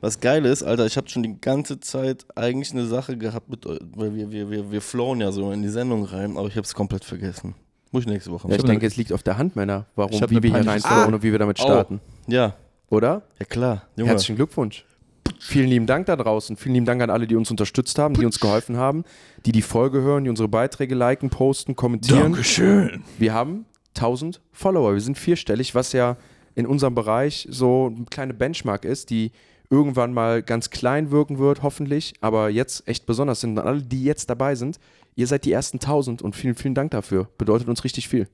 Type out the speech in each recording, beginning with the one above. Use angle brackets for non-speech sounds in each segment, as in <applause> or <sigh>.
das Geile ist, Alter, ich habe schon die ganze Zeit eigentlich eine Sache gehabt mit, weil wir, wir, wir, wir flowen ja so in die Sendung rein, aber ich habe es komplett vergessen. Muss ich nächste Woche Ja, ich machen. denke, es liegt auf der Hand, Männer, warum, wie wir hier reinflowen Story. und wie wir damit Oh. starten. Ja, Oder? ja klar. Junge. Herzlichen Glückwunsch. Vielen lieben Dank da draußen. Vielen lieben Dank an alle, die uns unterstützt haben, die uns geholfen haben, die die Folge hören, die unsere Beiträge liken, posten, kommentieren. Dankeschön. Wir haben 1000 Follower. Wir sind vierstellig, was ja in unserem Bereich so eine kleine Benchmark ist, die irgendwann mal ganz klein wirken wird, hoffentlich, aber jetzt echt besonders sind. Und alle, die jetzt dabei sind, ihr seid die ersten 1000 und vielen, vielen Dank dafür. Bedeutet uns richtig viel.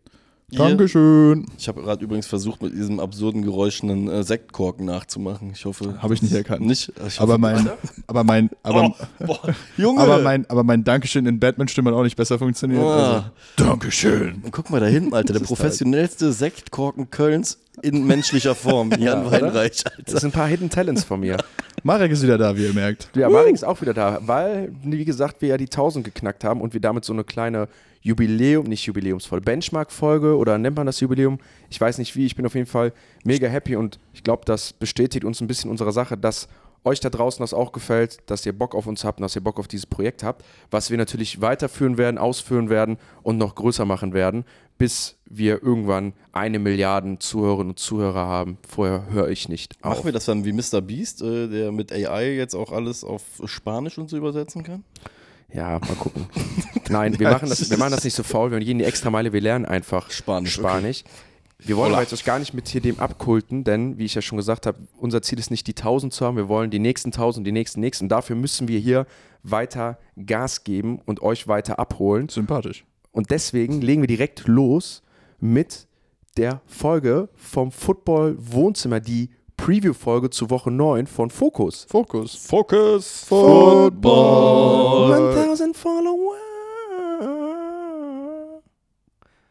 Ihr- Dankeschön. Ich habe gerade übrigens versucht, mit diesem absurden Geräusch einen äh, Sektkorken nachzumachen. Ich hoffe. Habe ich nicht erkannt. Nicht? Ich Aber hoffe- mein, aber mein, <laughs> aber, Oh, boah, Junge! aber mein, aber mein Dankeschön in Batman-Stimme hat auch nicht besser funktioniert. Also, Ah. Dankeschön. Und guck mal da hinten, Alter, der Das ist professionellste Sektkorken Kölns in menschlicher Form. <laughs> Jan oder? Weinreich, Das Alter. sind ein paar Hidden Talents von mir. <laughs> Marek ist wieder da, wie ihr merkt. Ja, Marek ist auch wieder da, weil, wie gesagt, wir ja die 1000 geknackt haben und wir damit so eine kleine Jubiläum, nicht Jubiläumsvoll, Benchmark-Folge oder nennt man das Jubiläum? Ich weiß nicht wie, ich bin auf jeden Fall mega happy und ich glaube, das bestätigt uns ein bisschen unserer Sache, dass euch da draußen das auch gefällt, dass ihr Bock auf uns habt und dass ihr Bock auf dieses Projekt habt, was wir natürlich weiterführen werden, ausführen werden und noch größer machen werden, bis wir irgendwann eine Milliarde Zuhörerinnen und Zuhörer haben. Vorher höre ich nicht auf. Machen wir das dann wie Mr. Beast, äh, der mit AI jetzt auch alles auf Spanisch und so übersetzen kann? Ja, mal gucken. <laughs> Nein, wir machen, das, wir machen das <laughs> nicht so faul, wir gehen die extra Meile, wir lernen einfach Spanisch, okay. Spanisch. Wir wollen Hola. aber jetzt euch gar nicht mit hier dem abkulten, denn, wie ich ja schon gesagt habe, unser Ziel ist nicht die 1000 zu haben, wir wollen die nächsten 1000, die nächsten, nächsten. Dafür müssen wir hier weiter Gas geben und euch weiter abholen. Sympathisch. Und deswegen legen wir direkt los mit der Folge vom Football Wohnzimmer, die Preview-Folge zu Woche 9 von Focus. Fokus. Focus Football. 1000 Follower.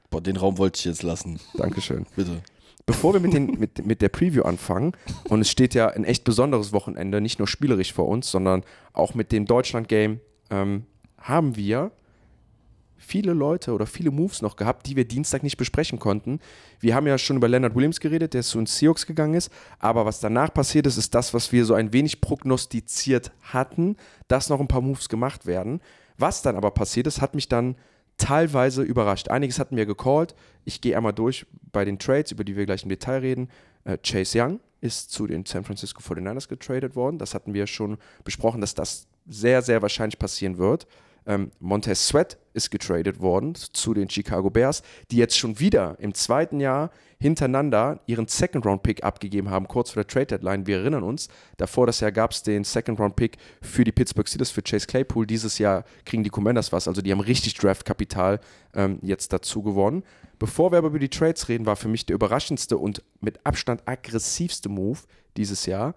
Boah, den Raum wollte ich jetzt lassen. Dankeschön. Bitte. Bevor wir mit, den, mit, mit der Preview anfangen, und es steht ja ein echt besonderes Wochenende, nicht nur spielerisch vor uns, sondern auch mit dem Deutschland-Game, ähm, haben wir viele Leute oder viele Moves noch gehabt, die wir Dienstag nicht besprechen konnten. Wir haben ja schon über Leonard Williams geredet, der zu den Seahawks gegangen ist, aber was danach passiert ist, ist das, was wir so ein wenig prognostiziert hatten, dass noch ein paar Moves gemacht werden. Was dann aber passiert ist, hat mich dann teilweise überrascht. Einiges hatten wir gecallt. Ich gehe einmal durch bei den Trades, über die wir gleich im Detail reden. Äh, Chase Young ist zu den San Francisco 49ers getradet worden. Das hatten wir schon besprochen, dass das sehr, sehr wahrscheinlich passieren wird. Ähm, Montez Sweat ist getradet worden zu den Chicago Bears, die jetzt schon wieder im zweiten Jahr hintereinander ihren Second-Round-Pick abgegeben haben, kurz vor der Trade-Deadline. Wir erinnern uns, davor das Jahr gab es den Second-Round-Pick für die Pittsburgh Steelers, für Chase Claypool. Dieses Jahr kriegen die Commanders was, also die haben richtig Draft-Kapital ähm, jetzt dazu gewonnen. Bevor wir aber über die Trades reden, war für mich der überraschendste und mit Abstand aggressivste Move dieses Jahr.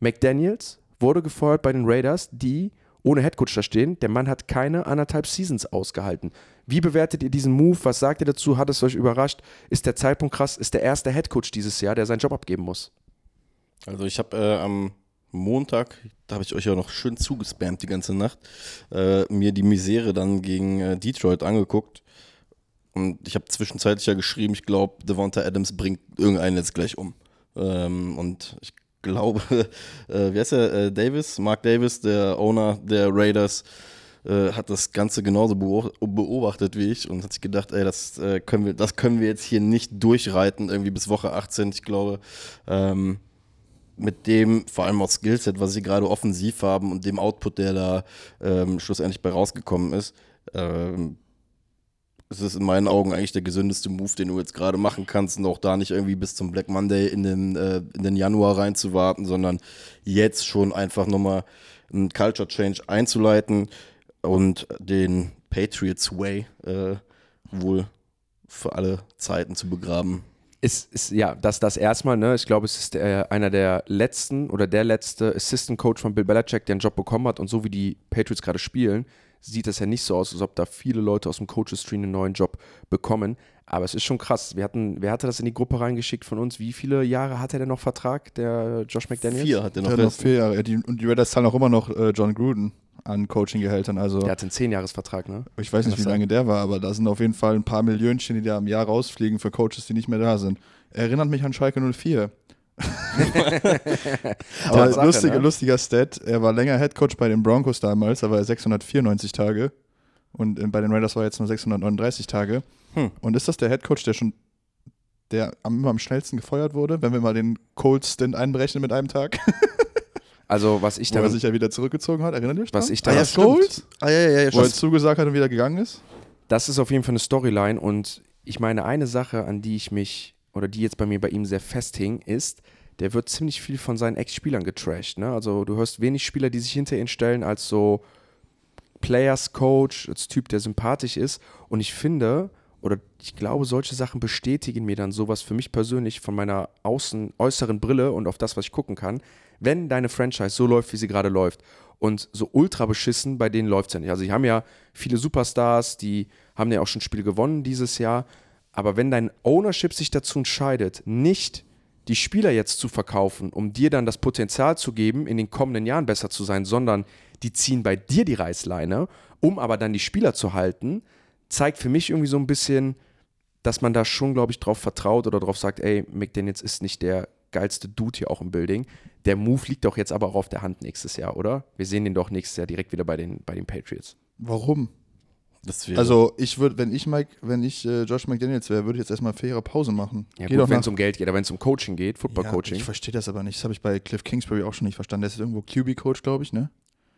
McDaniels wurde gefeuert bei den Raiders, die ohne Headcoach da stehen. Der Mann hat keine anderthalb Seasons ausgehalten. Wie bewertet ihr diesen Move? Was sagt ihr dazu? Hat es euch überrascht? Ist der Zeitpunkt krass? Ist der erste Headcoach dieses Jahr, der seinen Job abgeben muss? Also ich habe äh, am Montag, da habe ich euch ja noch schön zugespammt die ganze Nacht, äh, mir die Misere dann gegen äh, Detroit angeguckt. Und ich habe zwischenzeitlich ja geschrieben, ich glaube, Devonta Adams bringt irgendeinen jetzt gleich um. Ähm, und ich glaube, <laughs> äh, wie heißt er, äh, Davis, Mark Davis, der Owner der Raiders, äh, hat das Ganze genauso beob- beobachtet wie ich und hat sich gedacht, ey, das, äh, können wir, das können wir jetzt hier nicht durchreiten, irgendwie bis Woche 18. Ich glaube, ähm, mit dem, vor allem auch Skillset, was sie gerade offensiv haben und dem Output, der da ähm, schlussendlich bei rausgekommen ist, ähm, es ist in meinen Augen eigentlich der gesündeste Move, den du jetzt gerade machen kannst und auch da nicht irgendwie bis zum Black Monday in den, äh, in den Januar reinzuwarten, sondern jetzt schon einfach nochmal einen Culture Change einzuleiten und den Patriots Way äh, wohl für alle Zeiten zu begraben. ist, ist ja, das, das erstmal, ne? Ich glaube, es ist der, einer der letzten oder der letzte Assistant Coach von Bill Belichick, der einen Job bekommen hat. Und so wie die Patriots gerade spielen, sieht das ja nicht so aus, als ob da viele Leute aus dem Coaches Tree einen neuen Job bekommen. Aber es ist schon krass. Wir hatten, wer hatte das in die Gruppe reingeschickt von uns? Wie viele Jahre hat er denn noch Vertrag, der Josh McDaniels? Vier hat er noch Der hat noch vier Jahre. Die, und die Raiders zahlen auch immer noch äh, John Gruden an Coaching-Gehältern. Also Der hat einen Zehnjahresvertrag, ne? ich weiß nicht, wie lange der war, aber da sind auf jeden Fall ein paar Millionchen, die da im Jahr rausfliegen für Coaches, die nicht mehr da sind. Erinnert mich an Schalke 04. <laughs> Aber lustiger, ne? lustiger Stat, er war länger Headcoach bei den Broncos damals, da war er 694 Tage. Und äh, bei den Raiders war er jetzt nur 639 Tage. Hm. Und ist das der Headcoach, der schon der am, immer am schnellsten gefeuert wurde, wenn wir mal den Cold-Stint einberechnen mit einem Tag, <laughs> Also, was ich <laughs> wo er dann, sich ja wieder zurückgezogen hat, erinnert ihr euch was dran? ich Ah, dann ja. Gold? Ah, ja, ja, ja, Wo er zugesagt hat und wieder gegangen ist? das ist auf jeden Fall eine Storyline und ich meine, eine Sache, an die ich mich oder die jetzt bei mir bei ihm sehr festhing, ist, der wird ziemlich viel von seinen Ex-Spielern getrashed. Ne? Also du hörst wenig Spieler, die sich hinter ihn stellen als so Players Coach, als Typ, der sympathisch ist. Und ich finde, oder ich glaube, solche Sachen bestätigen mir dann sowas für mich persönlich von meiner außen, äußeren Brille und auf das, was ich gucken kann, wenn deine Franchise so läuft, wie sie gerade läuft. Und so ultra beschissen, bei denen läuft es ja nicht. Also, die haben ja viele Superstars, die haben ja auch schon Spiele gewonnen dieses Jahr. Aber wenn dein Ownership sich dazu entscheidet, nicht die Spieler jetzt zu verkaufen, um dir dann das Potenzial zu geben, in den kommenden Jahren besser zu sein, sondern die ziehen bei dir die Reißleine, um aber dann die Spieler zu halten, zeigt für mich irgendwie so ein bisschen, dass man da schon, glaube ich, drauf vertraut oder drauf sagt, ey, McDaniels ist nicht der geilste Dude hier auch im Building. Der Move liegt doch jetzt aber auch auf der Hand nächstes Jahr, oder? Wir sehen den doch nächstes Jahr direkt wieder bei den, bei den Patriots. Warum? Also ich würde, wenn ich Mike, wenn ich äh, Josh McDaniels wäre, würde ich jetzt erstmal faire Pause machen. Ja, Geh gut, wenn es um Geld geht, aber wenn es um Coaching geht, Ja, Football-Coaching. ich verstehe das aber nicht. Das habe ich bei Cliff Kingsbury auch schon nicht verstanden. Der ist irgendwo QB-Coach, glaube ich, ne?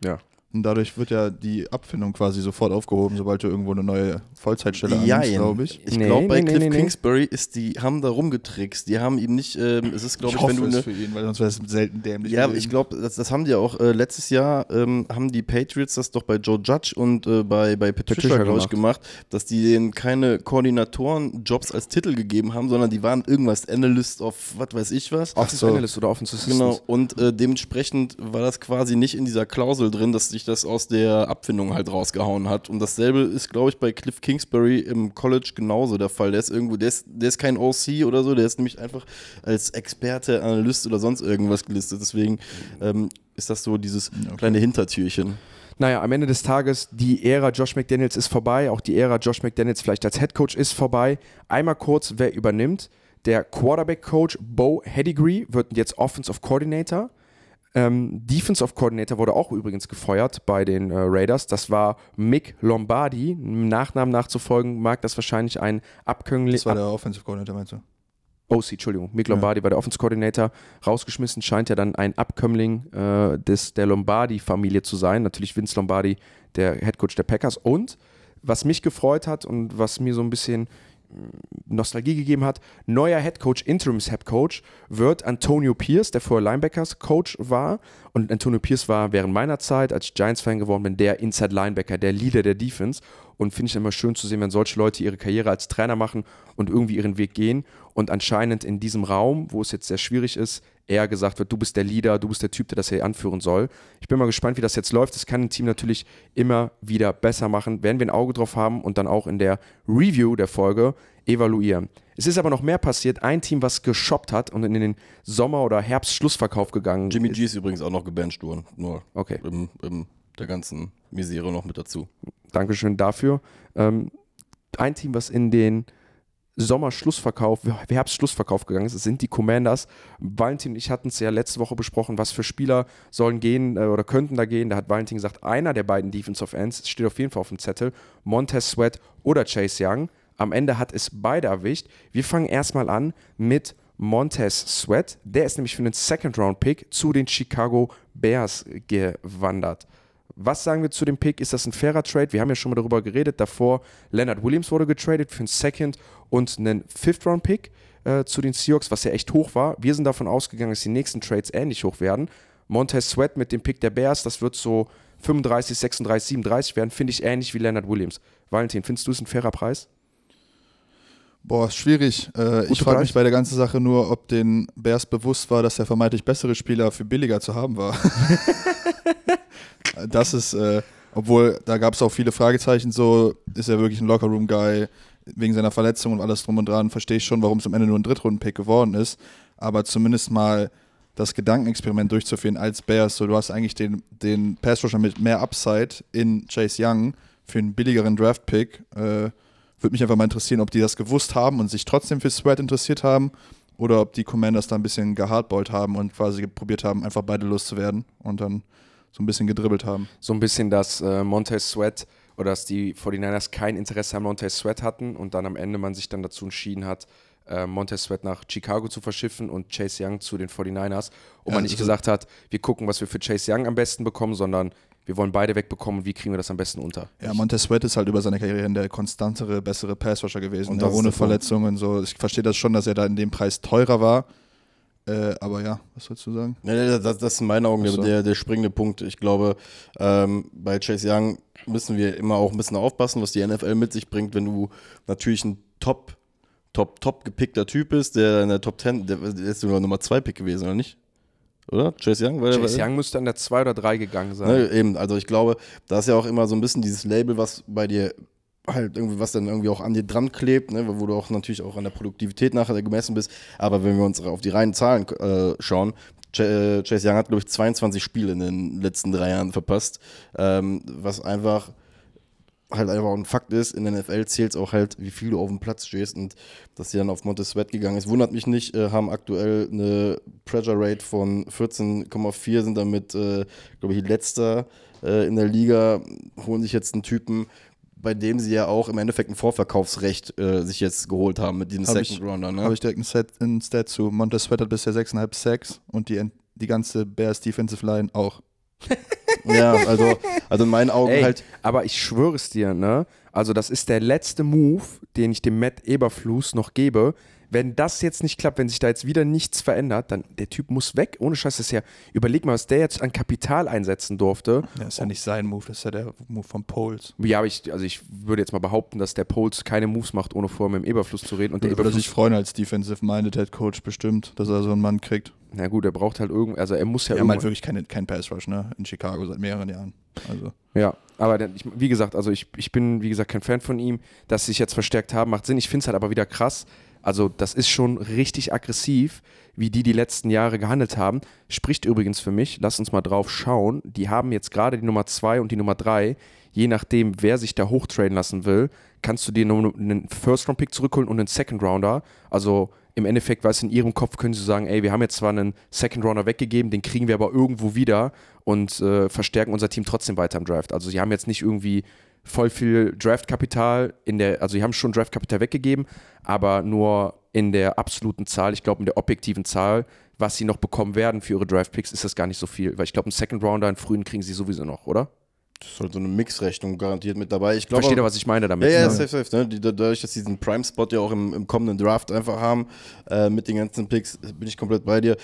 Ja. Und dadurch wird ja die Abfindung quasi sofort aufgehoben, sobald du irgendwo eine neue Vollzeitstelle Ja, annimmst, glaube ich. Ich Nee, glaube, bei nee, Cliff nee. Kingsbury ist die, haben da rumgetrickst. Die haben ihm nicht, ähm, es ist, glaube ich, hoffe wenn du es eine. für ihn, weil sonst wäre es selten dämlich. Ja, ich glaube, das, das haben die ja auch äh, letztes Jahr, ähm, haben die Patriots das doch bei Joe Judge und äh, bei, bei Patricia, glaube ich, gemacht, dass die denen keine Koordinatoren-Jobs als Titel gegeben haben, sondern die waren irgendwas Analyst of was weiß ich was. Offensive so. Analyst oder Offensive Genau, und äh, dementsprechend war das quasi nicht in dieser Klausel drin, dass sich das aus der Abfindung halt rausgehauen hat. Und dasselbe ist, glaube ich, bei Cliff Kingsbury im College genauso der Fall. Der ist irgendwo, der ist, der ist kein OC oder so, der ist nämlich einfach als Experte, Analyst oder sonst irgendwas gelistet. Deswegen ähm, ist das so dieses kleine Hintertürchen. Naja, am Ende des Tages, die Ära Josh McDaniels ist vorbei. Auch die Ära Josh McDaniels vielleicht als Head Coach ist vorbei. Einmal kurz, wer übernimmt. Der Quarterback-Coach Bo Hedigree wird jetzt Offensive Coordinator. Ähm, Defensive Coordinator wurde auch übrigens gefeuert bei den äh, Raiders. Das war Mick Lombardi. Nachnamen nachzufolgen mag das wahrscheinlich ein Abkömmling. das war der Offensive Coordinator, meinst du? OC, Entschuldigung, Mick Lombardi war der Offense Coordinator. Rausgeschmissen scheint ja dann ein Abkömmling äh, des, der Lombardi-Familie zu sein. Natürlich Vince Lombardi, der Headcoach der Packers. Und was mich gefreut hat und was mir so ein bisschen Nostalgie gegeben hat, neuer Headcoach, Interims-Headcoach wird Antonio Pierce, der vorher Linebackers-Coach war. Und Antonio Pierce war während meiner Zeit, als ich Giants-Fan geworden bin, der Inside-Linebacker, der Leader der Defense. Und finde ich immer schön zu sehen, wenn solche Leute ihre Karriere als Trainer machen und irgendwie ihren Weg gehen. Und anscheinend in diesem Raum, wo es jetzt sehr schwierig ist, eher gesagt wird, du bist der Leader, du bist der Typ, der das hier anführen soll. Ich bin mal gespannt, wie das jetzt läuft. Das kann ein Team natürlich immer wieder besser machen. Werden wir ein Auge drauf haben und dann auch in der Review der Folge evaluieren. Es ist aber noch mehr passiert. Ein Team, was geshoppt hat und in den Sommer- oder Herbst-Schlussverkauf gegangen Jimmy ist. G ist übrigens auch noch gebencht worden. Nur Okay. im, im der ganzen Misere noch mit dazu. Dankeschön dafür. Ähm, ein Team, was in den Sommer-Schlussverkauf, Herbst-Schlussverkauf gegangen ist, sind die Commanders. Valentin und ich hatten es ja letzte Woche besprochen, was für Spieler sollen gehen äh, oder könnten da gehen. Da hat Valentin gesagt, einer der beiden Defensive Ends steht auf jeden Fall auf dem Zettel, Montez Sweat oder Chase Young. Am Ende hat es beide erwischt. Wir fangen erstmal an mit Montez Sweat. Der ist nämlich für einen Second-Round-Pick zu den Chicago Bears gewandert. Was sagen wir zu dem Pick? Ist das ein fairer Trade? Wir haben ja schon mal darüber geredet. Davor, Leonard Williams wurde getradet für einen Second und einen Fifth-Round-Pick äh, zu den Seahawks, was ja echt hoch war. Wir sind davon ausgegangen, dass die nächsten Trades ähnlich hoch werden. Montez Sweat mit dem Pick der Bears, das wird so 35, 36, 37 werden, finde ich ähnlich wie Leonard Williams. Valentin, findest du es ein fairer Preis? Boah, ist schwierig. Äh, ich frage mich bei der ganzen Sache nur, ob den Bears bewusst war, dass der vermeintlich bessere Spieler für billiger zu haben war. <laughs> das ist, äh, obwohl da gab es auch viele Fragezeichen, so ist er wirklich ein Lockerroom-Guy wegen seiner Verletzung und alles drum und dran. Verstehe ich schon, warum es am Ende nur ein Drittrunden-Pick geworden ist. Aber zumindest mal das Gedankenexperiment durchzuführen als Bears. So, du hast eigentlich den, den Pass-Rusher mit mehr Upside in Chase Young für einen billigeren Draft-Pick. Äh, würde mich einfach mal interessieren, ob die das gewusst haben und sich trotzdem für Sweat interessiert haben oder ob die Commanders da ein bisschen gehardballt haben und quasi probiert haben, einfach beide loszuwerden und dann so ein bisschen gedribbelt haben. So ein bisschen, dass äh, Montez Sweat oder dass die 49ers kein Interesse an Montez Sweat hatten und dann am Ende man sich dann dazu entschieden hat, äh, Montez Sweat nach Chicago zu verschiffen und Chase Young zu den 49ers. Und Ja, man nicht also- gesagt hat, wir gucken, was wir für Chase Young am besten bekommen, sondern wir wollen beide wegbekommen, wie kriegen wir das am besten unter? Ja, Montez Sweat ist halt über seine Karriere der konstantere, bessere Passrusher gewesen, Und ist ohne. Verletzungen. So. Ich verstehe das schon, dass er da in dem Preis teurer war. Äh, aber ja, was sollst du sagen? Ja, ja, das, das ist in meinen Augen so. der, der springende Punkt. Ich glaube, ähm, bei Chase Young müssen wir immer auch ein bisschen aufpassen, was die NFL mit sich bringt, wenn du natürlich ein Top, Top, Top gepickter Typ bist, der in der Top 10, der, der ist sogar Nummer 2 Pick gewesen, oder nicht? Oder? Chase Young? Weil, Chase weil- Young müsste an der 2 oder 3 gegangen sein. Ne, eben, also ich glaube, da ist ja auch immer so ein bisschen dieses Label, was bei dir halt irgendwie, was dann irgendwie auch an dir dran klebt, ne, wo du auch natürlich auch an der Produktivität nachher gemessen bist. Aber wenn wir uns auf die reinen Zahlen äh, schauen, Ch äh, Chase Young hat, glaube ich, 22 Spiele in den letzten drei Jahren verpasst, ähm, was einfach halt einfach auch ein Fakt ist, in der NFL zählt es auch halt, wie viel du auf dem Platz stehst und dass sie dann auf Montez Sweat gegangen ist, wundert mich nicht, äh, haben aktuell eine Pressure Rate von 14,4, sind damit, äh, glaube ich, letzter äh, in der Liga, holen sich jetzt einen Typen, bei dem sie ja auch im Endeffekt ein Vorverkaufsrecht äh, sich jetzt geholt haben mit diesem Hab Second ich- Rounder. Ne? Habe ich direkt ein, Set, ein Stat zu. Montez Sweat hat bisher 6,5 Sacks und die, die ganze Bears Defensive Line auch. <laughs> <laughs> ja, also, also in meinen Augen Ey, halt, aber ich schwöre es dir, ne? Also, das ist der letzte Move, den ich dem Matt Eberflus noch gebe. Wenn das jetzt nicht klappt, wenn sich da jetzt wieder nichts verändert, dann der Typ muss weg. Ohne Scheiß, das ist ja, überleg mal, was der jetzt an Kapital einsetzen durfte. Das ist ja nicht sein Move, das ist ja der Move von Poles. Ja, aber ich, also ich würde jetzt mal behaupten, dass der Poles keine Moves macht, ohne vorher mit dem Eberfluss zu reden. Und der Würde Eberfluss, sich freuen als Defensive-Minded Head Coach bestimmt, dass er so einen Mann kriegt. Na gut, er braucht halt irgend, also er muss ja Wir haben halt wirklich keine, kein Pass Rush, ne? In Chicago seit mehreren Jahren. Also. Ja, aber der, ich, wie gesagt, also ich, ich bin, wie gesagt, kein Fan von ihm. Dass sie sich jetzt verstärkt haben, macht Sinn. Ich finde es halt aber wieder krass. Also, das ist schon richtig aggressiv, wie die die letzten Jahre gehandelt haben. Spricht übrigens für mich, lass uns mal drauf schauen. Die haben jetzt gerade die Nummer 2 und die Nummer 3. Je nachdem, wer sich da hochtraden lassen will, kannst du dir nur einen First-Round-Pick zurückholen und einen Second-Rounder. Also, im Endeffekt, weißt du, in ihrem Kopf können sie sagen, ey, wir haben jetzt zwar einen Second-Rounder weggegeben, den kriegen wir aber irgendwo wieder und äh, verstärken unser Team trotzdem weiter im Draft. Also sie haben jetzt nicht irgendwie voll viel Draftkapital in der, also sie haben schon Draftkapital weggegeben, aber nur in der absoluten Zahl, ich glaube in der objektiven Zahl, was sie noch bekommen werden für ihre Draftpicks, ist das gar nicht so viel. Weil ich glaube, einen Second Rounder, einen frühen kriegen sie sowieso noch, oder? Das ist halt so eine Mixrechnung garantiert mit dabei. Ich glaube, Versteht ihr, was ich meine damit? Ja, ja, ne? safe, safe. Ne? Dadurch, dass sie diesen Prime-Spot ja auch im, im kommenden Draft einfach haben, äh, mit den ganzen Picks, bin ich komplett bei dir.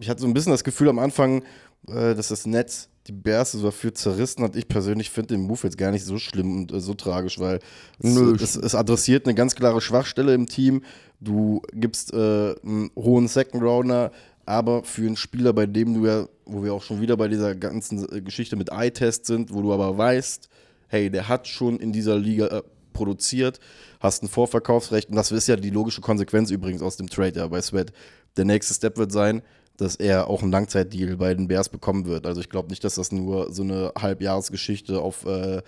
Ich hatte so ein bisschen das Gefühl am Anfang, äh, dass das Netz die Bears so dafür zerrissen hat. Ich persönlich finde den Move jetzt gar nicht so schlimm und äh, so tragisch, weil es, es, es adressiert eine ganz klare Schwachstelle im Team. Du gibst äh, einen hohen Second Rounder, aber für einen Spieler, bei dem du ja, wo wir auch schon wieder bei dieser ganzen äh, Geschichte mit Eye-Test sind, wo du aber weißt, hey, der hat schon in dieser Liga äh, produziert, hast ein Vorverkaufsrecht und das ist ja die logische Konsequenz übrigens aus dem Trade ja bei Sweat. Der nächste Step wird sein, dass er auch einen Langzeitdeal bei den Bears bekommen wird. Also ich glaube nicht, dass das nur so eine Halbjahresgeschichte auf, äh,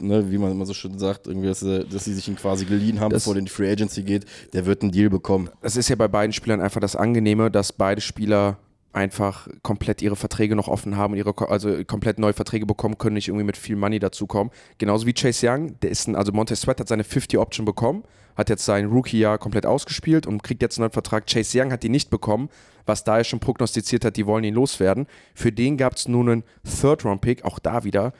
ne, wie man immer so schön sagt, irgendwie, dass, sie- dass sie sich ihn quasi geliehen haben, Das- bevor der in die Free Agency geht. Der wird einen Deal bekommen. es ist ja bei beiden Spielern einfach das Angenehme, dass beide Spieler einfach komplett ihre Verträge noch offen haben und ihre, also komplett neue Verträge bekommen können, nicht irgendwie mit viel Money dazukommen. Genauso wie Chase Young, der ist ein, also Montez Sweat hat seine 50-Option bekommen, hat jetzt sein Rookie-Jahr komplett ausgespielt und kriegt jetzt einen neuen Vertrag. Chase Young hat die nicht bekommen, was da er schon prognostiziert hat, die wollen ihn loswerden. Für den gab es nun einen Third-Round-Pick, auch da wieder.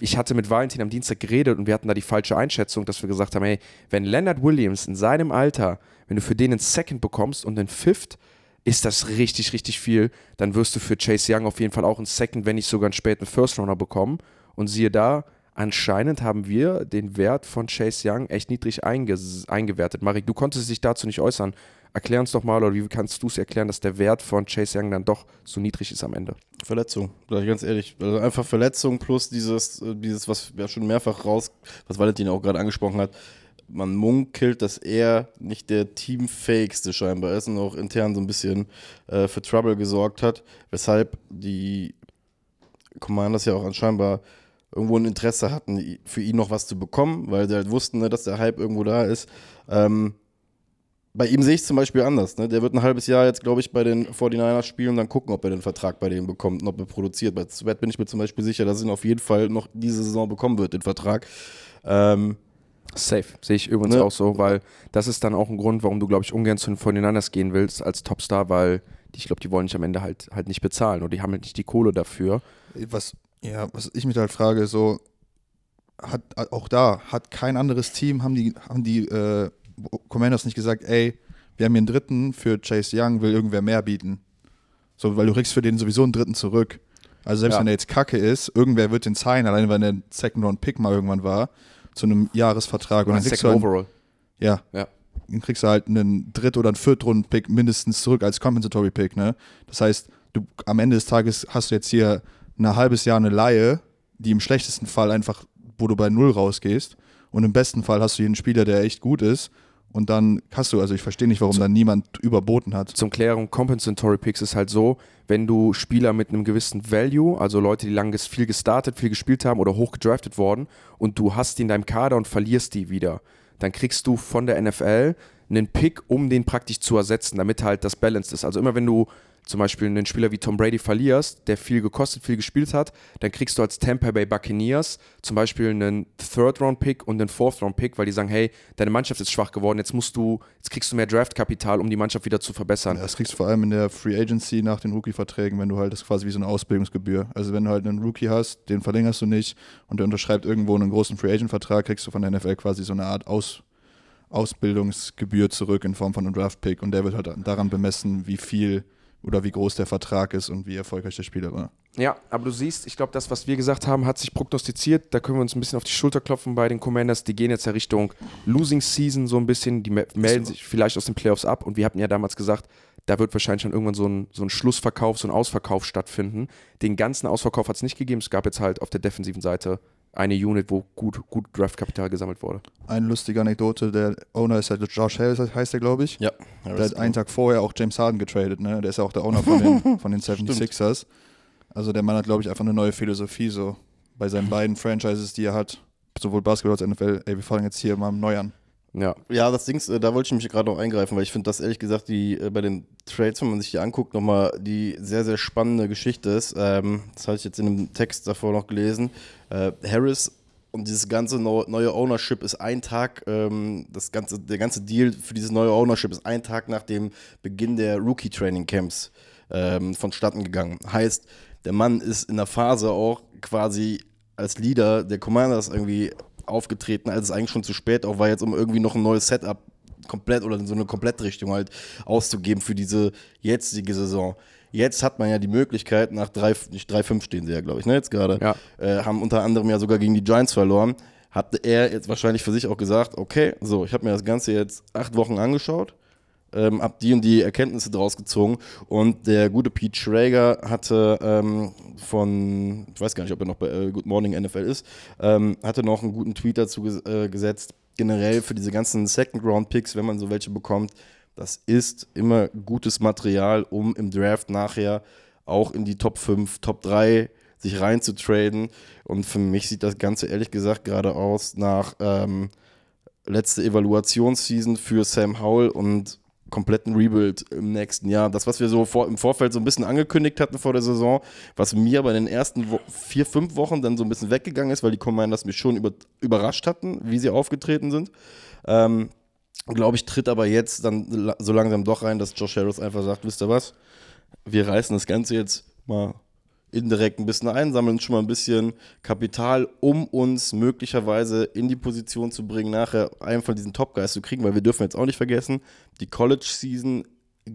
Ich hatte mit Valentin am Dienstag geredet und wir hatten da die falsche Einschätzung, dass wir gesagt haben, hey, wenn Leonard Williams in seinem Alter, wenn du für den einen Second bekommst und einen Fifth, ist das richtig, richtig viel. Dann wirst du für Chase Young auf jeden Fall auch einen Second, wenn nicht sogar einen späten First Runner bekommen. Und siehe da, anscheinend haben wir den Wert von Chase Young echt niedrig einges- eingewertet. Marek, du konntest dich dazu nicht äußern. Erklär uns doch mal, oder wie kannst du es erklären, dass der Wert von Chase Young dann doch so niedrig ist am Ende? Verletzung, ganz ehrlich. Also einfach Verletzung plus dieses, äh, dieses, was wir schon mehrfach raus, was Valentin auch gerade angesprochen hat. Man munkelt, dass er nicht der teamfähigste scheinbar ist und auch intern so ein bisschen äh, für Trouble gesorgt hat, weshalb die Commanders ja auch anscheinend irgendwo ein Interesse hatten, für ihn noch was zu bekommen, weil sie halt wussten, ne, dass der Hype irgendwo da ist. Ähm, bei ihm sehe ich es zum Beispiel anders. Ne? Der wird ein halbes Jahr jetzt, glaube ich, bei den 49ers spielen und dann gucken, ob er den Vertrag bei denen bekommt und ob er produziert. Bei Sweat bin ich mir zum Beispiel sicher, dass er ihn auf jeden Fall noch diese Saison bekommen wird, den Vertrag. Ähm, Safe. Sehe ich übrigens Ne? auch so, weil das ist dann auch ein Grund, warum du, glaube ich, ungern zu den 49ers gehen willst als Topstar, weil die, ich glaube, die wollen dich am Ende halt, halt nicht bezahlen oder die haben halt nicht die Kohle dafür. Was, ja, was ich mich halt frage, so, hat auch da, hat kein anderes Team, haben die, haben die äh, Commanders nicht gesagt, ey, wir haben hier einen dritten für Chase Young, will irgendwer mehr bieten. So, weil du kriegst für den sowieso einen dritten zurück. Also selbst Ja. wenn er jetzt kacke ist, irgendwer wird den zahlen, allein weil er ein Second-Round-Pick mal irgendwann war, zu einem Jahresvertrag. Und dann kriegst du halt, Overall. ja, Ja. dann kriegst du halt einen Dritt- oder einen Viertrunden-Pick mindestens zurück als Compensatory-Pick, ne? Das heißt, du, am Ende des Tages hast du jetzt hier ein halbes Jahr eine Laie, die im schlechtesten Fall einfach, wo du bei Null rausgehst. Und im besten Fall hast du hier einen Spieler, der echt gut ist. Und dann hast du, also ich verstehe nicht, warum dann niemand überboten hat. Zum Klärung, Compensatory Picks ist halt so, wenn du Spieler mit einem gewissen Value, also Leute, die lange viel gestartet, viel gespielt haben oder hoch gedraftet worden und du hast die in deinem Kader und verlierst die wieder, dann kriegst du von der NFL einen Pick, um den praktisch zu ersetzen, damit halt das balanced ist. Also immer wenn du zum Beispiel einen Spieler wie Tom Brady verlierst, der viel gekostet, viel gespielt hat, dann kriegst du als Tampa Bay Buccaneers zum Beispiel einen Third-Round-Pick und einen Fourth-Round-Pick, weil die sagen, hey, deine Mannschaft ist schwach geworden, jetzt musst du, jetzt kriegst du mehr Draftkapital, um die Mannschaft wieder zu verbessern. Ja, das kriegst du vor allem in der Free Agency nach den Rookie-Verträgen, wenn du halt das quasi wie so eine Ausbildungsgebühr. Also wenn du halt einen Rookie hast, den verlängerst du nicht und der unterschreibt irgendwo einen großen Free Agent-Vertrag, kriegst du von der NFL quasi so eine Art Aus Ausbildungsgebühr zurück in Form von einem Draft-Pick und der wird halt daran bemessen, wie viel oder wie groß der Vertrag ist und wie erfolgreich der Spieler war. Ja, aber du siehst, ich glaube, das, was wir gesagt haben, hat sich prognostiziert. Da können wir uns ein bisschen auf die Schulter klopfen bei den Commanders. Die gehen jetzt ja Richtung Losing Season so ein bisschen. Die me melden sich vielleicht aus den Playoffs ab. Und wir hatten ja damals gesagt, da wird wahrscheinlich schon irgendwann so ein, so ein Schlussverkauf, so ein Ausverkauf stattfinden. Den ganzen Ausverkauf hat es nicht gegeben. Es gab jetzt halt auf der defensiven Seite eine Unit, wo gut, gut Draftkapital gesammelt wurde. Eine lustige Anekdote, der Owner ist halt Josh Harris, heißt der, glaube ich. ja, Der hat einen Tag vorher auch James Harden getradet, ne? Der ist ja auch der Owner von den, <laughs> von den 76ers. Also der Mann hat, glaube ich, einfach eine neue Philosophie so bei seinen beiden Franchises, die er hat, sowohl Basketball als auch NFL. Ey, wir fangen jetzt hier mal neu an. Ja, Ja, das Ding, ist, äh, da wollte ich mich gerade noch eingreifen, weil ich finde das ehrlich gesagt, die äh, bei den Trades, wenn man sich die anguckt, nochmal die sehr, sehr spannende Geschichte ist. Ähm, das hatte ich jetzt in einem Text davor noch gelesen. Äh, Harris und dieses ganze neu- neue Ownership ist ein Tag, ähm, das ganze, der ganze Deal für dieses neue Ownership ist ein Tag nach dem Beginn der Rookie-Training-Camps ähm, vonstatten gegangen. Heißt, der Mann ist in der Phase auch quasi als Leader der Commanders irgendwie aufgetreten, als es eigentlich schon zu spät auch war, jetzt um irgendwie noch ein neues Setup komplett oder so eine Komplettrichtung halt auszugeben für diese jetzige Saison. Jetzt hat man ja die Möglichkeit, nach 3, nicht 3-5 stehen sie ja, glaube ich, ne, jetzt gerade, Ja. äh, haben unter anderem ja sogar gegen die Giants verloren, hat er jetzt wahrscheinlich für sich auch gesagt, okay, so, ich habe mir das Ganze jetzt acht Wochen angeschaut, ähm, hab die und die Erkenntnisse draus gezogen und der gute Pete Schrager hatte ähm, von, ich weiß gar nicht, ob er noch bei äh, Good Morning NFL ist, ähm, hatte noch einen guten Tweet dazu ges äh, gesetzt, generell für diese ganzen Second-Round-Picks, wenn man so welche bekommt, das ist immer gutes Material, um im Draft nachher auch in die Top 5, Top 3 sich reinzutraden. Und für mich sieht das Ganze ehrlich gesagt gerade aus nach ähm, letzte Evaluationsseason für Sam Howell und kompletten Rebuild im nächsten Jahr. Das, was wir so vor, im Vorfeld so ein bisschen angekündigt hatten vor der Saison, was mir bei den ersten Wo vier, fünf Wochen dann so ein bisschen weggegangen ist, weil die Commanders mich schon über, überrascht hatten, wie sie aufgetreten sind. Ähm, Glaube ich, tritt aber jetzt dann so langsam doch rein, dass Josh Harris einfach sagt, wisst ihr was, wir reißen das Ganze jetzt mal indirekt ein bisschen ein, sammeln schon mal ein bisschen Kapital, um uns möglicherweise in die Position zu bringen, nachher einen von diesen Top-Guys zu kriegen, weil wir dürfen jetzt auch nicht vergessen, die College-Season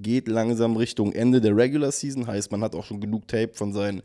geht langsam Richtung Ende der Regular Season, heißt, man hat auch schon genug Tape von seinen,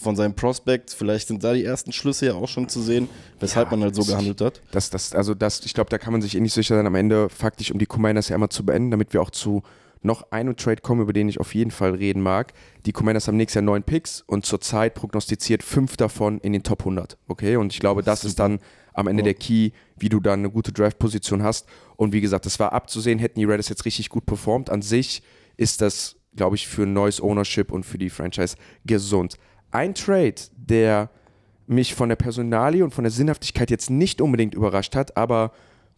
von seinen Prospects, vielleicht sind da die ersten Schlüsse ja auch schon zu sehen, weshalb Ja, man halt so gehandelt hat. Das, das, also das, ich glaube, da kann man sich eh nicht sicher sein, am Ende faktisch, um die Commanders ja einmal zu beenden, damit wir auch zu noch einem Trade kommen, über den ich auf jeden Fall reden mag. Die Commanders haben nächstes Jahr neun Picks und zurzeit prognostiziert fünf davon in den Top 100. Okay, und ich glaube, das ist dann am Ende der Key, wie du dann eine gute Draft-Position hast. Und wie gesagt, das war abzusehen, hätten die Raiders jetzt richtig gut performt. An sich ist das, glaube ich, für ein neues Ownership und für die Franchise gesund. Ein Trade, der mich von der Personalie und von der Sinnhaftigkeit jetzt nicht unbedingt überrascht hat, aber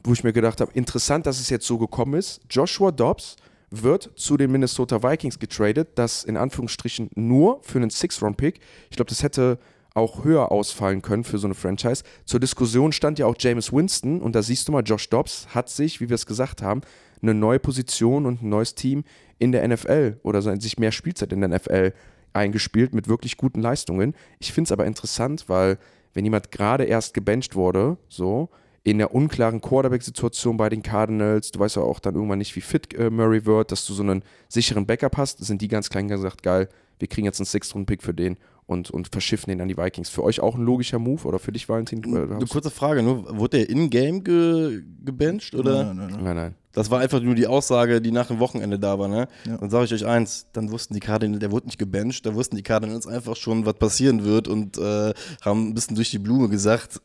wo ich mir gedacht habe, interessant, dass es jetzt so gekommen ist. Joshua Dobbs wird zu den Minnesota Vikings getradet, das in Anführungsstrichen nur für einen Six-Round-Pick. Ich glaube, das hätte auch höher ausfallen können für so eine Franchise. Zur Diskussion stand ja auch James Winston und da siehst du mal, Josh Dobbs hat sich, wie wir es gesagt haben, eine neue Position und ein neues Team in der NFL oder sich mehr Spielzeit in der NFL eingespielt mit wirklich guten Leistungen. Ich finde es aber interessant, weil wenn jemand gerade erst gebencht wurde, so in der unklaren Quarterback-Situation bei den Cardinals, du weißt ja auch dann irgendwann nicht, wie fit äh, Murray wird, dass du so einen sicheren Backup hast, sind die ganz klein gesagt, geil, wir kriegen jetzt einen Sixth-Round-Pick für den und, und verschiffen den an die Vikings. Für euch auch ein logischer Move oder für dich, Valentin? Eine kurze Frage, nur, wurde der in-game ge gebencht oder? Nein, nein, nein. Nein, nein. Das war einfach nur die Aussage, die nach dem Wochenende da war, ne? Ja. Dann sage ich euch eins, dann wussten die Cardinals, der wurde nicht gebencht, da wussten die Cardinals einfach schon, was passieren wird und äh, haben ein bisschen durch die Blume gesagt,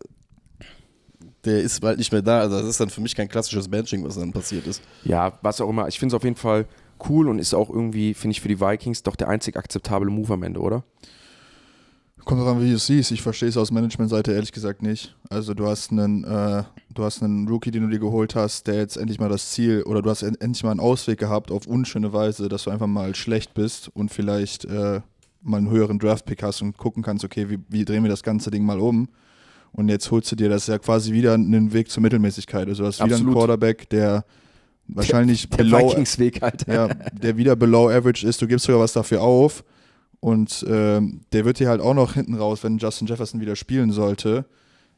der ist bald nicht mehr da. Also das ist dann für mich kein klassisches Benching, was dann passiert ist. Ja, was auch immer. Ich finde es auf jeden Fall cool und ist auch irgendwie, finde ich, für die Vikings doch der einzig akzeptable Move am Ende, oder? Kommt drauf an, wie du es siehst. Ich verstehe es aus Managementseite ehrlich gesagt nicht. Also du hast einen, äh, du hast einen Rookie, den du dir geholt hast, der jetzt endlich mal das Ziel oder du hast en endlich mal einen Ausweg gehabt auf unschöne Weise, dass du einfach mal schlecht bist und vielleicht äh, mal einen höheren Draftpick hast und gucken kannst, okay, wie, wie drehen wir das ganze Ding mal um? Und jetzt holst du dir das ja quasi wieder einen Weg zur Mittelmäßigkeit. Also du hast wieder Absolut. einen Quarterback, der wahrscheinlich Der below, Vikingsweg, Alter. ja, der wieder below average ist, du gibst sogar was dafür auf. Und ähm, der wird dir halt auch noch hinten raus, wenn Justin Jefferson wieder spielen sollte,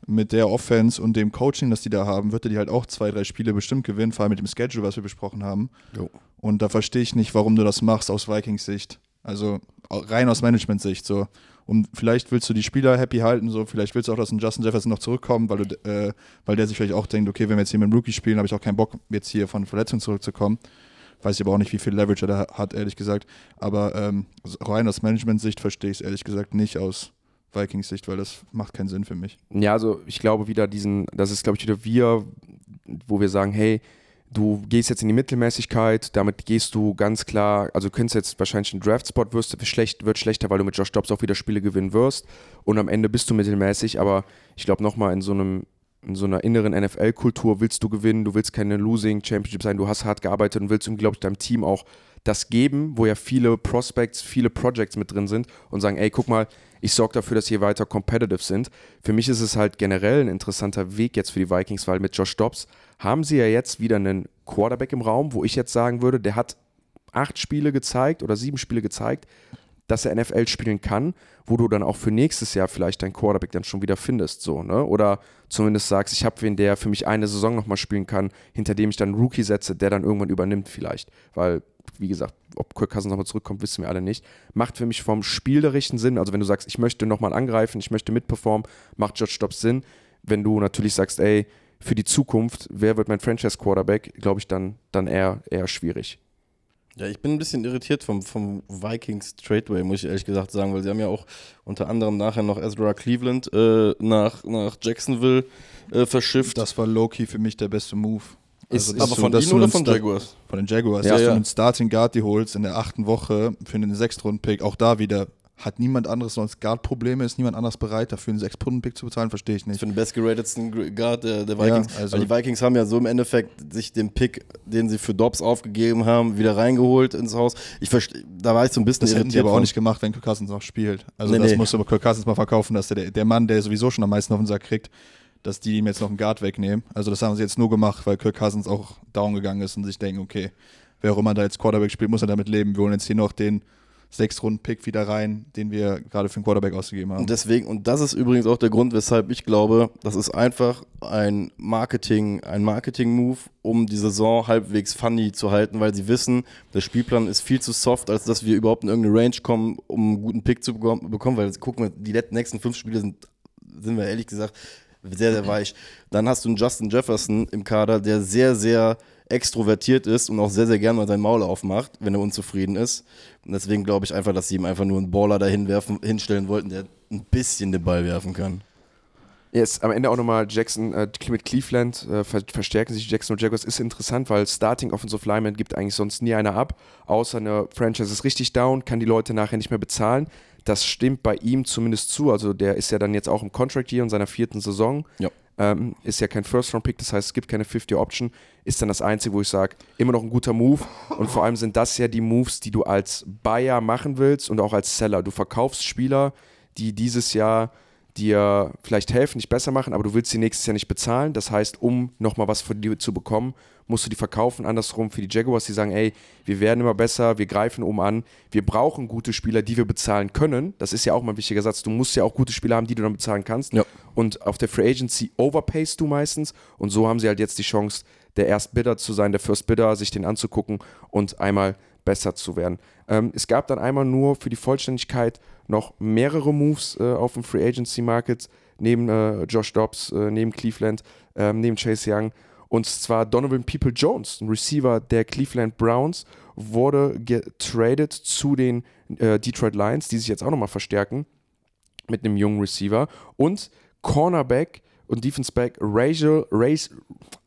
mit der Offense und dem Coaching, das die da haben, wird er die halt auch zwei, drei Spiele bestimmt gewinnen, vor allem mit dem Schedule, was wir besprochen haben. Jo. Und da verstehe ich nicht, warum du das machst aus Vikings Sicht. Also rein aus Management-Sicht so. Und vielleicht willst du die Spieler happy halten, so vielleicht willst du auch, dass ein Justin Jefferson noch zurückkommt, weil, du, äh, weil der sich vielleicht auch denkt, okay, wenn wir jetzt hier mit dem Rookie spielen, habe ich auch keinen Bock, jetzt hier von Verletzung zurückzukommen. Weiß ich aber auch nicht, wie viel Leverage er da hat, ehrlich gesagt. Aber ähm, rein aus Management-Sicht verstehe ich es ehrlich gesagt nicht aus Vikings Sicht, weil das macht keinen Sinn für mich. Ja, also ich glaube wieder diesen, das ist glaube ich wieder wir, wo wir sagen, hey, du gehst jetzt in die Mittelmäßigkeit, damit gehst du ganz klar, also du könntest jetzt wahrscheinlich einen Draftspot wirst, schlecht, wird schlechter, weil du mit Josh Dobbs auch wieder Spiele gewinnen wirst. Und am Ende bist du mittelmäßig, aber ich glaube nochmal in so einem in so einer inneren NFL-Kultur willst du gewinnen, du willst keine Losing Championship sein, du hast hart gearbeitet und willst, glaube ich, deinem Team auch das geben, wo ja viele Prospects, viele Projects mit drin sind und sagen, ey, guck mal, ich sorge dafür, dass hier weiter competitive sind. Für mich ist es halt generell ein interessanter Weg jetzt für die Vikings, weil mit Josh Dobbs haben sie ja jetzt wieder einen Quarterback im Raum, wo ich jetzt sagen würde, der hat acht Spiele gezeigt oder sieben Spiele gezeigt, dass er NFL spielen kann, wo du dann auch für nächstes Jahr vielleicht deinen Quarterback dann schon wieder findest, so, ne? Oder zumindest sagst, ich habe wen, der für mich eine Saison nochmal spielen kann, hinter dem ich dann einen Rookie setze, der dann irgendwann übernimmt vielleicht. Weil, wie gesagt, ob Kirk Cousins nochmal zurückkommt, wissen wir alle nicht. Macht für mich vom spielerischen Sinn, also wenn du sagst, ich möchte nochmal angreifen, ich möchte mitperformen, macht Judge Dobbs Sinn. Wenn du natürlich sagst, ey, für die Zukunft, wer wird mein Franchise-Quarterback, glaube ich, dann, dann eher, eher schwierig. Ja, ich bin ein bisschen irritiert vom, vom Vikings Tradeway, muss ich ehrlich gesagt sagen, weil sie haben ja auch unter anderem nachher noch Ezra Cleveland äh, nach, nach Jacksonville äh, verschifft. Das war low-key für mich der beste Move. Ist- dass aber du- von ihnen oder von Jaguars? Von den Jaguars. Ja, dass ja. du einen Starting Guard die holst in der achten Woche für einen Sechstrunden-Pick. Auch da wieder hat niemand anderes sonst Guard-Probleme, ist niemand anderes bereit, dafür einen Sechstrunden-Pick zu bezahlen, verstehe ich nicht. Für den bestgeratedsten Guard der, der Vikings. Ja, also- Weil die Vikings haben ja so im Endeffekt sich den Pick, den sie für Dobbs aufgegeben haben, wieder reingeholt ins Haus. Ich verste- da war ich so ein bisschen Das hätten die aber auch nicht gemacht, wenn Kirk Cousins noch spielt. Also Nee, das nee. musst du aber Kirk Cousins mal verkaufen, dass der, der Mann, der sowieso schon am meisten auf den Sack kriegt, dass die ihm jetzt noch einen Guard wegnehmen. Also das haben sie jetzt nur gemacht, weil Kirk Cousins auch down gegangen ist und sich denken, okay, wer auch immer da jetzt Quarterback spielt, muss er damit leben. Wir holen jetzt hier noch den Sechs-Runden-Pick wieder rein, den wir gerade für den Quarterback ausgegeben haben. Und deswegen, und das ist übrigens auch der Grund, weshalb ich glaube, das ist einfach ein Marketing, ein Marketing-Move, um die Saison halbwegs funny zu halten, weil sie wissen, der Spielplan ist viel zu soft, als dass wir überhaupt in irgendeine Range kommen, um einen guten Pick zu bekommen, weil gucken wir, die letzten- nächsten fünf Spiele sind, sind wir ehrlich gesagt, sehr, sehr weich. Dann hast du einen Justin Jefferson im Kader, der sehr, sehr extrovertiert ist und auch sehr, sehr gerne mal sein Maul aufmacht, wenn er unzufrieden ist. Und deswegen glaube ich einfach, dass sie ihm einfach nur einen Baller dahin werfen, hinstellen wollten, der ein bisschen den Ball werfen kann. Jetzt am Ende auch nochmal Jackson äh, mit Cleveland äh, ver verstärken sich Jackson und Jaguars. Ist interessant, weil Starting Offensive Lineman gibt eigentlich sonst nie einer ab, außer eine Franchise ist richtig down, kann die Leute nachher nicht mehr bezahlen. Das stimmt bei ihm zumindest zu. Also der ist ja dann jetzt auch im Contract Year in seiner vierten Saison. Ja. ähm, ist ja kein First-Round-Pick, das heißt, es gibt keine 50-Option, ist dann das Einzige, wo ich sage, immer noch ein guter Move. Und vor allem sind das ja die Moves, die du als Buyer machen willst und auch als Seller. Du verkaufst Spieler, die dieses Jahr dir vielleicht helfen, dich besser machen, aber du willst sie nächstes Jahr nicht bezahlen. Das heißt, um nochmal was von dir zu bekommen, musst du die verkaufen. Andersrum für die Jaguars, die sagen, ey, wir werden immer besser, wir greifen um an, wir brauchen gute Spieler, die wir bezahlen können. Das ist ja auch mal ein wichtiger Satz. Du musst ja auch gute Spieler haben, die du dann bezahlen kannst. Ja. Und auf der Free Agency overpayst du meistens. Und so haben sie halt jetzt die Chance, der Erstbidder zu sein, der First Bidder, sich den anzugucken und einmal besser zu werden. Ähm, es gab dann einmal nur für die Vollständigkeit noch mehrere Moves äh, auf dem Free Agency Market, neben äh, Josh Dobbs, äh, neben Cleveland, ähm, neben Chase Young. Und zwar Donovan People Jones, ein Receiver der Cleveland Browns, wurde getradet zu den äh, Detroit Lions, die sich jetzt auch nochmal verstärken mit einem jungen Receiver. Und Cornerback und Defenseback Rachel, Race,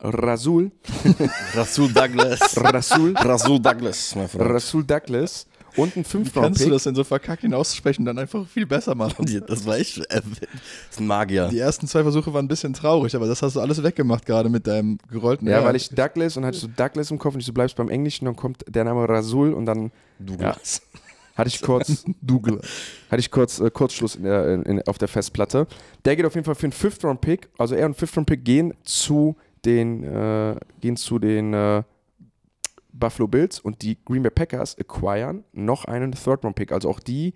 Rasul, <laughs> Rasul Douglas. Rasul, Rasul Douglas, mein Freund. Rasul Douglas und ein Wie kannst du Fünf-Round-Pick. das denn so verkackt aussprechen und dann einfach viel besser machen? <laughs> Das war echt. Äh, das ist ein Magier. Die ersten zwei Versuche waren ein bisschen traurig, aber das hast du alles weggemacht gerade mit deinem gerollten Ja, R. weil ich Douglas und hatte so Douglas im Kopf und ich so bleibst beim Englischen, dann kommt der Name Rasul und dann Douglas. hatte ich <laughs> kurz, Douglas. hatte ich kurz äh, Kurzschluss in der, in, in, auf der Festplatte. Der geht auf jeden Fall für einen Fifth-Round-Pick, also er und Fifth-Round-Pick gehen zu den, äh, gehen zu den äh, Buffalo Bills und die Green Bay Packers acquiren noch einen Third-Round-Pick. Also auch die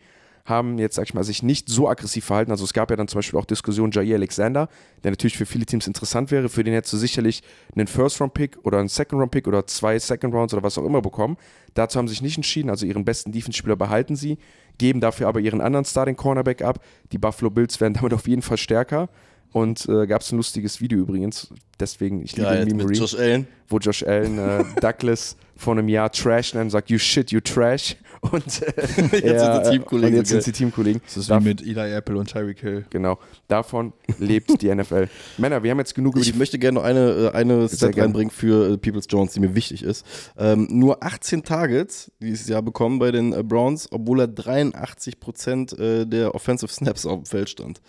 haben jetzt, sag ich mal, sich nicht so aggressiv verhalten. Also es gab ja dann zum Beispiel auch Diskussionen Jair Alexander, der natürlich für viele Teams interessant wäre. Für den hättest du sicherlich einen First-Round-Pick oder einen Second-Round-Pick oder zwei Second-Rounds oder was auch immer bekommen. Dazu haben sie sich nicht entschieden. Also ihren besten Defense-Spieler behalten sie, geben dafür aber ihren anderen Starting-Cornerback ab. Die Buffalo Bills werden damit auf jeden Fall stärker. Und äh, gab es ein lustiges Video übrigens, deswegen, ich liebe Geil, mit Memory, Josh Allen. wo Josh Allen äh, <laughs> Douglas vor einem Jahr trash nennt und sagt, you shit, you trash. <laughs> Und äh, Jetzt sind sie äh, Teamkollegen, Und jetzt sind sie Teamkollegen. Das ist Darf- wie mit Eli Apple und Tyreek Hill. Genau, davon lebt die NFL. <laughs> Männer, wir haben jetzt genug über Ich die möchte gerne noch eine, äh, eine Stat reinbringen für äh, Peoples Jones, die mir wichtig ist. Ähm, nur 18 Targets dieses Jahr bekommen bei den äh, Browns, obwohl er 83 Prozent der Offensive Snaps auf dem Feld stand.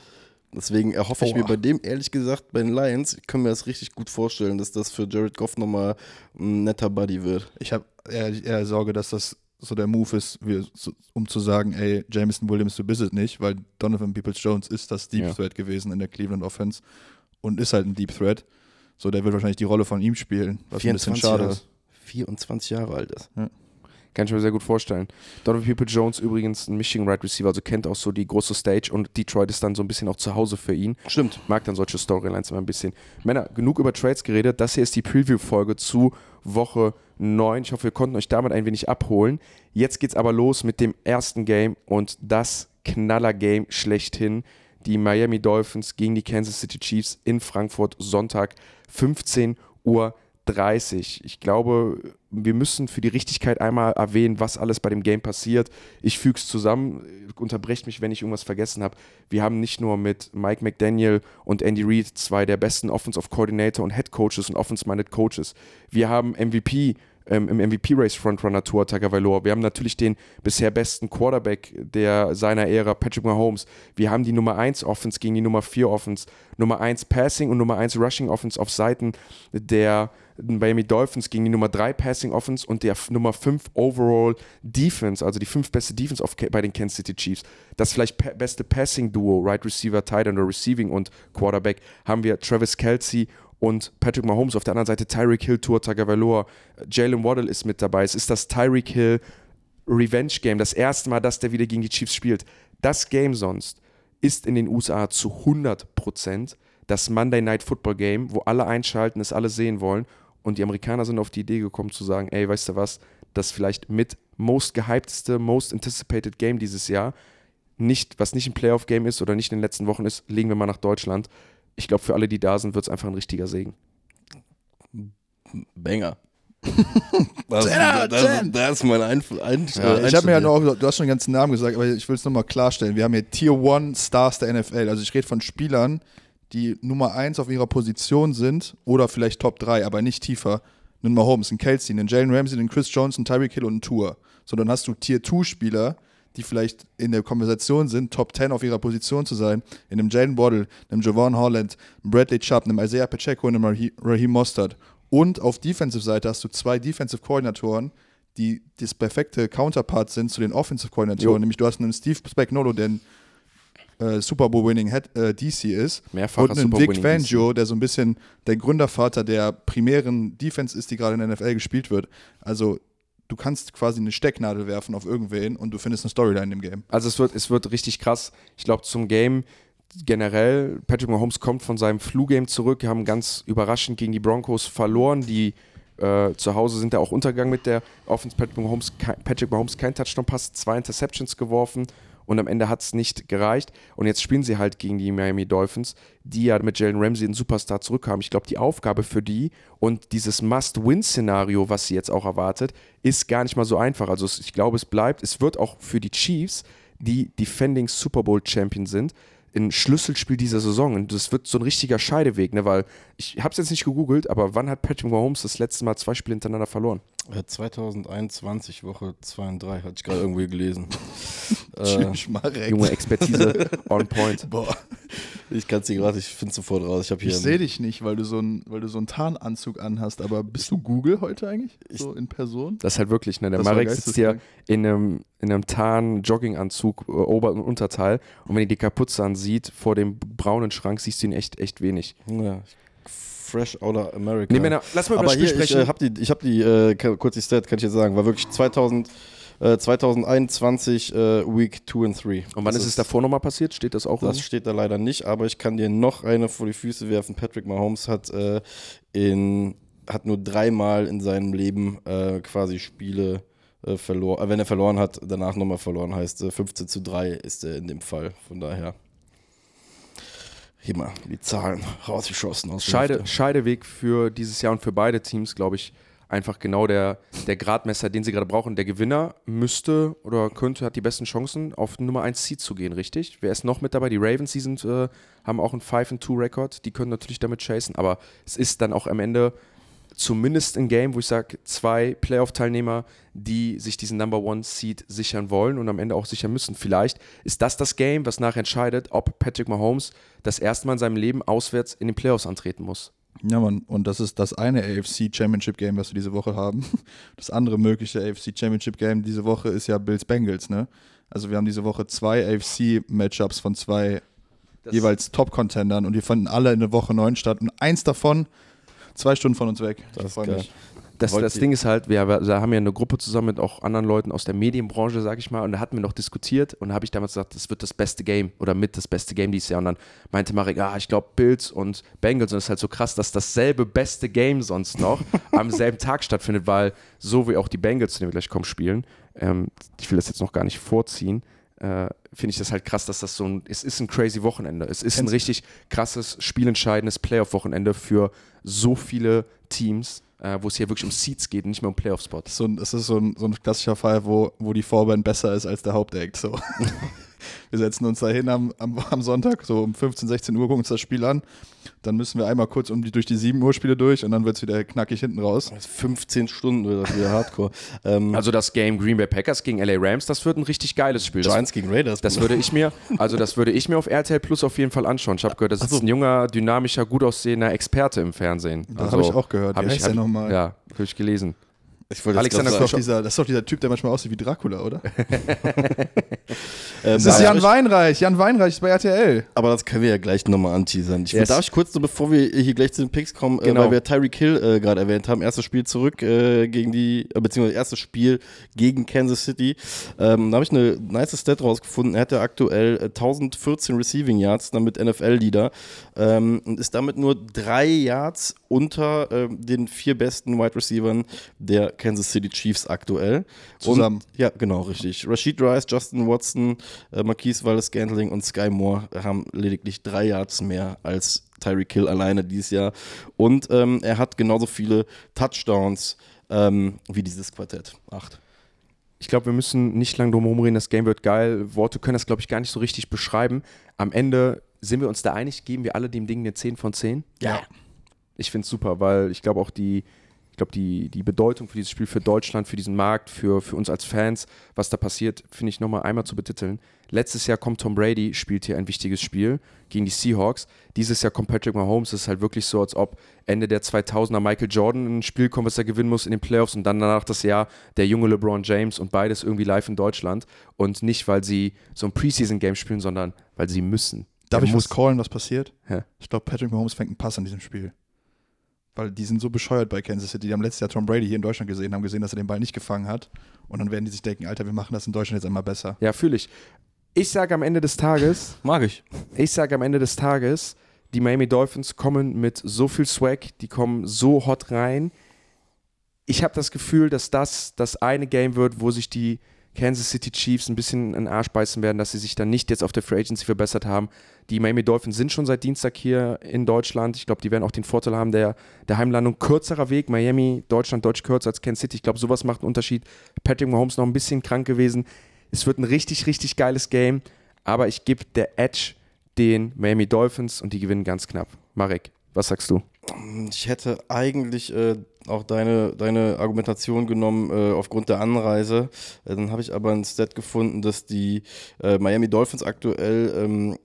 Deswegen erhoffe ich Oha. mir bei dem, ehrlich gesagt, bei den Lions, ich kann mir das richtig gut vorstellen, dass das für Jared Goff nochmal ein netter Buddy wird. Ich habe eher, eher Sorge, dass das so der Move ist, um zu sagen, ey, Jameson Williams, du bist es nicht, weil Donovan Peoples-Jones ist das Deep Ja. Threat gewesen in der Cleveland Offense und ist halt ein Deep Threat. So, der wird wahrscheinlich die Rolle von ihm spielen, was ein bisschen schade Jahre, ist. 24 Jahre alt ist. Kann ich mir sehr gut vorstellen. Donovan People Jones übrigens ein Michigan Right Receiver, also kennt auch so die große Stage und Detroit ist dann so ein bisschen auch zu Hause für ihn. Stimmt. Mag dann solche Storylines immer ein bisschen. Männer, genug über Trades geredet. Das hier ist die Preview-Folge zu Woche 9. Ich hoffe, wir konnten euch damit ein wenig abholen. Jetzt geht's aber los mit dem ersten Game und das Knaller-Game schlechthin. Die Miami Dolphins gegen die Kansas City Chiefs in Frankfurt Sonntag 15 Uhr 30. Ich glaube, wir müssen für die Richtigkeit einmal erwähnen, was alles bei dem Game passiert. Ich füge es zusammen, unterbrecht mich, wenn ich irgendwas vergessen habe. Wir haben nicht nur mit Mike McDaniel und Andy Reid zwei der besten Offensive Coordinator und Head Coaches und Offense-Minded Coaches. Wir haben MVP ähm, im MVP-Race Frontrunner Tour Tagovailoa. Wir haben natürlich den bisher besten Quarterback der seiner Ära, Patrick Mahomes. Wir haben die Nummer 1 Offense gegen die Nummer 4 Offense, Nummer 1 Passing und Nummer 1 Rushing Offense auf Seiten der Miami Dolphins gegen die Nummer 3 Passing Offense und der Nummer 5 Overall Defense, also die fünf beste Defense auf, bei den Kansas City Chiefs. Das vielleicht beste Passing Duo, Right Receiver, Tight End oder Receiving und Quarterback, haben wir Travis Kelsey und Patrick Mahomes. Auf der anderen Seite Tyreek Hill, Tour Tagovailoa, Jalen Waddle ist mit dabei. Es ist das Tyreek Hill Revenge Game, das erste Mal, dass der wieder gegen die Chiefs spielt. Das Game sonst ist in den USA zu 100% das Monday Night Football Game, wo alle einschalten, es alle sehen wollen. Und die Amerikaner sind auf die Idee gekommen zu sagen, ey, weißt du was, das vielleicht mit most gehypteste, most anticipated Game dieses Jahr, nicht, was nicht ein Playoff-Game ist oder nicht in den letzten Wochen ist, legen wir mal nach Deutschland. Ich glaube, für alle, die da sind, wird es einfach ein richtiger Segen. Banger. <laughs> Das, das, Jen. das ist mein Einfluss. Ein, Ja, ich habe mir ja noch, du hast schon den ganzen Namen gesagt, aber ich will es nochmal klarstellen. Wir haben hier Tier 1 Stars der NFL. Also ich rede von Spielern, die Nummer 1 auf ihrer Position sind oder vielleicht Top 3, aber nicht tiefer. Einen Mahomes, einen Kelsey, einen Jalen Ramsey, einen Chris Jones, einen Tyreek Hill und einen Tour. Sondern hast du Tier 2 Spieler, die vielleicht in der Konversation sind, Top 10 auf ihrer Position zu sein, in einem Jaden Waddle, einem Javon Holland, einem Bradley Chubb, einem Isaiah Pacheco und einem Raheem- Mostert. Und auf Defensive-Seite hast du zwei Defensive-Koordinatoren, die das perfekte Counterpart sind zu den Offensive-Koordinatoren. Nämlich du hast einen Steve Spagnolo, der ein äh, Super Bowl-winning Head- äh, DC ist. Mehrfacher und einen Super Vic Fangio, der so ein bisschen der Gründervater der primären Defense ist, die gerade in der NFL gespielt wird. Also du kannst quasi eine Stecknadel werfen auf irgendwen und du findest eine Storyline im Game. Also es wird, es wird richtig krass. Ich glaube, zum Game generell, Patrick Mahomes kommt von seinem Flu-Game zurück, haben ganz überraschend gegen die Broncos verloren. Die äh, zu Hause sind da auch untergegangen mit der Offense. Patrick Mahomes, Patrick Mahomes kein Touchdown-Pass, zwei Interceptions geworfen und am Ende hat es nicht gereicht. Und jetzt spielen sie halt gegen die Miami Dolphins, die ja mit Jalen Ramsey einen Superstar zurückhaben. Ich glaube, die Aufgabe für die und dieses Must-Win-Szenario, was sie jetzt auch erwartet, ist gar nicht mal so einfach. Also ich glaube, es bleibt, es wird auch für die Chiefs, die Defending Super Bowl Champion sind, ein Schlüsselspiel dieser Saison. Und das wird so ein richtiger Scheideweg, ne? weil ich habe es jetzt nicht gegoogelt, aber wann hat Patrick Mahomes das letzte Mal zwei Spiele hintereinander verloren? Äh, 2021, Woche 2 und 3, hatte ich gerade irgendwie gelesen. <laughs> äh, Schmarek. Junge Expertise <laughs> on point. Boah. ich kann es dir gerade, ich finde sofort raus. Ich. Ich sehe dich nicht, weil du so ein, weil du so einen Tarnanzug anhast, aber bist du Google heute eigentlich? So in Person? Das ist halt wirklich, ne? Der Das Marek sitzt hier in einem, in einem Tarn-Jogginganzug, äh, Ober- und Unterteil. Und wenn ihr die Kapuze ansieht, vor dem braunen Schrank, siehst du ihn echt, echt wenig. ja, Fresh Outer America. Nee, Männer, lass mal über Aber das Spiel hier, ich sprechen. äh, habe die, ich hab die äh, kurz die Stat, kann ich jetzt sagen, war wirklich 2000, äh, 2021 äh, Week 2 und 3. und wann ist es davor nochmal passiert? Steht das auch? Das irgendwo? steht da leider nicht, aber ich kann dir noch eine vor die Füße werfen. Patrick Mahomes hat, äh, in, hat nur dreimal in seinem Leben äh, quasi Spiele verloren. Äh, wenn er verloren hat, danach nochmal verloren, heißt äh, 15 zu 3 ist er in dem Fall. Von daher. Hier mal die Zahlen rausgeschossen aus Scheide. Scheideweg für dieses Jahr und für beide Teams, glaube ich, einfach genau der, der Gradmesser, den sie gerade brauchen. Der Gewinner müsste oder könnte, hat die besten Chancen, auf Nummer 1 Seed zu gehen, richtig? Wer ist noch mit dabei? Die Ravens, die sind, äh, haben auch einen 5-2-Rekord, die können natürlich damit chasen, aber es ist dann auch am Ende zumindest ein Game, wo ich sage, zwei Playoff-Teilnehmer, die sich diesen Number One Seed sichern wollen und am Ende auch sichern müssen. Vielleicht ist das das Game, was nachher entscheidet, ob Patrick Mahomes das erste Mal in seinem Leben auswärts in den Playoffs antreten muss. Ja, Mann, und das ist das eine AFC Championship Game, was wir diese Woche haben. <laughs> Das andere mögliche AFC Championship Game diese Woche ist ja Bills Bengals, ne? Also wir haben diese Woche zwei AFC Matchups von zwei jeweils Top-Contendern und die fanden alle in der Woche 9 statt und eins davon zwei Stunden von uns weg. Das Ich ist freu geil. mich. Das, das Ding ist halt, wir, wir haben ja eine Gruppe zusammen mit auch anderen Leuten aus der Medienbranche, sag ich mal, und da hatten wir noch diskutiert und da habe ich damals gesagt, das wird das beste Game oder mit das beste Game dieses Jahr. Und dann meinte Marek, ah, ich glaube Bills und Bengals und es ist halt so krass, dass dasselbe beste Game sonst noch <laughs> am selben Tag stattfindet, weil so wie auch die Bengals, zu denen wir gleich kommen, spielen, ähm, ich will das jetzt noch gar nicht vorziehen, äh, finde ich das halt krass, dass das so ein, es ist ein crazy Wochenende. Es ist ein richtig krasses, spielentscheidendes Playoff-Wochenende für so viele Teams, äh, wo es hier wirklich um Seeds geht und nicht mehr um Playoff-Spots. So das ist so ein, so ein klassischer Fall, wo, wo die Vorband besser ist als der Hauptact. So. <laughs> wir setzen uns da hin am, am, am Sonntag, so um 15, 16 Uhr, gucken uns das Spiel an. Dann müssen wir einmal kurz um die, durch die 7 Uhr Spiele durch und dann wird es wieder knackig hinten raus. Das ist 15 Stunden wird das wieder Hardcore. <laughs> Ähm, Also das Game Green Bay Packers gegen LA Rams, das wird ein richtig geiles Spiel. Das, Giants gegen Raiders. das würde ich mir, also das würde ich mir auf RTL Plus auf jeden Fall anschauen. Ich habe gehört, das ist ein junger, dynamischer, gut aussehender Experte im Fernsehen. Das also, habe ich auch gehört. Hab Wie ich, heißt hab, nochmal? Ja, habe ich gelesen. Alexander doch dieser, das ist doch dieser Typ, der manchmal aussieht wie Dracula, oder? <laughs> ähm, Das ist Jan Weinreich. Jan Weinreich ist bei RTL. Aber das können wir ja gleich nochmal anteasern. Ich Yes. Darf ich kurz, so bevor wir hier gleich zu den Picks kommen, Genau. äh, weil wir Tyreek Hill äh, gerade erwähnt haben, erstes Spiel zurück äh, gegen die, äh, beziehungsweise erstes Spiel gegen Kansas City. Ähm, da habe ich eine nice Stat rausgefunden. Er hat ja aktuell äh, 1014 Receiving Yards, damit NFL-Leader ähm, und ist damit nur drei Yards unter ähm, den vier besten Wide Receivern der Kansas City Chiefs aktuell. Zusammen. Und, ja, genau, richtig. Rashid Rice, Justin Watson, äh, Marquise Wallace-Scantling und Sky Moore haben lediglich drei Yards mehr als Tyreek Hill alleine dieses Jahr. Und ähm, er hat genauso viele Touchdowns ähm, wie dieses Quartett. Acht. Ich glaube, wir müssen nicht lange drum herum reden. Das Game wird geil. Worte können das, glaube ich, gar nicht so richtig beschreiben. Am Ende sind wir uns da einig, geben wir alle dem Ding eine 10 von 10. Ja. Ich finde es super, weil ich glaube auch die, ich glaube, die, die Bedeutung für dieses Spiel für Deutschland, für diesen Markt, für, für uns als Fans, was da passiert, finde ich nochmal einmal zu betiteln. Letztes Jahr kommt Tom Brady, spielt hier ein wichtiges Spiel gegen die Seahawks. Dieses Jahr kommt Patrick Mahomes. Es ist halt wirklich so, als ob Ende der 2000er Michael Jordan ein Spiel kommt, was er gewinnen muss in den Playoffs und dann danach das Jahr der junge LeBron James und beides irgendwie live in Deutschland. Und nicht, weil sie so ein Preseason-Game spielen, sondern weil sie müssen. Darf Er ich muss. was callen, was passiert? Ja. Ich glaube, Patrick Mahomes fängt einen Pass an diesem Spiel. Weil die sind so bescheuert bei Kansas City. Die haben letztes Jahr Tom Brady hier in Deutschland gesehen, haben gesehen, dass er den Ball nicht gefangen hat. Und dann werden die sich denken, Alter, wir machen das in Deutschland jetzt einmal besser. Ja, fühle ich. Ich sage am Ende des Tages, <laughs> Mag ich. ich sage am Ende des Tages, die Miami Dolphins kommen mit so viel Swag, die kommen so hot rein. Ich habe das Gefühl, dass das das eine Game wird, wo sich die Kansas City Chiefs ein bisschen in den Arsch beißen werden, dass sie sich dann nicht jetzt auf der Free Agency verbessert haben. Die Miami Dolphins sind schon seit Dienstag hier in Deutschland. Ich glaube, die werden auch den Vorteil haben der, der Heimlandung. Kürzerer Weg, Miami, Deutschland deutlich kürzer als Kansas City. Ich glaube, sowas macht einen Unterschied. Patrick Mahomes noch ein bisschen krank gewesen. Es wird ein richtig, richtig geiles Game. Aber ich gebe der Edge den Miami Dolphins und die gewinnen ganz knapp. Marek, was sagst du? Ich hätte eigentlich äh, auch deine, deine Argumentation genommen äh, aufgrund der Anreise. Äh, dann habe ich aber ein Stat gefunden, dass die äh, Miami Dolphins aktuell ähm,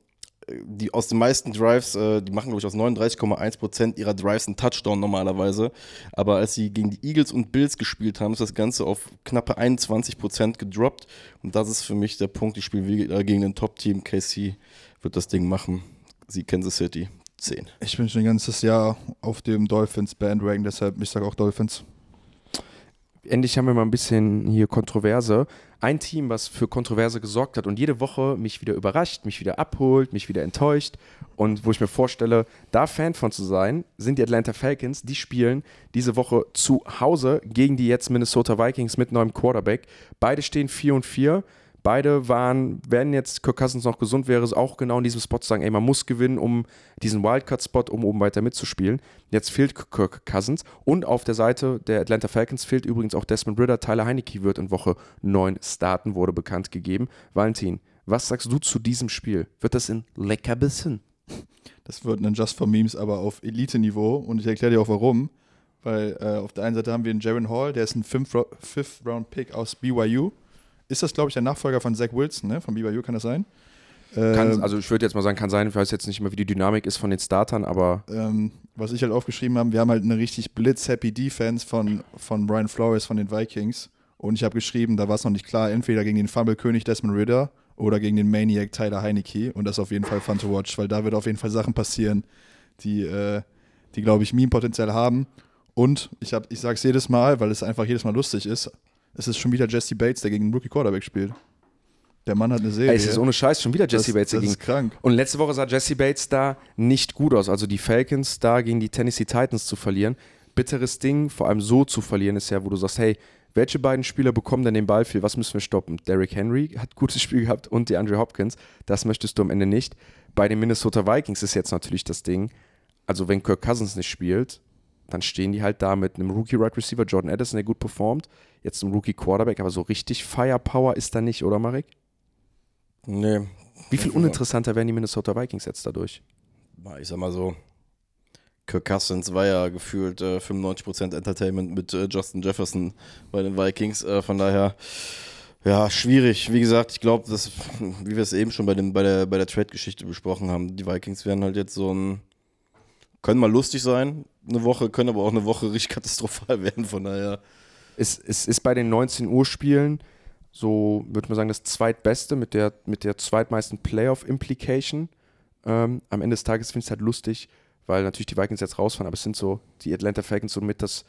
die aus den meisten Drives, äh, die machen glaube ich aus 39,1% ihrer Drives einen Touchdown normalerweise. Aber als sie gegen die Eagles und Bills gespielt haben, ist das Ganze auf knappe 21% gedroppt. Und das ist für mich der Punkt. Die spielen wieder gegen ein Top-Team. KC wird das Ding machen. Sie Kansas City 10. Ich bin schon ein ganzes Jahr auf dem Dolphins Bandwagon, deshalb ich sage auch Dolphins. endlich haben wir mal ein bisschen hier Kontroverse. Ein Team, was für Kontroverse gesorgt hat und jede Woche mich wieder überrascht, mich wieder abholt, mich wieder enttäuscht und wo ich mir vorstelle, da Fan von zu sein, sind die Atlanta Falcons. Die spielen diese Woche zu Hause gegen die jetzt Minnesota Vikings mit neuem Quarterback. Beide stehen 4 und 4. Beide waren, wenn jetzt Kirk Cousins noch gesund wäre, auch genau in diesem Spot sagen, ey, man muss gewinnen, um diesen Wildcard-Spot, um oben weiter mitzuspielen. Jetzt fehlt Kirk Cousins und auf der Seite der Atlanta Falcons fehlt übrigens auch Desmond Ritter. Tyler Heineke wird in Woche 9 starten, wurde bekannt gegeben. Valentin, was sagst du zu diesem Spiel? Wird das in Leckerbissen? Das wird ein Just for Memes, aber auf Elite-Niveau und ich erkläre dir auch warum. Weil äh, auf der einen Seite haben wir einen Jaron Hall, der ist ein Fifth-Round-Pick aus BYU. Ist das, glaube ich, der Nachfolger von Zach Wilson, ne? Von BYU, kann das sein? Kann, Ähm, also ich würde jetzt mal sagen, kann sein, ich weiß jetzt nicht mehr, wie die Dynamik ist von den Startern, aber ähm, was ich halt aufgeschrieben habe, wir haben halt eine richtig blitz-happy Defense von, von Brian Flores von den Vikings. Und ich habe geschrieben, da war es noch nicht klar, entweder gegen den Fumble-König Desmond Ritter oder gegen den Maniac Tyler Heineke. Und das ist auf jeden Fall fun to watch, weil da wird auf jeden Fall Sachen passieren, die, äh, die glaube ich, Meme-Potenzial haben. Und ich, hab, ich sage es jedes Mal, weil es einfach jedes Mal lustig ist, es ist schon wieder Jesse Bates, der gegen einen Rookie-Quarterback spielt. Der Mann hat eine Serie. ey, es ist ohne Scheiß schon wieder Jesse das, Bates das dagegen. ist krank. Und letzte Woche sah Jesse Bates da nicht gut aus. Also die Falcons da gegen die Tennessee Titans zu verlieren. Bitteres Ding, vor allem so zu verlieren, ist ja, wo du sagst, hey, welche beiden Spieler bekommen denn den Ball viel? Was müssen wir stoppen? Derrick Henry hat gutes Spiel gehabt und die Andre Hopkins. Das möchtest du am Ende nicht. Bei den Minnesota Vikings ist jetzt natürlich das Ding, also wenn Kirk Cousins nicht spielt, dann stehen die halt da mit einem Rookie-Right Receiver, Jordan Addison, der gut performt, jetzt ein Rookie-Quarterback, aber so richtig Firepower ist da nicht, oder Marek? Nee. Wie viel uninteressanter werden die Minnesota Vikings jetzt dadurch? ich sag mal so, Kirk Cousins war ja gefühlt äh, 95% Entertainment mit äh, Justin Jefferson bei den Vikings. Äh, von daher, ja, schwierig. Wie gesagt, ich glaube, dass, wie wir es eben schon bei, dem, bei der, bei der Trade-Geschichte besprochen haben, die Vikings werden halt jetzt so ein, können mal lustig sein, eine Woche, können aber auch eine Woche richtig katastrophal werden. Von daher, Es, es ist bei den 19 Uhr Spielen so, würde man sagen, das zweitbeste mit der, mit der zweitmeisten Playoff-Implication. Ähm, am Ende des Tages finde ich es halt lustig, weil natürlich die Vikings jetzt rausfahren, aber es sind so die Atlanta Falcons so mit das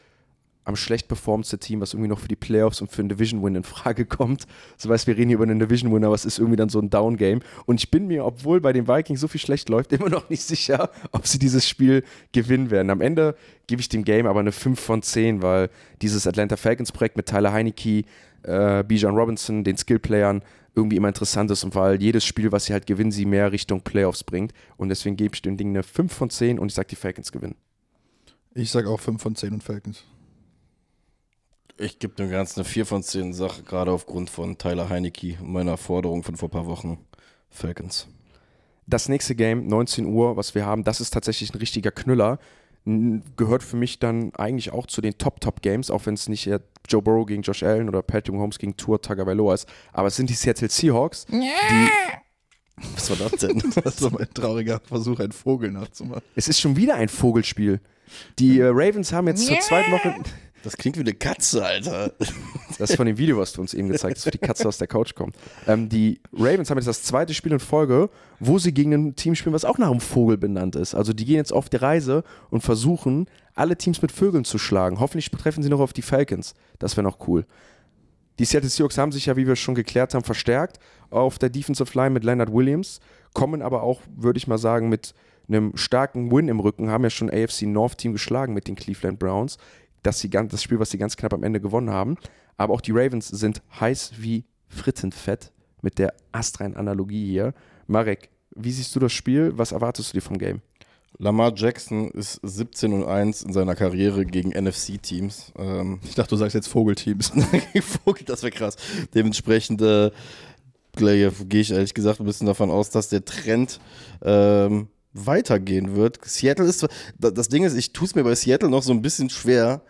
am schlecht performendste Team, was irgendwie noch für die Playoffs und für einen Division-Win in Frage kommt. <laughs> So weißt, wir reden hier über einen Division-Win, aber es ist irgendwie dann so ein Down-Game. Und ich bin mir, obwohl bei den Vikings so viel schlecht läuft, <laughs> immer noch nicht sicher, ob sie dieses Spiel gewinnen werden. Am Ende gebe ich dem Game aber eine 5 von 10, weil dieses Atlanta Falcons-Projekt mit Tyler Heineke, äh, Bijan Robinson, den Skill-Playern, irgendwie immer interessant ist und weil jedes Spiel, was sie halt gewinnen, sie mehr Richtung Playoffs bringt. Und deswegen gebe ich dem Ding eine 5 von 10 und ich sage, die Falcons gewinnen. Ich sage auch 5 von 10 und Falcons. Ich gebe dem Ganzen eine 4 von 10 Sache, gerade aufgrund von Tyler Heineke und meiner Forderung von vor ein paar Wochen. Falcons. Das nächste Game, 19 Uhr, was wir haben, das ist tatsächlich ein richtiger Knüller. gehört für mich dann eigentlich auch zu den Top-Top-Games, auch wenn es nicht Joe Burrow gegen Josh Allen oder Patrick Mahomes gegen Tua Tagovailoa ist. Aber es sind die Seattle Seahawks, die Was war das denn? <laughs> Das ist so mein trauriger Versuch, einen Vogel nachzumachen. Es ist schon wieder ein Vogelspiel. Die äh, Ravens haben jetzt zur zweiten Woche. Das klingt wie eine Katze, Alter. <laughs> Das ist von dem Video, was du uns eben gezeigt hast, wo die Katze aus der Couch kommt. Ähm, die Ravens haben jetzt das zweite Spiel in Folge, wo sie gegen ein Team spielen, was auch nach einem Vogel benannt ist. Also die gehen jetzt auf die Reise und versuchen, alle Teams mit Vögeln zu schlagen. Hoffentlich treffen sie noch auf die Falcons. Das wäre noch cool. Die Seattle Seahawks haben sich ja, wie wir schon geklärt haben, verstärkt auf der Defensive Line mit Leonard Williams, kommen aber auch, würde ich mal sagen, mit einem starken Win im Rücken, haben ja schon AFC North Team geschlagen mit den Cleveland Browns. Das, sie ganz, das Spiel, was sie ganz knapp am Ende gewonnen haben. Aber auch die Ravens sind heiß wie Frittenfett mit der astreinen Analogie hier. Marek, wie siehst du das Spiel? Was erwartest du dir vom Game? Lamar Jackson ist 17 und 1 in seiner Karriere gegen NFC-Teams. Ähm, Ich dachte, du sagst jetzt Vogelteams. <laughs> Vogel, das wäre krass. Dementsprechend äh, gehe ich ehrlich gesagt ein bisschen davon aus, dass der Trend ähm, weitergehen wird. Seattle ist, das Ding ist, ich tue es mir bei Seattle noch so ein bisschen schwer,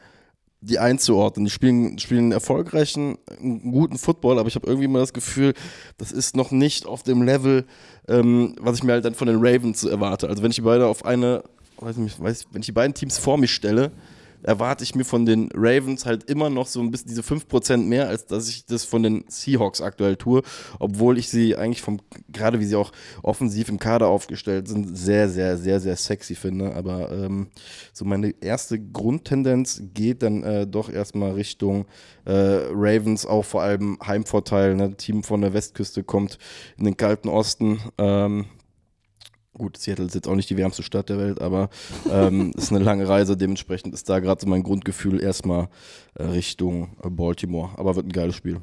die einzuordnen. Die spielen, spielen erfolgreichen, guten Football, aber ich habe irgendwie immer das Gefühl, das ist noch nicht auf dem Level, ähm, was ich mir halt dann von den Ravens erwarte. Also wenn ich die beide auf eine, weiß nicht, weiß, wenn ich die beiden Teams vor mich stelle, erwarte ich mir von den Ravens halt immer noch so ein bisschen diese 5% mehr, als dass ich das von den Seahawks aktuell tue, obwohl ich sie eigentlich vom, gerade wie sie auch offensiv im Kader aufgestellt sind, sehr, sehr, sehr, sehr sexy finde. Aber ähm, so meine erste Grundtendenz geht dann äh, doch erstmal Richtung äh, Ravens, auch vor allem Heimvorteil. Ne? Team von der Westküste kommt in den kalten Osten. Ähm, Gut, Seattle ist jetzt auch nicht die wärmste Stadt der Welt, aber ähm, <laughs> ist eine lange Reise. Dementsprechend ist da gerade so mein Grundgefühl erstmal äh, Richtung äh, Baltimore. Aber wird ein geiles Spiel.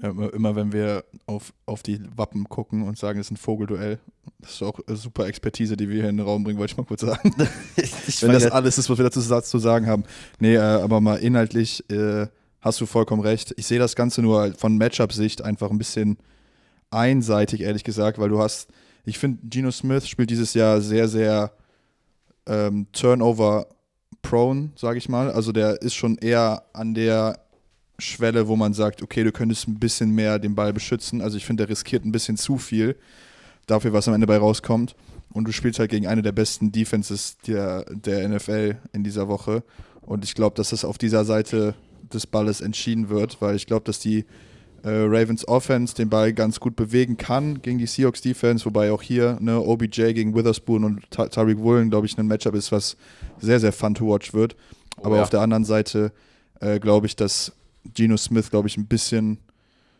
Ja, immer, immer wenn wir auf, auf die Wappen gucken und sagen, es ist ein Vogelduell, das ist auch äh, super Expertise, die wir hier in den Raum bringen, wollte ich mal kurz sagen. <laughs> wenn das alles ist, was wir dazu zu sagen haben. Nee, äh, aber mal inhaltlich äh, hast du vollkommen recht. Ich sehe das Ganze nur von Matchup-Sicht einfach ein bisschen einseitig, ehrlich gesagt, weil du hast, ich finde, Geno Smith spielt dieses Jahr sehr, sehr ähm, Turnover-prone, sage ich mal. Also der ist schon eher an der Schwelle, wo man sagt, okay, du könntest ein bisschen mehr den Ball beschützen. Also ich finde, der riskiert ein bisschen zu viel dafür, was am Ende bei rauskommt. Und du spielst halt gegen eine der besten Defenses der, der NFL in dieser Woche. Und ich glaube, dass das auf dieser Seite des Balles entschieden wird, weil ich glaube, dass die Ravens Offense den Ball ganz gut bewegen kann gegen die Seahawks Defense, wobei auch hier ne, OBJ gegen Witherspoon und Ta Tariq Woolen, glaube ich, ein Matchup ist, was sehr, sehr fun to watch wird. Aber ja. auf der anderen Seite äh, glaube ich, dass Geno Smith, glaube ich, ein bisschen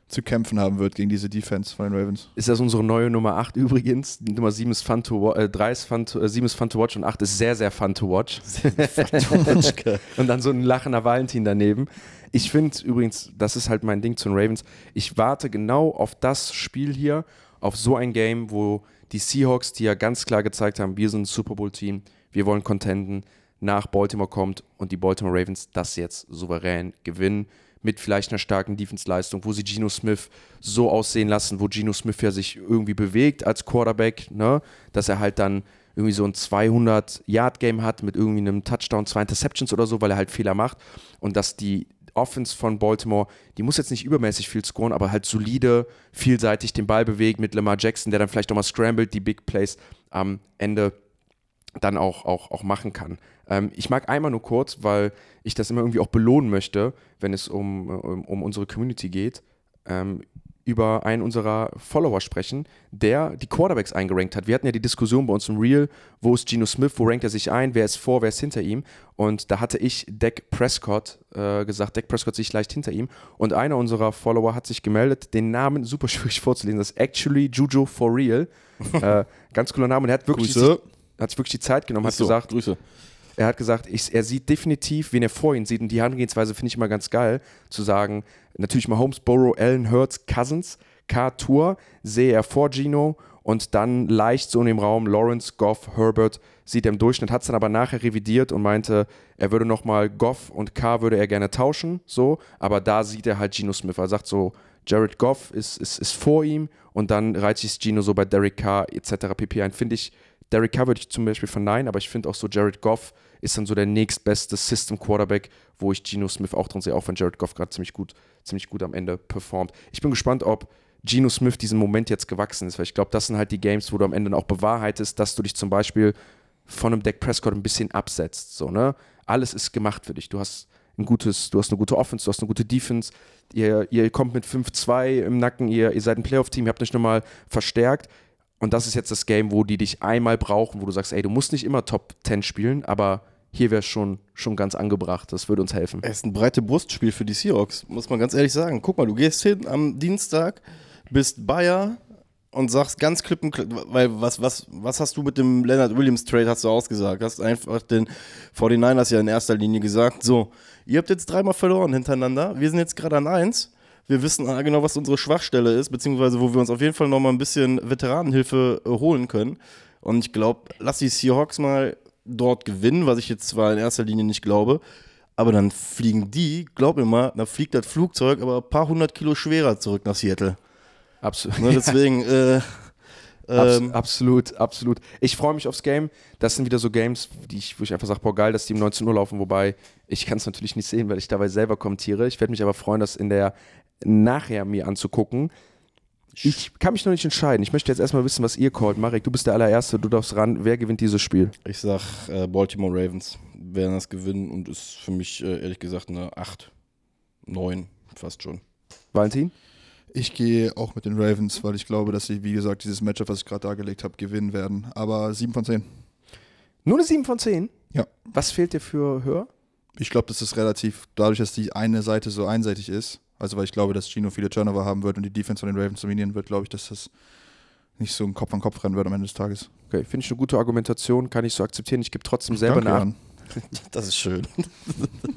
zu kämpfen haben wird gegen diese Defense von den Ravens. Ist das unsere neue Nummer 8 übrigens? Die Nummer 7 ist Fun to Watch, äh, 3 ist Fun to, äh, 7 ist Fun to Watch und 8 ist sehr, sehr Fun to Watch. <laughs> <laughs> und dann so ein lachender Valentin daneben. Ich finde übrigens, das ist halt mein Ding zu den Ravens. Ich warte genau auf das Spiel hier, auf so ein Game, wo die Seahawks, die ja ganz klar gezeigt haben, wir sind ein Super Bowl-Team, wir wollen contenden, nach Baltimore kommt und die Baltimore Ravens das jetzt souverän gewinnen mit vielleicht einer starken Defense-Leistung, wo sie Geno Smith so aussehen lassen, wo Geno Smith ja sich irgendwie bewegt als Quarterback, ne? dass er halt dann irgendwie so ein 200-Yard-Game hat mit irgendwie einem Touchdown, zwei Interceptions oder so, weil er halt Fehler macht und dass die Offense von Baltimore, die muss jetzt nicht übermäßig viel scoren, aber halt solide, vielseitig den Ball bewegt mit Lamar Jackson, der dann vielleicht nochmal scrambled, die Big Plays am Ende dann auch, auch, auch machen kann. Ähm, ich mag einmal nur kurz, weil ich das immer irgendwie auch belohnen möchte, wenn es um, um, um unsere Community geht, ähm, über einen unserer Follower sprechen, der die Quarterbacks eingerankt hat. Wir hatten ja die Diskussion bei uns im Reel, wo ist Geno Smith, wo rankt er sich ein, wer ist vor, wer ist hinter ihm. Und da hatte ich Dak Prescott äh, gesagt, Dak Prescott sich leicht hinter ihm. Und einer unserer Follower hat sich gemeldet, den Namen <laughs> super schwierig vorzulesen, das ist Actually Juju for Real. <laughs> äh, ganz cooler Name. Und er hat wirklich, Grüße. hat sich wirklich die Zeit genommen, hat so, gesagt, Grüße. Er hat gesagt, ich, er sieht definitiv, wen er vor ihm sieht. Und die Herangehensweise finde ich immer ganz geil, zu sagen, natürlich Mahomes, Burrow, Allen, Hurts, Cousins, K-Tour sehe er vor Gino und dann leicht so in dem Raum Lawrence, Goff, Herbert sieht er im Durchschnitt, hat es dann aber nachher revidiert und meinte, er würde nochmal Goff und K würde er gerne tauschen, so, aber da sieht er halt Gino Smith. Er sagt so, Jared Goff ist, ist, ist vor ihm und dann reiht sich Gino so bei Derek Carr etc. pp. ein. Finde ich Derek Carr würde ich zum Beispiel verneinen, aber ich finde auch so Jared Goff ist dann so der nächstbeste System Quarterback, wo ich Geno Smith auch drin sehe, auch wenn Jared Goff gerade ziemlich gut, ziemlich gut am Ende performt. Ich bin gespannt, ob Geno Smith diesen Moment jetzt gewachsen ist, weil ich glaube, das sind halt die Games, wo du am Ende auch bewahrheitest, dass du dich zum Beispiel von einem Dak Prescott ein bisschen absetzt. So, ne? Alles ist gemacht für dich. Du hast ein gutes, du hast eine gute Offense, du hast eine gute Defense, ihr, ihr kommt mit 5-2 im Nacken, ihr, ihr seid ein Playoff-Team, ihr habt euch nochmal verstärkt. Und das ist jetzt das Game, wo die dich einmal brauchen, wo du sagst, ey, du musst nicht immer Top 10 spielen, aber hier wäre es schon, schon ganz angebracht. Das würde uns helfen. Es ist ein breite Brustspiel für die Seahawks, muss man ganz ehrlich sagen. Guck mal, du gehst hin am Dienstag, bist Bayer und sagst ganz klipp und klipp, weil was, was, was hast du mit dem Leonard Williams Trade, hast du ausgesagt? Hast einfach den 49ers ja in erster Linie gesagt, so, ihr habt jetzt dreimal verloren hintereinander, wir sind jetzt gerade an eins wir wissen genau, was unsere Schwachstelle ist, beziehungsweise wo wir uns auf jeden Fall nochmal ein bisschen Veteranenhilfe äh, holen können. Und ich glaube, lass die Seahawks mal dort gewinnen, was ich jetzt zwar in erster Linie nicht glaube, aber dann fliegen die, glaub mir mal, dann fliegt das Flugzeug aber ein paar hundert Kilo schwerer zurück nach Seattle. Absolut. Ne, <laughs> deswegen, äh, Abs ähm, absolut, absolut. Ich freue mich aufs Game. Das sind wieder so Games, die ich, wo ich einfach sage, boah, geil, dass die um 19 Uhr laufen, wobei ich kann es natürlich nicht sehen, weil ich dabei selber kommentiere. Ich werde mich aber freuen, das in der nachher mir anzugucken. Ich kann mich noch nicht entscheiden. Ich möchte jetzt erstmal wissen, was ihr callt. Marek, du bist der allererste, du darfst ran. Wer gewinnt dieses Spiel? ich sag, äh, Baltimore Ravens werden das gewinnen und ist für mich äh, ehrlich gesagt eine 8, 9, fast schon. Valentin? Ich gehe auch mit den Ravens, weil ich glaube, dass sie, wie gesagt, dieses Matchup, was ich gerade dargelegt habe, gewinnen werden. Aber 7 von 10. Nur eine 7 von 10? Ja. Was fehlt dir für höher? Ich glaube, das ist relativ, dadurch, dass die eine Seite so einseitig ist, also weil ich glaube, dass Gino viele Turnover haben wird und die Defense von den Ravens dominieren wird, glaube ich, dass das nicht so ein Kopf an Kopf rennen wird am Ende des Tages. Okay, finde ich eine gute Argumentation, kann ich so akzeptieren. Ich gebe trotzdem selber Danke, nach. Jan. <laughs> Das ist schön.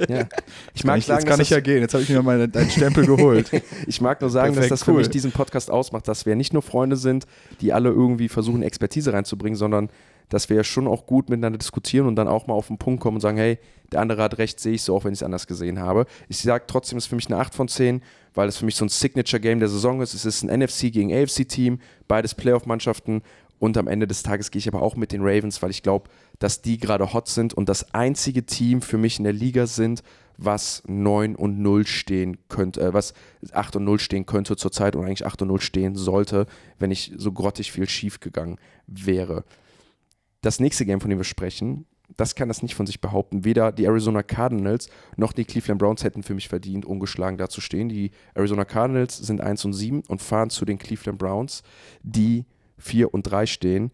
Ja. <laughs> Ich Kann mag ich, sagen, jetzt kann ich ja gehen. Jetzt habe ich mir mal deinen Stempel geholt. <laughs> Ich mag nur sagen, Perfekt, dass das für cool. mich diesen Podcast ausmacht, dass wir nicht nur Freunde sind, die alle irgendwie versuchen, Expertise reinzubringen, sondern dass wir ja schon auch gut miteinander diskutieren und dann auch mal auf den Punkt kommen und sagen, hey, der andere hat recht, sehe ich so, auch wenn ich es anders gesehen habe. Ich sage trotzdem, es ist für mich eine 8 von 10, weil es für mich so ein Signature-Game der Saison ist. Es ist ein NFC gegen AFC-Team, beides Playoff-Mannschaften und am Ende des Tages gehe ich aber auch mit den Ravens, weil ich glaube, dass die gerade hot sind und das einzige Team für mich in der Liga sind, was 9 und 0 stehen könnte, äh, was 8 und 0 stehen könnte zurzeit und eigentlich 8 und 0 stehen sollte, wenn nicht so grottig viel schief gegangen wäre. Das nächste Game, von dem wir sprechen, das kann das nicht von sich behaupten. Weder die Arizona Cardinals noch die Cleveland Browns hätten für mich verdient, ungeschlagen dazustehen. Die Arizona Cardinals sind 1 und 7 und fahren zu den Cleveland Browns, die 4 und 3 stehen.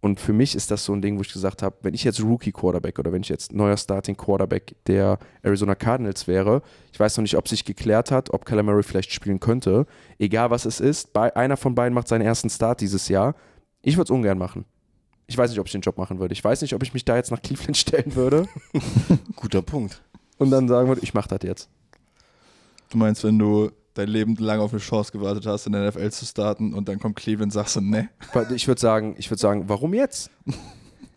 Und für mich ist das so ein Ding, wo ich gesagt habe, wenn ich jetzt Rookie Quarterback oder wenn ich jetzt neuer Starting Quarterback der Arizona Cardinals wäre, ich weiß noch nicht, ob sich geklärt hat, ob Murray vielleicht spielen könnte. Egal was es ist, bei, einer von beiden macht seinen ersten Start dieses Jahr. Ich würde es ungern machen. Ich weiß nicht, ob ich den Job machen würde. Ich weiß nicht, ob ich mich da jetzt nach Cleveland <laughs> stellen würde Guter Punkt. und dann sagen würde, ich mache das jetzt. Du meinst, wenn du dein Leben lang auf eine Chance gewartet hast, in der NFL zu starten und dann kommt Cleveland, sagst du, ne? Ich würde sagen, ich würde sagen, warum jetzt?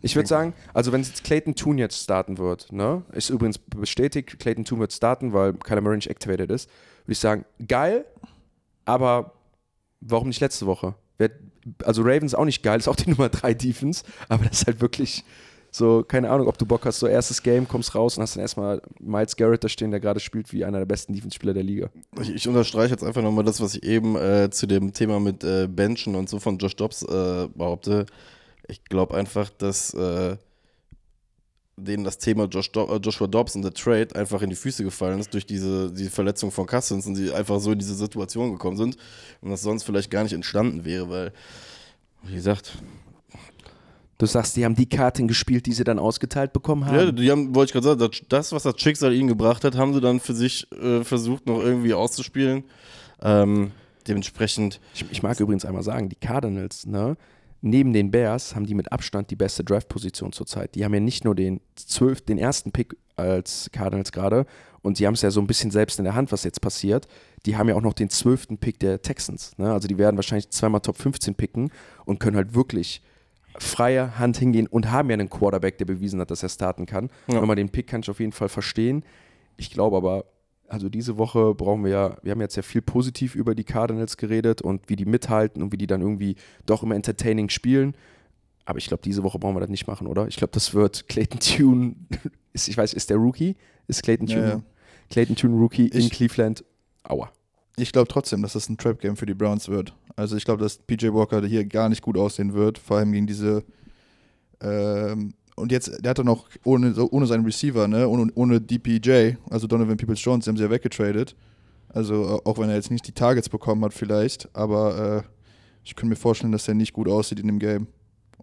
Ich würde sagen, also wenn jetzt Clayton Toon jetzt starten wird, ne, ist übrigens bestätigt, Clayton Toon wird starten, weil Kyler Murray nicht activated ist, würde ich sagen, geil, aber warum nicht letzte Woche? Also Ravens auch nicht geil, <laughs> ist auch die Nummer 3 Defense, aber das ist halt wirklich so, keine Ahnung, ob du Bock hast, so erstes Game, kommst raus und hast dann erstmal Miles Garrett da stehen, der gerade spielt wie einer der besten Defense-Spieler der Liga. Ich, ich unterstreiche jetzt einfach nochmal das, was ich eben äh, zu dem Thema mit äh, Benchen und so von Josh Dobbs äh, behaupte. Ich glaube einfach, dass äh, denen das Thema äh, Joshua Dobbs und der Trade einfach in die Füße gefallen ist durch diese die Verletzung von Cousins und sie einfach so in diese Situation gekommen sind und das sonst vielleicht gar nicht entstanden wäre, weil, wie gesagt, Du sagst, die haben die Karten gespielt, die sie dann ausgeteilt bekommen haben. Ja, die haben, wollte ich gerade sagen, das, das, was das Schicksal ihnen gebracht hat, haben sie dann für sich äh, versucht, noch irgendwie auszuspielen. Ähm, dementsprechend, Ich, ich mag übrigens einmal sagen, die Cardinals, ne, neben den Bears haben die mit Abstand die beste Draft-Position zurzeit. Die haben ja nicht nur den, 12, den ersten Pick als Cardinals gerade und die haben es ja so ein bisschen selbst in der Hand, was jetzt passiert. Die haben ja auch noch den zwölften Pick der Texans. Ne? Also die werden wahrscheinlich zweimal Top 15 picken und können halt wirklich freie Hand hingehen und haben ja einen Quarterback, der bewiesen hat, dass er starten kann. Ja. Nochmal den Pick kann ich auf jeden Fall verstehen. Ich glaube aber, also diese Woche brauchen wir ja, wir haben jetzt ja viel positiv über die Cardinals geredet und wie die mithalten und wie die dann irgendwie doch immer entertaining spielen. Aber ich glaube, diese Woche brauchen wir das nicht machen, oder? Ich glaube, das wird Clayton Tune, <laughs> ist, ich weiß, ist der Rookie? Ist Clayton Ja, Tune, ja. Clayton Tune Rookie in Ich- Cleveland? Aua. Ich glaube trotzdem, dass das ein Trap-Game für die Browns wird. Also ich glaube, dass PJ Walker hier gar nicht gut aussehen wird, vor allem gegen diese ähm, und jetzt, der hat dann noch ohne, ohne seinen Receiver, ne, ohne, ohne DPJ, also Donovan Peoples-Jones, die haben sie ja weggetradet. Also äh, auch wenn er jetzt nicht die Targets bekommen hat vielleicht, aber äh, ich kann mir vorstellen, dass er nicht gut aussieht in dem Game.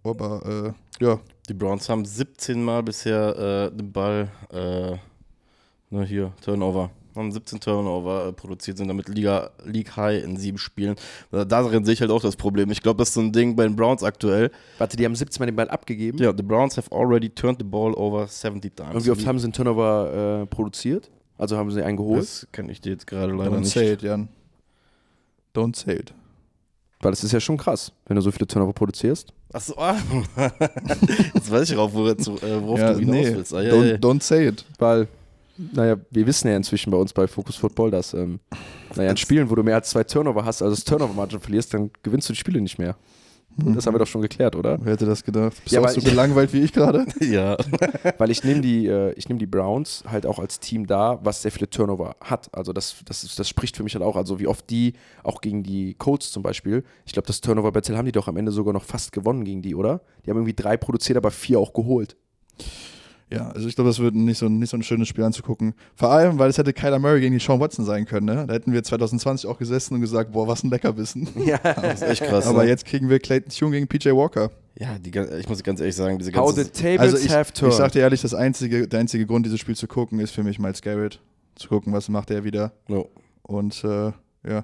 Aber äh, ja, Die Browns haben 17 Mal bisher äh, den Ball, äh, ne, hier, Turnover. Haben 17 Turnover äh, produziert, sind damit Liga, League High in sieben Spielen. Da- Darin sehe ich halt auch das Problem. Ich glaube, das ist so ein Ding bei den Browns aktuell. Warte, die haben 17 Mal den Ball abgegeben. Ja, the Browns have already turned the ball over 70 times. Und wie oft haben sie einen Turnover äh, produziert? Also haben sie einen geholt? Das kann ich dir jetzt gerade leider don't nicht. say it, Jan. Don't say it. Weil das ist ja schon krass, wenn du so viele Turnover produzierst. Achso, ah. <laughs> jetzt weiß ich auch, worauf, äh, worauf Ja, du hinaus nee, willst. Ah, ja, don't, ja. don't say it. Weil, naja, wir wissen ja inzwischen bei uns bei Focus Football, dass, ähm, naja, in Spielen, wo du mehr als zwei Turnover hast, also das Turnover-Margin verlierst, dann gewinnst du die Spiele nicht mehr. Das haben wir doch schon geklärt, oder? Wer hätte das gedacht? Bist Ja, du so gelangweilt wie ich gerade? <laughs> ja. <laughs> Weil ich nehme die, äh, ich nehm die Browns halt auch als Team da, was sehr viele Turnover hat. Also das, das, ist, das spricht für mich halt auch. Also wie oft die, auch gegen die Colts zum Beispiel, ich glaube, das Turnover-Battle haben die doch am Ende sogar noch fast gewonnen gegen die, oder? Die haben irgendwie drei produziert, aber vier auch geholt. Ja, also ich glaube, das wird nicht so, nicht so ein schönes Spiel anzugucken. Vor allem, weil es hätte Kyler Murray gegen die Sean Watson sein können. Ne? Da hätten wir 2020 auch gesessen und gesagt, boah, was ein Leckerbissen. <laughs> Ja. Das ist echt krass. Aber ne? jetzt kriegen wir Clayton Tune gegen PJ Walker. Ja, die, ich muss ganz ehrlich sagen, diese How ganze. the tables Also ich, have ich sag dir ehrlich, das einzige, der einzige Grund, dieses Spiel zu gucken, ist für mich Miles Garrett. Zu gucken, was macht er wieder. No. Und äh, ja,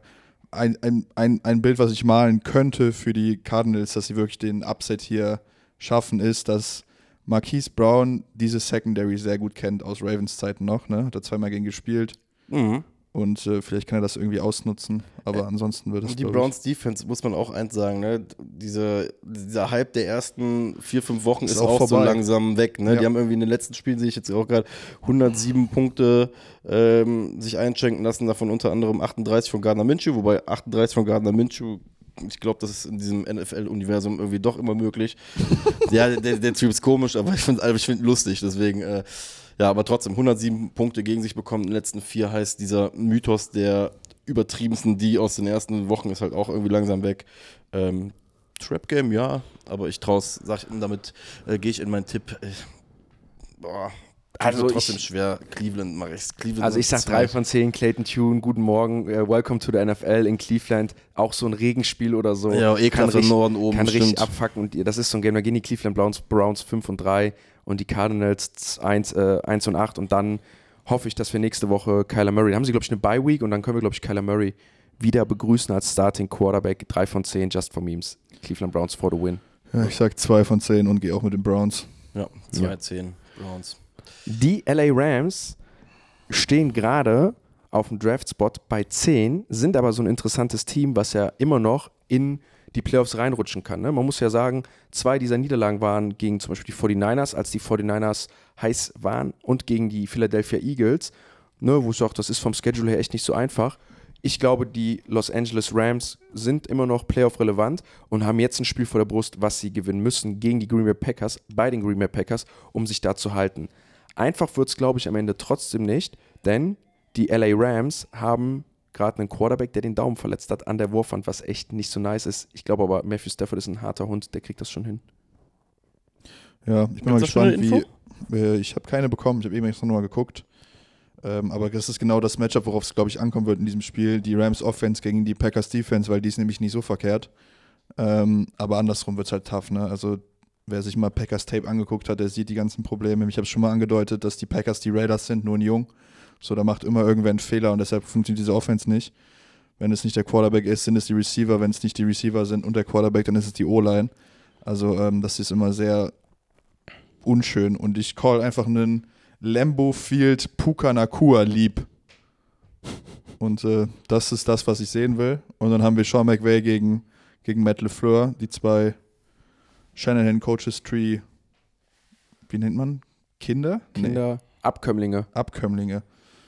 ein, ein, ein, ein Bild, was ich malen könnte für die Cardinals, dass sie wirklich den Upset hier schaffen, ist, dass Marquise Brown diese Secondary sehr gut kennt aus Ravens Zeiten noch. Ne? Hat er zweimal gegen gespielt. Mhm. Und äh, vielleicht kann er das irgendwie ausnutzen. Aber ansonsten wird es. Und die Browns Defense, muss man auch eins sagen, ne? Diese, dieser Hype der ersten vier, fünf Wochen ist, Ist auch, auch so langsam weg. Ne? Ja. Die haben irgendwie in den letzten Spielen, sehe ich jetzt auch gerade, 107 Punkte ähm, sich einschenken lassen, davon unter anderem 38 von Gardner Minshew, wobei 38 von Gardner Minshew, ich glaube, das ist in diesem NFL-Universum irgendwie doch immer möglich. <laughs> ja, der, der Typ ist komisch, aber ich finde es find lustig, deswegen, äh, ja, aber trotzdem 107 Punkte gegen sich bekommen in den letzten vier heißt dieser Mythos der übertriebensten, die aus den ersten Wochen ist halt auch irgendwie langsam weg. Ähm, Trap Game, ja, aber ich traue es, sag ich, damit äh, gehe ich in meinen Tipp. Äh, boah, Also also trotzdem ich- schwer. Cleveland mache ich Cleveland Also ich sag zwei. drei von zehn, Clayton Tune, guten Morgen, äh, welcome to the NFL in Cleveland. Auch so ein Regenspiel oder so. Ja, ekelhaft im richtig- Norden oben, Kann richtig stimmt. abfacken. Und das ist so ein Game, da gehen die Cleveland Browns, Browns 5 und 3 und die Cardinals 1, äh, 1 und 8 und dann hoffe ich, dass wir nächste Woche Kyler Murray, da haben sie glaube ich eine Bye Week und dann können wir glaube ich Kyler Murray wieder begrüßen als Starting Quarterback. 3 von 10, just for memes. Cleveland Browns for the win. Ja, ich sag zwei von zehn und gehe auch mit den Browns. Ja, 2-10 Browns. Die LA Rams stehen gerade auf dem Draft-Spot bei 10, sind aber so ein interessantes Team, was ja immer noch in die Playoffs reinrutschen kann. Ne? Man muss ja sagen, zwei dieser Niederlagen waren gegen zum Beispiel die 49ers, als die 49ers heiß waren, und gegen die Philadelphia Eagles, ne, wo ich sage, das ist vom Schedule her echt nicht so einfach. Ich glaube, die Los Angeles Rams sind immer noch Playoff-relevant und haben jetzt ein Spiel vor der Brust, was sie gewinnen müssen gegen die Green Bay Packers, bei den Green Bay Packers, um sich da zu halten. Einfach wird es, glaube ich, am Ende trotzdem nicht, denn die LA Rams haben gerade einen Quarterback, der den Daumen verletzt hat an der Wurfwand, was echt nicht so nice ist. Ich glaube aber, Matthew Stafford ist ein harter Hund, der kriegt das schon hin. Ja, ich bin mal Gibt's da schon gespannt, wie. Äh, ich habe keine bekommen, ich habe eben extra nochmal geguckt. Ähm, aber das ist genau das Matchup, worauf es, glaube ich, ankommen wird in diesem Spiel. Die Rams Offense gegen die Packers Defense, weil die ist nämlich nicht so verkehrt. Ähm, aber andersrum wird es halt tough, ne? Also, wer sich mal Packers Tape angeguckt hat, der sieht die ganzen Probleme. Ich habe schon mal angedeutet, dass die Packers die Raiders sind, nur ein Jung. So, da macht immer irgendwer einen Fehler und deshalb funktioniert diese Offense nicht. Wenn es nicht der Quarterback ist, sind es die Receiver. Wenn es nicht die Receiver sind und der Quarterback, dann ist es die O-Line. Also, ähm, das ist immer sehr unschön. Und ich call einfach einen Lambo Field Puka Nakua lieb. Und äh, das ist das, was ich sehen will. Und dann haben wir Sean McVay gegen, gegen Matt LeFleur, die zwei Shanahan Coaches Tree, wie nennt man? Kinder? Kinder, Abkömmlinge. Abkömmlinge.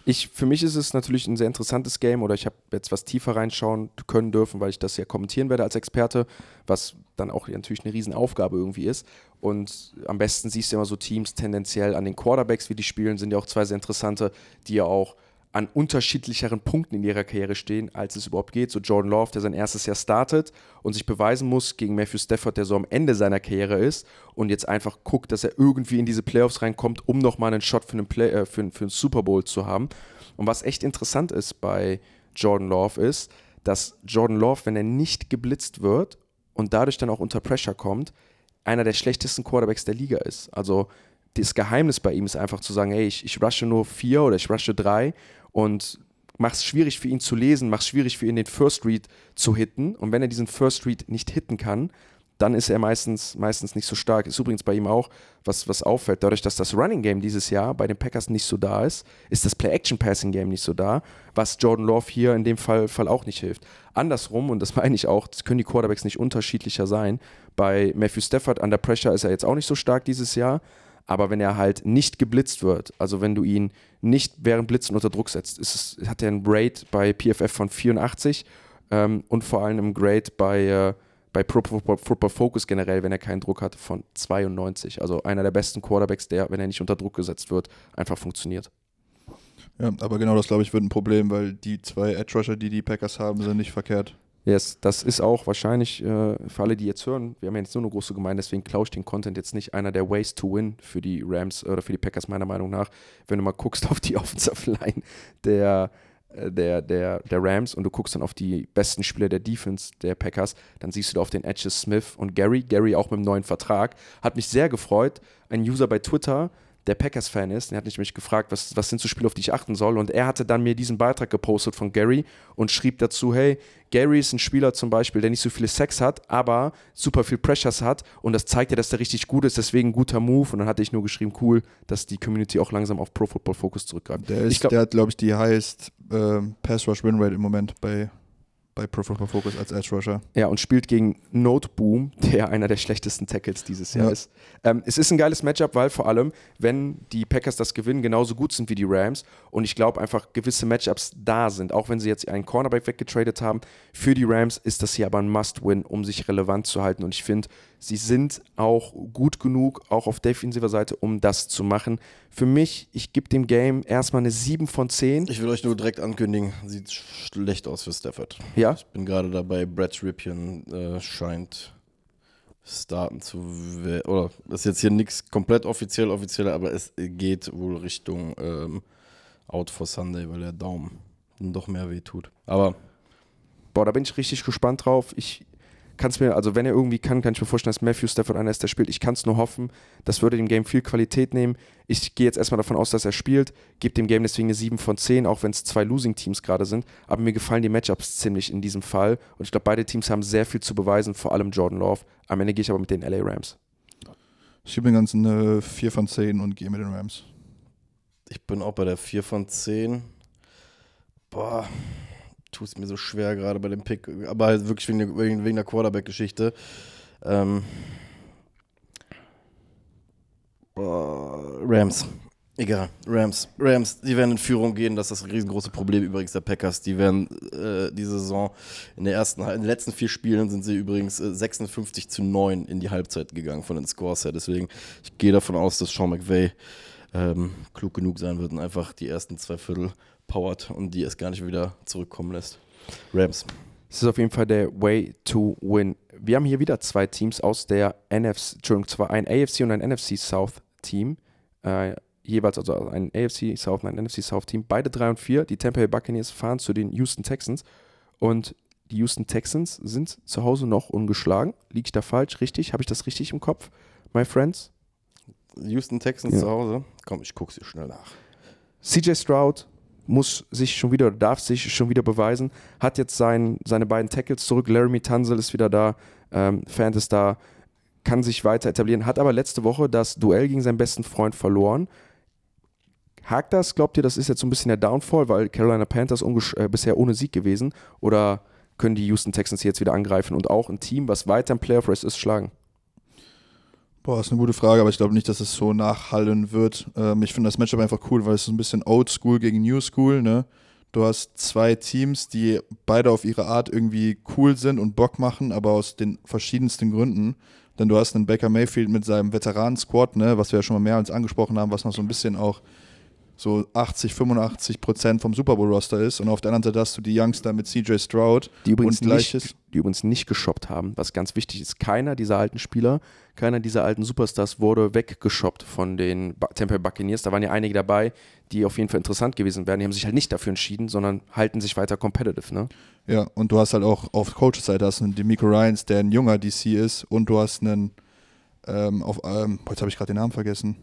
Ich, für mich ist es natürlich ein sehr interessantes Game oder ich habe jetzt was tiefer reinschauen können dürfen, weil ich das ja kommentieren werde als Experte, was dann auch natürlich eine Riesenaufgabe irgendwie ist. Und am besten siehst du immer so Teams tendenziell an den Quarterbacks, wie die spielen, sind ja auch zwei sehr interessante, die ja auch an unterschiedlicheren Punkten in ihrer Karriere stehen, als es überhaupt geht. So Jordan Love, der sein erstes Jahr startet und sich beweisen muss gegen Matthew Stafford, der so am Ende seiner Karriere ist und jetzt einfach guckt, dass er irgendwie in diese Playoffs reinkommt, um nochmal einen Shot für einen, Play, äh, für, für einen Super Bowl zu haben. Und was echt interessant ist bei Jordan Love ist, dass Jordan Love, wenn er nicht geblitzt wird und dadurch dann auch unter Pressure kommt, einer der schlechtesten Quarterbacks der Liga ist. Also das Geheimnis bei ihm ist einfach zu sagen, hey, ich, ich rushe nur vier oder ich rushe drei und mach es schwierig für ihn zu lesen, mach es schwierig für ihn, den First Read zu hitten. Und wenn er diesen First Read nicht hitten kann, dann ist er meistens, meistens nicht so stark. Ist übrigens bei ihm auch, was, was auffällt, dadurch, dass das Running Game dieses Jahr bei den Packers nicht so da ist, ist das Play-Action-Passing-Game nicht so da, was Jordan Love hier in dem Fall, Fall auch nicht hilft. Andersrum, und das <laughs> meine ich auch, können die Quarterbacks nicht unterschiedlicher sein. Bei Matthew Stafford under Pressure ist er jetzt auch nicht so stark dieses Jahr, aber wenn er halt nicht geblitzt wird, also wenn du ihn nicht während Blitzen unter Druck setzt, es, hat er einen Rate bei PFF von 84 ähm, und vor allem im Grade bei, äh, bei Pro Football Focus generell, wenn er keinen Druck hat, von 92. Also einer der besten Quarterbacks, der, wenn er nicht unter Druck gesetzt wird, einfach funktioniert. Ja, aber genau das, glaube ich, wird ein Problem, weil die zwei Edge Rusher, die die Packers haben, sind nicht verkehrt. Yes, das ist auch wahrscheinlich äh, für alle, die jetzt hören, wir haben ja jetzt so eine große Gemeinde, deswegen klaue ich den Content jetzt nicht, einer der Ways to win für die Rams oder für die Packers meiner Meinung nach. Wenn du mal guckst auf die <laughs> Offensive Line der, äh, der, der, der Rams und du guckst dann auf die besten Spieler der Defense der Packers, dann siehst du da auf den Edges Smith und Gary. Gary auch mit einem neuen Vertrag. Hat mich sehr gefreut. Ein User bei Twitter der Packers-Fan ist, der hat mich gefragt, was, was sind so Spiele, auf die ich achten soll. Und er hatte dann mir diesen Beitrag gepostet von Gary und schrieb dazu, hey, Gary ist ein Spieler zum Beispiel, der nicht so viele Sex hat, aber super viel Pressures hat und das zeigt ja, dass der richtig gut ist, deswegen guter Move. Und dann hatte ich nur geschrieben, cool, dass die Community auch langsam auf Pro Football Focus zurückgreift. Der, ist, glaub, der hat, glaube ich, die highest äh, Pass Rush Win Rate im Moment bei bei Pro Football Focus als Edge Rusher. Ja, und spielt gegen Noteboom, <laughs> der einer der schlechtesten Tackles dieses Jahr ja. ist. Ähm, es ist ein geiles Matchup, weil vor allem, wenn die Packers das gewinnen, genauso gut sind wie die Rams und ich glaube einfach gewisse Matchups da sind, auch wenn sie jetzt einen Cornerback weggetradet haben. Für die Rams ist das hier aber ein Must-Win, um sich relevant zu halten und ich finde, sie sind auch gut genug, auch auf defensiver Seite, um das zu machen. Für mich, ich gebe dem Game erstmal eine 7 von 10. Ich will euch nur direkt ankündigen, sieht schlecht aus für Stafford. Ja? Ich bin gerade dabei, Brad Ripien äh, scheint starten zu oder das ist jetzt hier nichts komplett offiziell offiziell, aber es geht wohl Richtung ähm, Out for Sunday, weil der Daumen doch mehr weh tut. Aber boah, da bin ich richtig gespannt drauf. Ich kann es mir, also wenn er irgendwie kann, kann ich mir vorstellen, dass Matthew Stafford einer ist, der spielt. Ich kann es nur hoffen. Das würde dem Game viel Qualität nehmen. Ich gehe jetzt erstmal davon aus, dass er spielt. Gebe dem Game deswegen eine 7 von 10, auch wenn es zwei Losing-Teams gerade sind. Aber mir gefallen die Matchups ziemlich in diesem Fall. Und ich glaube, beide Teams haben sehr viel zu beweisen, vor allem Jordan Love. Am Ende gehe ich aber mit den LA Rams. Ich gebe dem Ganzen eine 4 von 10 und gehe mit den Rams. Ich bin auch bei der 4 von 10. Boah, tut es mir so schwer gerade bei dem Pick, aber halt wirklich wegen der, wegen, wegen der Quarterback-Geschichte. Ähm, Rams. Egal, Rams. Rams, die werden in Führung gehen. Das ist das riesengroße Problem übrigens der Packers. Die werden äh, diese Saison in, der ersten, in den letzten vier Spielen sind sie übrigens äh, 56 zu 9 in die Halbzeit gegangen von den Scores her. Deswegen, ich gehe davon aus, dass Sean McVay ähm, klug genug sein wird und einfach die ersten zwei Viertel powert und die es gar nicht wieder zurückkommen lässt. Rams. Es ist auf jeden Fall der Way to win. Wir haben hier wieder zwei Teams aus der NFC, Entschuldigung, zwar ein AFC und ein NFC South Team. Äh, jeweils also ein AFC South und ein NFC South Team. Beide 3 und 4. Die Tampa Bay Buccaneers fahren zu den Houston Texans. Und die Houston Texans sind zu Hause noch ungeschlagen. Liege ich da falsch? Richtig? Habe ich das richtig im Kopf, my friends? Houston Texans ja. zu Hause? Komm, ich gucke sie schnell nach. CJ Stroud muss sich schon wieder, darf sich schon wieder beweisen, hat jetzt sein, seine beiden Tackles zurück, Laramie Tunzel ist wieder da, ähm, Fant ist da, kann sich weiter etablieren, hat aber letzte Woche das Duell gegen seinen besten Freund verloren. Hakt das? Glaubt ihr, das ist jetzt so ein bisschen der Downfall, weil Carolina Panthers äh, bisher ohne Sieg gewesen? Oder können die Houston Texans jetzt wieder angreifen und auch ein Team, was weiter im Playoff Race ist, schlagen? Boah, ist eine gute Frage, aber ich glaube nicht, dass es so nachhallen wird. Ähm, ich finde das Matchup einfach cool, weil es so ein bisschen Old School gegen New School, ne? du hast zwei Teams, die beide auf ihre Art irgendwie cool sind und Bock machen, aber aus den verschiedensten Gründen. Denn du hast einen Baker Mayfield mit seinem Veteranen-Squad, ne, was wir ja schon mal mehr als angesprochen haben, was noch so ein bisschen auch so 80, 85 Prozent vom Super Bowl-Roster ist. Und auf der anderen Seite hast du die Youngster mit CJ Stroud Die übrigens, und gleiches. nicht, die übrigens nicht geshoppt haben, was ganz wichtig ist. Keiner dieser alten Spieler, keiner dieser alten Superstars wurde weggeshoppt von den Bay Buccaneers. Da waren ja einige dabei, die auf jeden Fall interessant gewesen wären. Die haben sich halt nicht dafür entschieden, sondern halten sich weiter competitive. Ne? Ja, und du hast halt auch auf Coaches-Seite hast du einen Demico Ryans, der ein junger DC ist, und du hast einen, ähm, auf, ähm, jetzt habe ich gerade den Namen vergessen.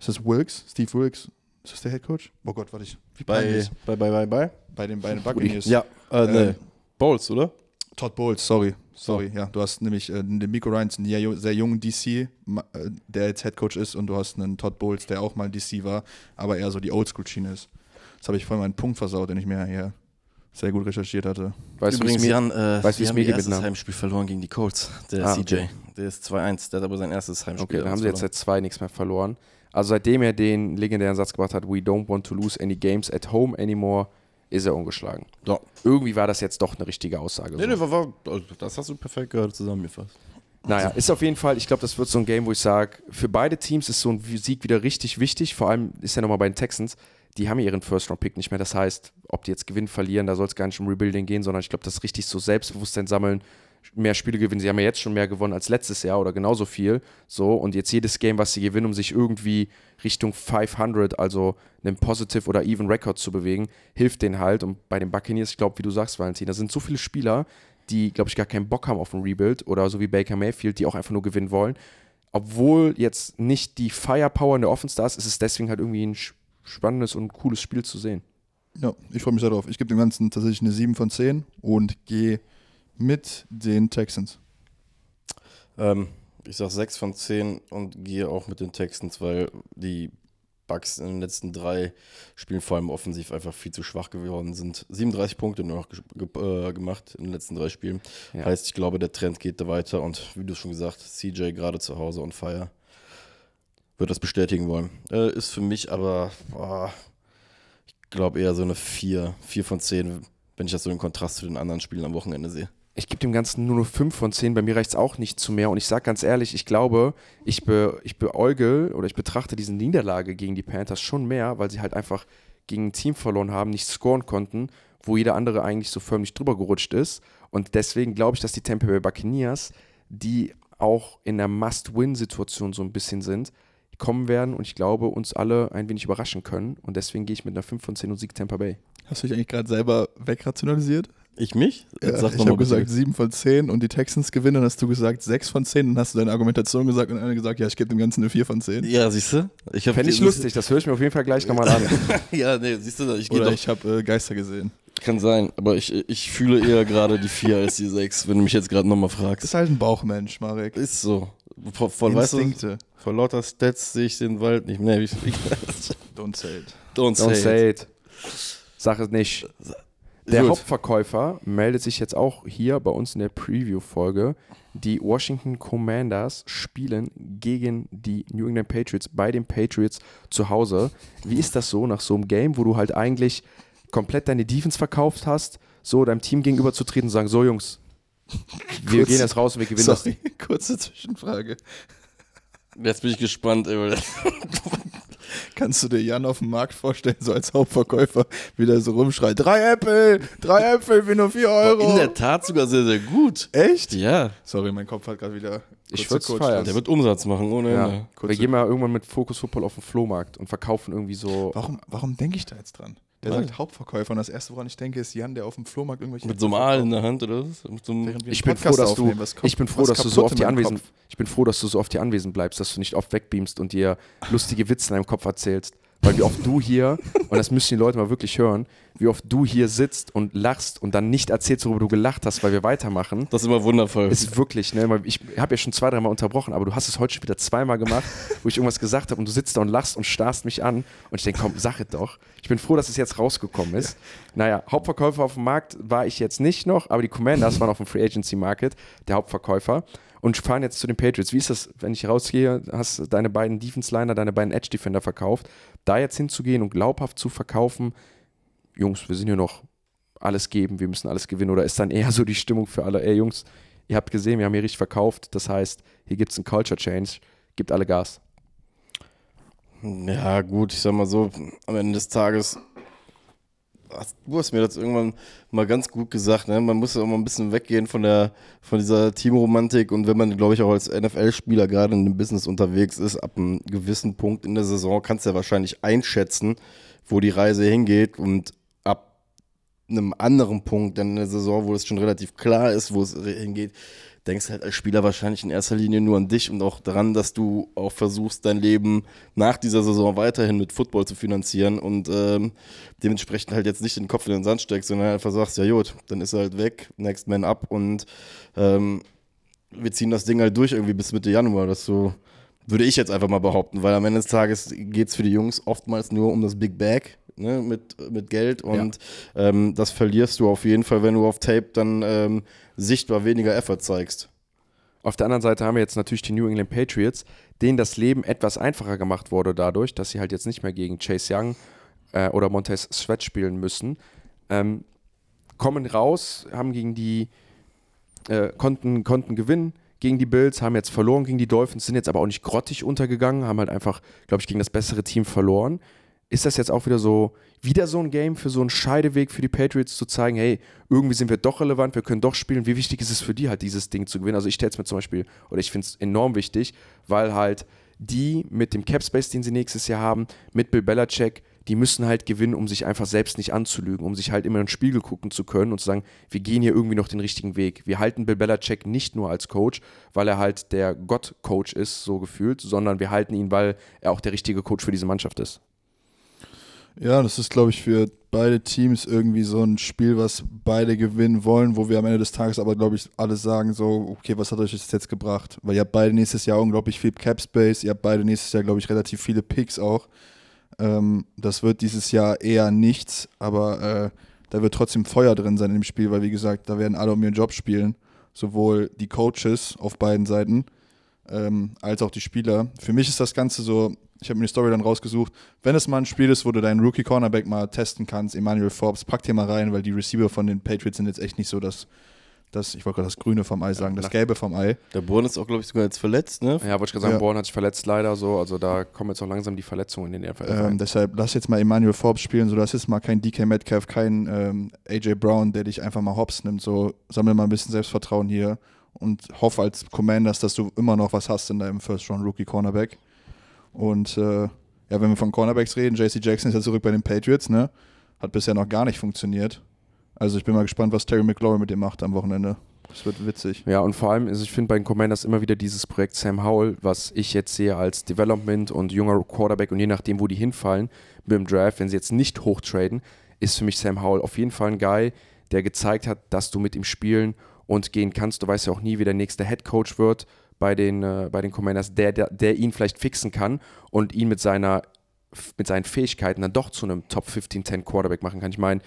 Ist das Wilkes? Steve Wilkes? Ist das der Head Coach? Oh Gott, warte ich. Wie Bei, bei, bei, bei, bei? bei den beiden Buccaneers. Ja, äh, Äh, ne. Bowles, oder? Todd Bowles, sorry. Sorry, ja. Du hast nämlich äh, den Demico Ryans, einen sehr, ju- sehr jungen DC, äh, der jetzt Head Coach ist, und du hast einen Todd Bowles, der auch mal DC war, aber eher so die Oldschool-Schiene ist. Das habe ich vorhin meinen Punkt versaut, den ich mir hier sehr gut recherchiert hatte. Weißt du, wie es Übrigens, mir, Jan, äh, weißt wie es haben mir erstes Namen? Heimspiel verloren gegen die Colts, der Ah, CJ. okay. Der ist 2-1, der hat aber sein erstes Heimspiel. Okay, dann haben sie jetzt seit zwei nichts mehr verloren. Also seitdem er den legendären Satz gebracht hat, we don't want to lose any games at home anymore, ist er ungeschlagen. Ja. Irgendwie war das jetzt doch eine richtige Aussage. Nee, so. nee, war, war, also das hast du perfekt gerade zusammengefasst. Naja, ist auf jeden Fall, ich glaube, das wird so ein Game, wo ich sage, für beide Teams ist so ein Sieg wieder richtig wichtig. Vor allem ist ja nochmal bei den Texans, die haben ihren First-Round-Pick nicht mehr. Das heißt, ob die jetzt gewinnen, verlieren, da soll es gar nicht um Rebuilding gehen, sondern ich glaube, das richtig so Selbstbewusstsein sammeln, mehr Spiele gewinnen. Sie haben ja jetzt schon mehr gewonnen als letztes Jahr oder genauso viel. So, und jetzt jedes Game, was sie gewinnen, um sich irgendwie Richtung 500, also einen Positive oder Even Record zu bewegen, hilft denen halt. Und bei den Buccaneers, ich glaube, wie du sagst, Valentin, da sind so viele Spieler, die, glaube ich, gar keinen Bock haben auf ein Rebuild oder so wie Baker Mayfield, die auch einfach nur gewinnen wollen. Obwohl jetzt nicht die Firepower in der Offense da ist, ist es deswegen halt irgendwie ein spannendes und cooles Spiel zu sehen. Ja, ich freue mich darauf. Ich gebe dem Ganzen tatsächlich eine 7 von 10 und gehe mit den Texans. Ähm, ich sag 6 von 10 und gehe auch mit den Texans, weil die Bucks in den letzten drei Spielen, vor allem offensiv, einfach viel zu schwach geworden sind. 37 Punkte nur noch ge ge äh, gemacht in den letzten drei Spielen. Ja. Heißt, ich glaube, der Trend geht da weiter und wie du schon gesagt, CJ gerade zu Hause on fire. Wird das bestätigen wollen. Äh, ist für mich aber, boah, ich glaube eher so eine 4, 4 von 10, wenn ich das so im Kontrast zu den anderen Spielen am Wochenende sehe. Ich gebe dem Ganzen nur noch 5 von 10. Bei mir reicht es auch nicht zu mehr. Und ich sage ganz ehrlich, ich glaube, ich, be, ich beäugel oder ich betrachte diese Niederlage gegen die Panthers schon mehr, weil sie halt einfach gegen ein Team verloren haben, nicht scoren konnten, wo jeder andere eigentlich so förmlich drüber gerutscht ist. Und deswegen glaube ich, dass die Tampa Bay Buccaneers, die auch in der Must-Win-Situation so ein bisschen sind, kommen werden und ich glaube, uns alle ein wenig überraschen können. Und deswegen gehe ich mit einer 5 von 10 und Sieg Tampa Bay. Hast du dich eigentlich gerade selber wegrationalisiert? Ich mich? Ja, ich habe gesagt bitte. 7 von 10 und die Texans gewinnen, dann hast du gesagt 6 von 10, dann hast du deine Argumentation gesagt und einer gesagt, ja, ich gebe dem Ganzen eine 4 von 10. Ja, siehst du? Ich Fände ich lustig, das höre ich mir auf jeden Fall gleich nochmal an. <laughs> ja, nee, siehst du, ich gehe Oder doch. ich habe äh, Geister gesehen. Kann sein, aber ich, ich fühle eher gerade die 4 als die 6, wenn du mich jetzt gerade nochmal Das fragst. ist halt ein Bauchmensch, Marek. Ist so. Vor, vor, weißt du, Instinkte. vor lauter Stats sehe ich den Wald nicht. Nee, ich, ich, Don't say it. don't say, Don't it. say it. Sag es nicht. Der Gut. Hauptverkäufer meldet sich jetzt auch hier bei uns in der Preview-Folge. Die Washington Commanders spielen gegen die New England Patriots bei den Patriots zu Hause. Wie ist das so nach so einem Game, wo du halt eigentlich komplett deine Defense verkauft hast, so deinem Team gegenüberzutreten und sagen, so Jungs, wir Kurz- gehen jetzt raus und wir gewinnen Sorry, kurze Zwischenfrage. Jetzt bin ich gespannt. Ey, <laughs> <laughs> Kannst du dir Jan auf dem Markt vorstellen, so als Hauptverkäufer, wie der so rumschreit, drei Äpfel, drei Äpfel für nur 4 Euro. In der Tat sogar sehr, sehr gut. Echt? Ja, Sorry, mein Kopf hat gerade wieder Ich Kurzschluss. feiern. der wird Umsatz machen ohne. Ende. Ja. kurze- Wir gehen mal irgendwann mit Focus Football auf den Flohmarkt und verkaufen irgendwie so Warum, warum denke ich da jetzt dran? Der sagt Hauptverkäufer und das erste, woran ich denke, ist Jan, der auf dem Flohmarkt irgendwelche Mit so einem Aal in der Hand oder was? So Ich bin froh, dass du, aufnehmen, was kommt- ich bin froh, was dass du so oft hier anwesend, ich bin froh, dass du so oft hier anwesend bleibst, dass du nicht oft wegbeamst und dir lustige Witze in deinem Kopf erzählst. Weil wie oft du hier, und das müssen die Leute mal wirklich hören, wie oft du hier sitzt und lachst und dann nicht erzählst, worüber du gelacht hast, weil wir weitermachen. das ist immer wundervoll. Ist wirklich, ne? Ich habe ja schon zwei, dreimal unterbrochen, aber du hast es heute schon wieder zweimal gemacht, wo ich irgendwas gesagt habe und du sitzt da und lachst und starrst mich an und ich denke, komm, sag es doch. Ich bin froh, dass es jetzt rausgekommen ist. Naja, Hauptverkäufer auf dem Markt war ich jetzt nicht noch, aber die Commanders waren auf dem Free Agency Market, der Hauptverkäufer. Und fahren jetzt zu den Patriots. Wie ist das, wenn ich rausgehe, hast deine beiden Defense-Liner, deine beiden Edge-Defender verkauft, da jetzt hinzugehen und glaubhaft zu verkaufen, Jungs, wir sind hier noch alles geben, wir müssen alles gewinnen? Oder ist dann eher so die Stimmung für alle, ey Jungs, ihr habt gesehen, wir haben hier richtig verkauft, das heißt, hier gibt es einen Culture Change, gibt alle Gas. Ja, gut, ich sag mal so, am Ende des Tages, du hast mir das irgendwann mal ganz gut gesagt, ne? Man muss ja auch mal ein bisschen weggehen von der, von dieser Teamromantik und wenn man, glaube ich, auch als NFL-Spieler gerade in dem Business unterwegs ist, ab einem gewissen Punkt in der Saison kannst du ja wahrscheinlich einschätzen, wo die Reise hingeht und ab einem anderen Punkt in der Saison, wo es schon relativ klar ist, wo es hingeht, denkst halt als Spieler wahrscheinlich in erster Linie nur an dich und auch daran, dass du auch versuchst, dein Leben nach dieser Saison weiterhin mit Football zu finanzieren und ähm, dementsprechend halt jetzt nicht den Kopf in den Sand steckst, sondern einfach sagst, ja gut, dann ist er halt weg, next man up und ähm, wir ziehen das Ding halt durch irgendwie bis Mitte Januar, dass du, würde ich jetzt einfach mal behaupten, weil am Ende des Tages geht es für die Jungs oftmals nur um das Big Bag ne, mit, mit Geld und ja. ähm, das verlierst du auf jeden Fall, wenn du auf Tape dann ähm, sichtbar weniger Effort zeigst. Auf der anderen Seite haben wir jetzt natürlich die New England Patriots, denen das Leben etwas einfacher gemacht wurde dadurch, dass sie halt jetzt nicht mehr gegen Chase Young äh, oder Montez Sweat spielen müssen. Ähm, kommen raus, haben gegen die, äh, konnten, konnten gewinnen gegen die Bills, haben jetzt verloren gegen die Dolphins, sind jetzt aber auch nicht grottig untergegangen, haben halt einfach, glaube ich, gegen das bessere Team verloren ist das jetzt auch wieder so, wieder so ein Game für so einen Scheideweg für die Patriots zu zeigen, hey, irgendwie sind wir doch relevant, wir können doch spielen. Wie wichtig ist es für die halt, dieses Ding zu gewinnen? Also ich stelle es mir zum Beispiel, oder ich finde es enorm wichtig, weil halt die mit dem Cap Space, den sie nächstes Jahr haben, mit Bill Belichick, die müssen halt gewinnen, um sich einfach selbst nicht anzulügen, um sich halt immer in den Spiegel gucken zu können und zu sagen, wir gehen hier irgendwie noch den richtigen Weg. Wir halten Bill Belichick nicht nur als Coach, weil er halt der Gott-Coach ist, so gefühlt, sondern wir halten ihn, weil er auch der richtige Coach für diese Mannschaft ist. Ja, das ist, glaube ich, für beide Teams irgendwie so ein Spiel, was beide gewinnen wollen, wo wir am Ende des Tages aber, glaube ich, alle sagen so, okay, was hat euch das jetzt gebracht? Weil ihr habt beide nächstes Jahr unglaublich viel Cap Space, ihr habt beide nächstes Jahr, glaube ich, relativ viele Picks auch. Ähm, das wird dieses Jahr eher nichts, aber äh, da wird trotzdem Feuer drin sein im Spiel, weil, wie gesagt, da werden alle um ihren Job spielen. Sowohl die Coaches auf beiden Seiten ähm, als auch die Spieler. Für mich ist das Ganze so, ich habe mir die Story dann rausgesucht, wenn es mal ein Spiel ist, wo du deinen Rookie-Cornerback mal testen kannst, Emmanuel Forbes, pack dir mal rein, weil die Receiver von den Patriots sind jetzt echt nicht so das, das ich wollte gerade das Grüne vom Ei sagen, das Gelbe vom Ei. Der Born ist auch, glaube ich, sogar jetzt verletzt, ne? Ja, wollte ich gerade sagen, ja. Born hat sich verletzt leider so, also da kommen jetzt auch langsam die Verletzungen in den NFL. Ähm, deshalb lass jetzt mal Emmanuel Forbes spielen, so das ist mal kein DK Metcalf, kein ähm, AJ Brown, der dich einfach mal hops nimmt, so sammle mal ein bisschen Selbstvertrauen hier und hoffe als Commanders, dass du immer noch was hast in deinem First-Round-Rookie-Cornerback. Und äh, ja, wenn wir von Cornerbacks reden, JC Jackson ist ja zurück bei den Patriots, ne? Hat bisher noch gar nicht funktioniert. Also ich bin mal gespannt, was Terry McLaurin mit dem macht am Wochenende. Das wird witzig. Ja, und vor allem, also ich finde bei den Commanders immer wieder dieses Projekt Sam Howell, was ich jetzt sehe als Development und junger Quarterback und je nachdem, wo die hinfallen mit dem Draft, wenn sie jetzt nicht hochtraden, ist für mich Sam Howell auf jeden Fall ein Guy, der gezeigt hat, dass du mit ihm spielen und gehen kannst. Du weißt ja auch nie, wie der nächste Head Coach wird bei den, äh, bei den Commanders, der, der, der ihn vielleicht fixen kann und ihn mit seiner mit seinen Fähigkeiten dann doch zu einem Top 15, 10 Quarterback machen kann. Ich meine,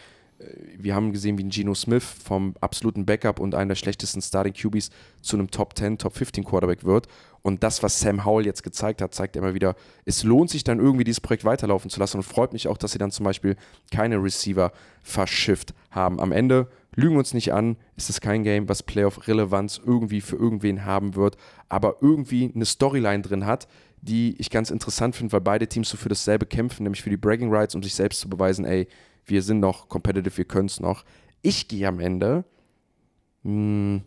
wir haben gesehen, wie ein Geno Smith vom absoluten Backup und einer der schlechtesten Starting QBs zu einem Top 10, Top 15 Quarterback wird. Und das, was Sam Howell jetzt gezeigt hat, zeigt immer wieder, es lohnt sich dann irgendwie dieses Projekt weiterlaufen zu lassen und freut mich auch, dass sie dann zum Beispiel keine Receiver verschifft haben. Am Ende lügen wir uns nicht an, ist es kein Game, was Playoff-Relevanz irgendwie für irgendwen haben wird, aber irgendwie eine Storyline drin hat, die ich ganz interessant finde, weil beide Teams so für dasselbe kämpfen, nämlich für die Bragging Rights, um sich selbst zu beweisen, ey, wir sind noch competitive, wir können es noch. Ich gehe am Ende. Mh, hm,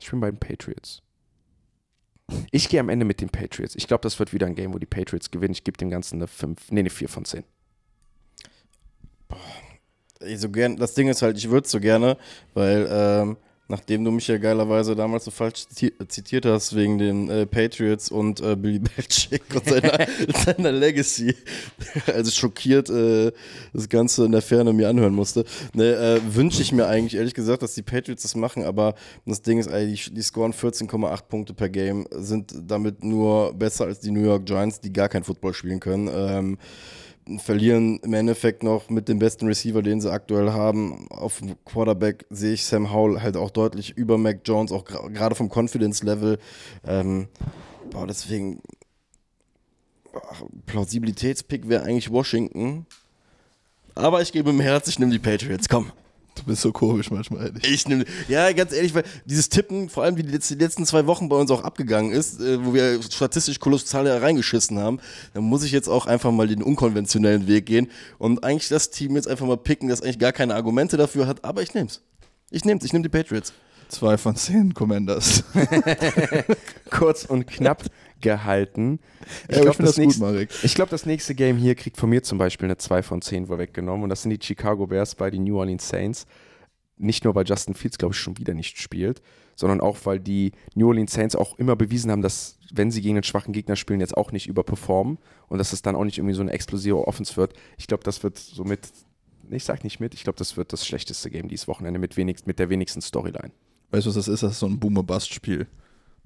ich bin bei den Patriots. Ich gehe am Ende mit den Patriots. Ich glaube, das wird wieder ein Game, wo die Patriots gewinnen. Ich gebe dem Ganzen eine 5, nee, eine 4 von 10. Boah, so gern, das Ding ist halt, ich würde es so gerne, weil ähm, nachdem du mich ja geilerweise damals so falsch zitiert hast wegen den äh, Patriots und äh, Billy Belichick und seiner, <laughs> seiner Legacy, <laughs> also schockiert äh, das Ganze in der Ferne mir anhören musste, ne, äh, wünsche ich mir eigentlich ehrlich gesagt, dass die Patriots das machen, aber das Ding ist, eigentlich, die, die scoren 14,8 Punkte per Game, sind damit nur besser als die New York Giants, die gar kein Football spielen können. Ähm, verlieren im Endeffekt noch mit dem besten Receiver, den sie aktuell haben. Auf dem Quarterback sehe ich Sam Howell halt auch deutlich über Mac Jones, auch gerade vom Confidence-Level. Ähm, boah, deswegen Plausibilitätspick wäre eigentlich Washington. Aber ich gebe im Herz, ich nehme die Patriots. Komm. Du bist so komisch manchmal, ehrlich. Ich nehme. Ja, ganz ehrlich, weil dieses Tippen, vor allem wie die letzten, die letzten zwei Wochen bei uns auch abgegangen ist, äh, wo wir statistisch kolossal reingeschissen haben, dann muss ich jetzt auch einfach mal den unkonventionellen Weg gehen und eigentlich das Team jetzt einfach mal picken, das eigentlich gar keine Argumente dafür hat, aber ich nehme es. Ich nehme es, ich nehme die Patriots. Zwei von zehn Commanders. <laughs> <laughs> Kurz und knapp gehalten. Ich glaube, das, das nächste- ich glaub, das nächste Game hier kriegt von mir zum Beispiel eine 2 von 10 vorweggenommen. Und das sind die Chicago Bears bei den New Orleans Saints. Nicht nur, weil Justin Fields, glaube ich, schon wieder nicht spielt, sondern auch, weil die New Orleans Saints auch immer bewiesen haben, dass, wenn sie gegen einen schwachen Gegner spielen, jetzt auch nicht überperformen und dass es dann auch nicht irgendwie so eine explosive Offense wird. Ich glaube, das wird somit, ich sag nicht mit, ich glaube, das wird das schlechteste Game dieses Wochenende mit, wenigst, mit der wenigsten Storyline. Weißt du, was das ist? Das ist so ein Boom-or-Bust-Spiel.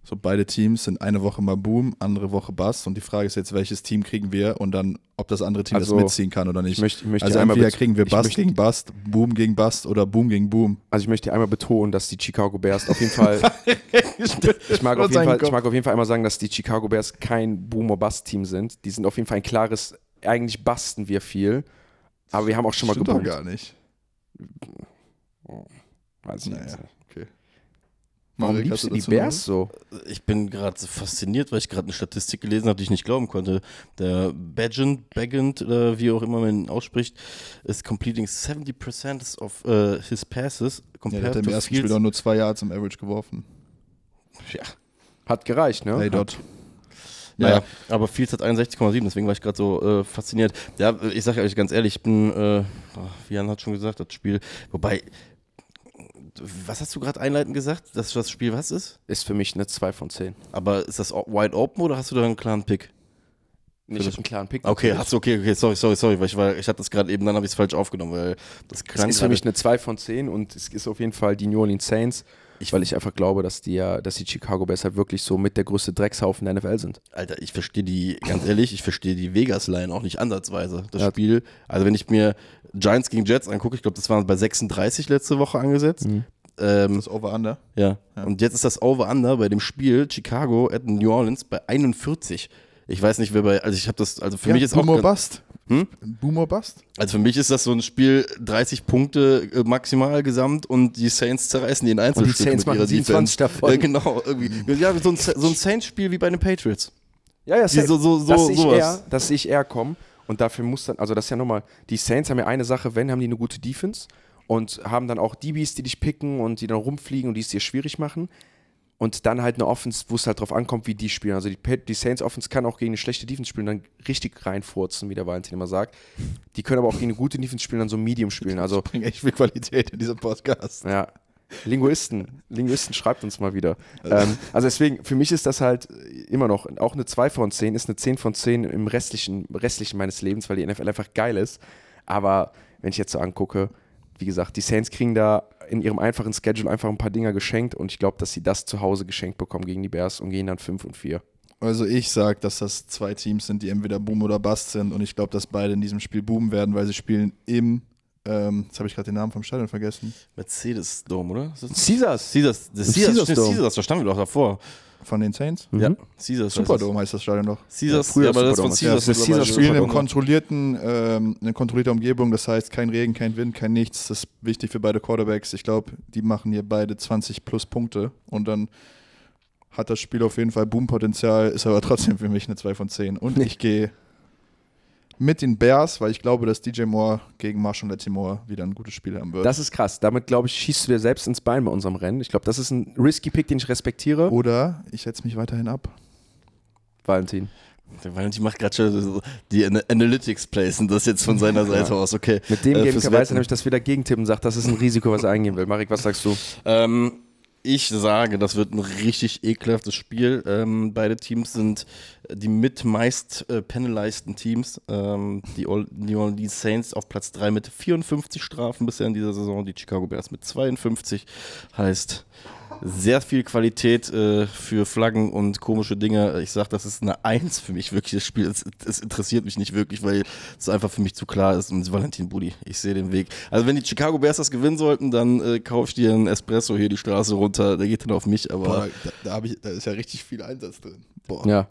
So beide Teams sind eine Woche mal Boom, andere Woche Bust. Und die Frage ist jetzt, welches Team kriegen wir und dann, ob das andere Team Also, das mitziehen kann oder nicht. Ich möchte, ich möchte also entweder kriegen wir möchte- gegen Bust, Boom gegen Bust oder Boom gegen Boom. Also ich möchte einmal betonen, dass die Chicago Bears auf jeden Fall, <laughs> ich mag, auf jeden Fall ich mag auf jeden Fall einmal sagen, dass die Chicago Bears kein Boomer-Bust-Team sind. Die sind auf jeden Fall ein klares, eigentlich basten wir viel, aber wir haben auch schon mal Stimmt gebombt. gar nicht. Weiß ich Naja, nicht. Warum Marek, liebst du die Bears so? Ich bin gerade so fasziniert, weil ich gerade eine Statistik gelesen habe, die ich nicht glauben konnte. Der Bagent, Bagent, oder wie auch immer man ihn ausspricht, ist completing 70% of uh, his passes? Ja, der hat im ersten Spiel auch nur zwei Yards im Average geworfen. Ja, Hat gereicht, ne? Hey, dort. Naja, Ja. aber Fields hat 61,7, deswegen war ich gerade so äh, fasziniert. Ja, ich sage euch ganz ehrlich, ich bin, äh, wie Jan hat schon gesagt, das Spiel, wobei, was hast du gerade einleitend gesagt, dass das Spiel was ist? Ist für mich eine 2 von 10. Aber ist das wide open oder hast du da einen klaren Pick? Nicht einen klaren Pick. Okay, hast du, okay, okay, sorry, sorry, sorry, weil ich, war, ich hatte das gerade eben, dann habe ich es falsch aufgenommen, weil das klang ist für mich eine 2 von 10 und es ist auf jeden Fall die New Orleans Saints, Ich- weil ich einfach glaube, dass die, ja- dass die Chicago Bears halt wirklich so mit der größte Dreckshaufen der NFL sind. Alter, ich verstehe die, ganz ehrlich, ich verstehe die Vegas-Line auch nicht ansatzweise. Das Ja. Spiel, also wenn ich mir Giants gegen Jets angucke, ich glaube, das waren bei 36 letzte Woche angesetzt. Ähm, Das Over-Under. ja. Und jetzt ist das Over-Under bei dem Spiel Chicago at New Orleans bei 41. Ich weiß nicht, wer bei, also ich habe das, also für mich ist Boom auch, Bust. Hm? Boom or Bust? also für mich ist das so ein Spiel 30 Punkte äh, maximal gesamt und die Saints zerreißen die in Einzelstücke Saints mit machen ihrer 27 Defense. davon. Ja, genau, irgendwie. Ja, so ein, so ein Saints-Spiel wie bei den Patriots. Ja, ja, Die so- so- so- das sehe ich sowas. eher, das sehe ich eher kommen. Und dafür muss dann, also das ist ja nochmal, die Saints haben ja eine Sache, wenn, haben die eine gute Defense und haben dann auch DBs, die dich picken und die dann rumfliegen und die es dir schwierig machen. Und dann halt eine Offense, wo es halt drauf ankommt, wie die spielen. Also die, die Saints Offense kann auch gegen eine schlechte Defense spielen, dann richtig reinfurzen, wie der Valentin immer sagt. Die können aber auch gegen eine gute Defense spielen, dann so Medium spielen. Also Bringt echt viel Qualität in diesem Podcast. ja. Linguisten, Linguisten schreibt uns mal wieder. Ähm, also deswegen, für mich ist das halt immer noch, auch eine 2 von 10 ist eine 10 von 10 im restlichen, restlichen meines Lebens, weil die NFL einfach geil ist. Aber wenn ich jetzt so angucke, wie gesagt, die Saints kriegen da in ihrem einfachen Schedule einfach ein paar Dinger geschenkt und ich glaube, dass sie das zu Hause geschenkt bekommen gegen die Bears und gehen dann 5 und 4. Also ich sage, dass das zwei Teams sind, die entweder Boom oder Bust sind und ich glaube, dass beide in diesem Spiel Boom werden, weil sie spielen im, ähm, jetzt habe ich gerade den Namen vom Stadion vergessen, Mercedes Dome, oder? Das- Caesars! Caesars, das Caesars, Caesars Dome. Caesars, da standen wir doch davor. von den Saints. Ja, Caesars. heißt Superdome heißt das Stadion doch. das. Caesars, Ja, früher ja, aber das von Ja, Caesars. das ist mittlerweile. Caesars spielen im Superdome. kontrollierten, ähm, eine kontrollierte Umgebung, das heißt kein Regen, kein Wind, kein nichts. Das ist wichtig für beide Quarterbacks. Ich glaube, die machen hier beide 20 plus Punkte und dann hat das Spiel auf jeden Fall Boom-Potenzial, ist aber trotzdem für mich eine 2 von 10. Und ich gehe mit den Bears, weil ich glaube, dass DJ Moore gegen Marshall Latimore wieder ein gutes Spiel haben wird. Das ist krass. Damit, glaube ich, schießt du dir selbst ins Bein bei unserem Rennen. Ich glaube, das ist ein risky Pick, den ich respektiere. Oder ich setze mich weiterhin ab. Valentin. Der Valentin macht gerade schon so die Ana- Analytics-Plays und das jetzt von seiner Seite aus, okay. Mit dem Äh, Game weiß er nämlich, dass wir dagegen tippen und sagt, das ist ein Risiko, was er eingehen will. Marek, was sagst du? Ähm, ich sage, das wird ein richtig ekelhaftes Spiel. Ähm, beide Teams sind die mit meist äh, penalizeden Teams. Ähm, die Ol- New Orleans Saints auf Platz 3 mit 54 Strafen bisher in dieser Saison, die Chicago Bears mit 52. Heißt sehr viel Qualität äh, für Flaggen und komische Dinge. Ich sage, das ist eine Eins für mich wirklich. Das Spiel, es, es interessiert mich nicht wirklich, weil es einfach für mich zu klar ist. Und Valentin Budi, ich sehe den Weg. Also wenn die Chicago Bears das gewinnen sollten, dann äh, kaufe ich dir einen Espresso hier die Straße runter. Der geht dann auf mich, aber Boah, da, da, hab ich, da ist ja richtig viel Einsatz drin. Boah. Ja.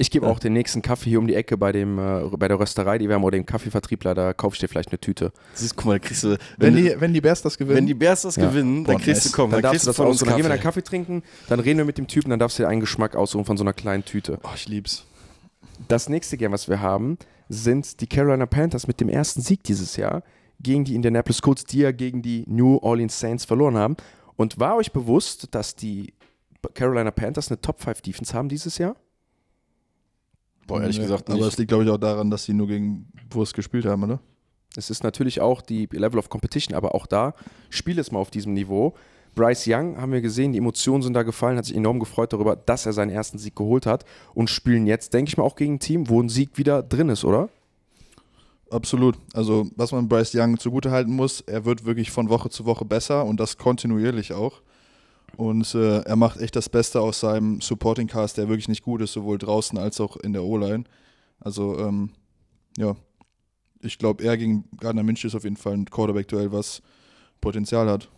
Ich gebe auch den nächsten Kaffee hier um die Ecke bei, dem, äh, bei der Rösterei, die wir haben, oder dem Kaffeevertriebler, da kaufst du dir vielleicht eine Tüte. Siehst, guck mal, da kriegst du, Wenn, wenn, die, wenn die Bears das gewinnen, wenn die Bears das Ja. gewinnen, dann Boah, kriegst nice. du, komm, Dann dann darfst kriegst du das von uns. Dann gehen wir dann Kaffee. Kaffee trinken, dann reden wir mit dem Typen, dann darfst du dir einen Geschmack aussuchen von so einer kleinen Tüte. oh, ich lieb's. Das nächste Game, was wir haben, sind die Carolina Panthers mit dem ersten Sieg dieses Jahr gegen die Indianapolis Colts, die ja gegen die New Orleans Saints verloren haben. Und war euch bewusst, dass die Carolina Panthers eine Top 5 Defense haben dieses Jahr? Boah, ehrlich Nee, gesagt Aber es nicht. liegt, glaube ich, auch daran, dass sie nur gegen Wurst gespielt haben, oder? Es ist natürlich auch die Level of Competition, aber auch da, spiel es mal auf diesem Niveau. Bryce Young haben wir gesehen, die Emotionen sind da gefallen, hat sich enorm gefreut darüber, dass er seinen ersten Sieg geholt hat und spielen jetzt, denke ich mal, auch gegen ein Team, wo ein Sieg wieder drin ist, oder? Absolut. Also, was man Bryce Young zugutehalten muss, er wird wirklich von Woche zu Woche besser und das kontinuierlich auch. Und äh, er macht echt das Beste aus seinem Supporting Cast, der wirklich nicht gut ist, sowohl draußen als auch in der O-Line. Also, ähm, ja, ich glaube, er gegen Gardner Minshew ist auf jeden Fall ein Quarterback-Duell, was Potenzial hat.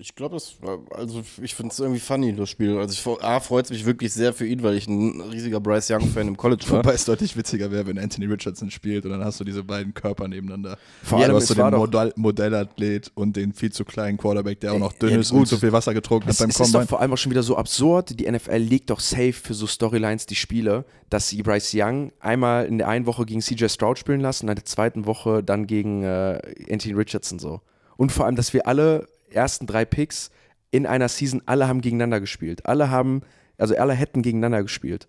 Ich glaube, das also ich finde es irgendwie funny, das Spiel. Also ich, A, freut es mich wirklich sehr für ihn, weil ich ein riesiger Bryce Young-Fan im College war. Wobei es deutlich witziger wäre, wenn Anthony Richardson spielt und dann hast du diese beiden Körper nebeneinander. Vor Ja, allem, du hast war den Modell Modellathlet und den viel zu kleinen Quarterback, der auch noch dünn Ja, ist und zu viel Wasser getrunken hat Es, beim es ist Combine. doch vor allem auch schon wieder so absurd. Die NFL legt doch safe für so Storylines die Spiele, dass sie Bryce Young einmal in der einen Woche gegen CJ Stroud spielen lassen, in der zweiten Woche dann gegen äh, Anthony Richardson so. Und vor allem, dass wir alle ersten drei Picks in einer Season, alle haben gegeneinander gespielt. Alle haben, also alle hätten gegeneinander gespielt.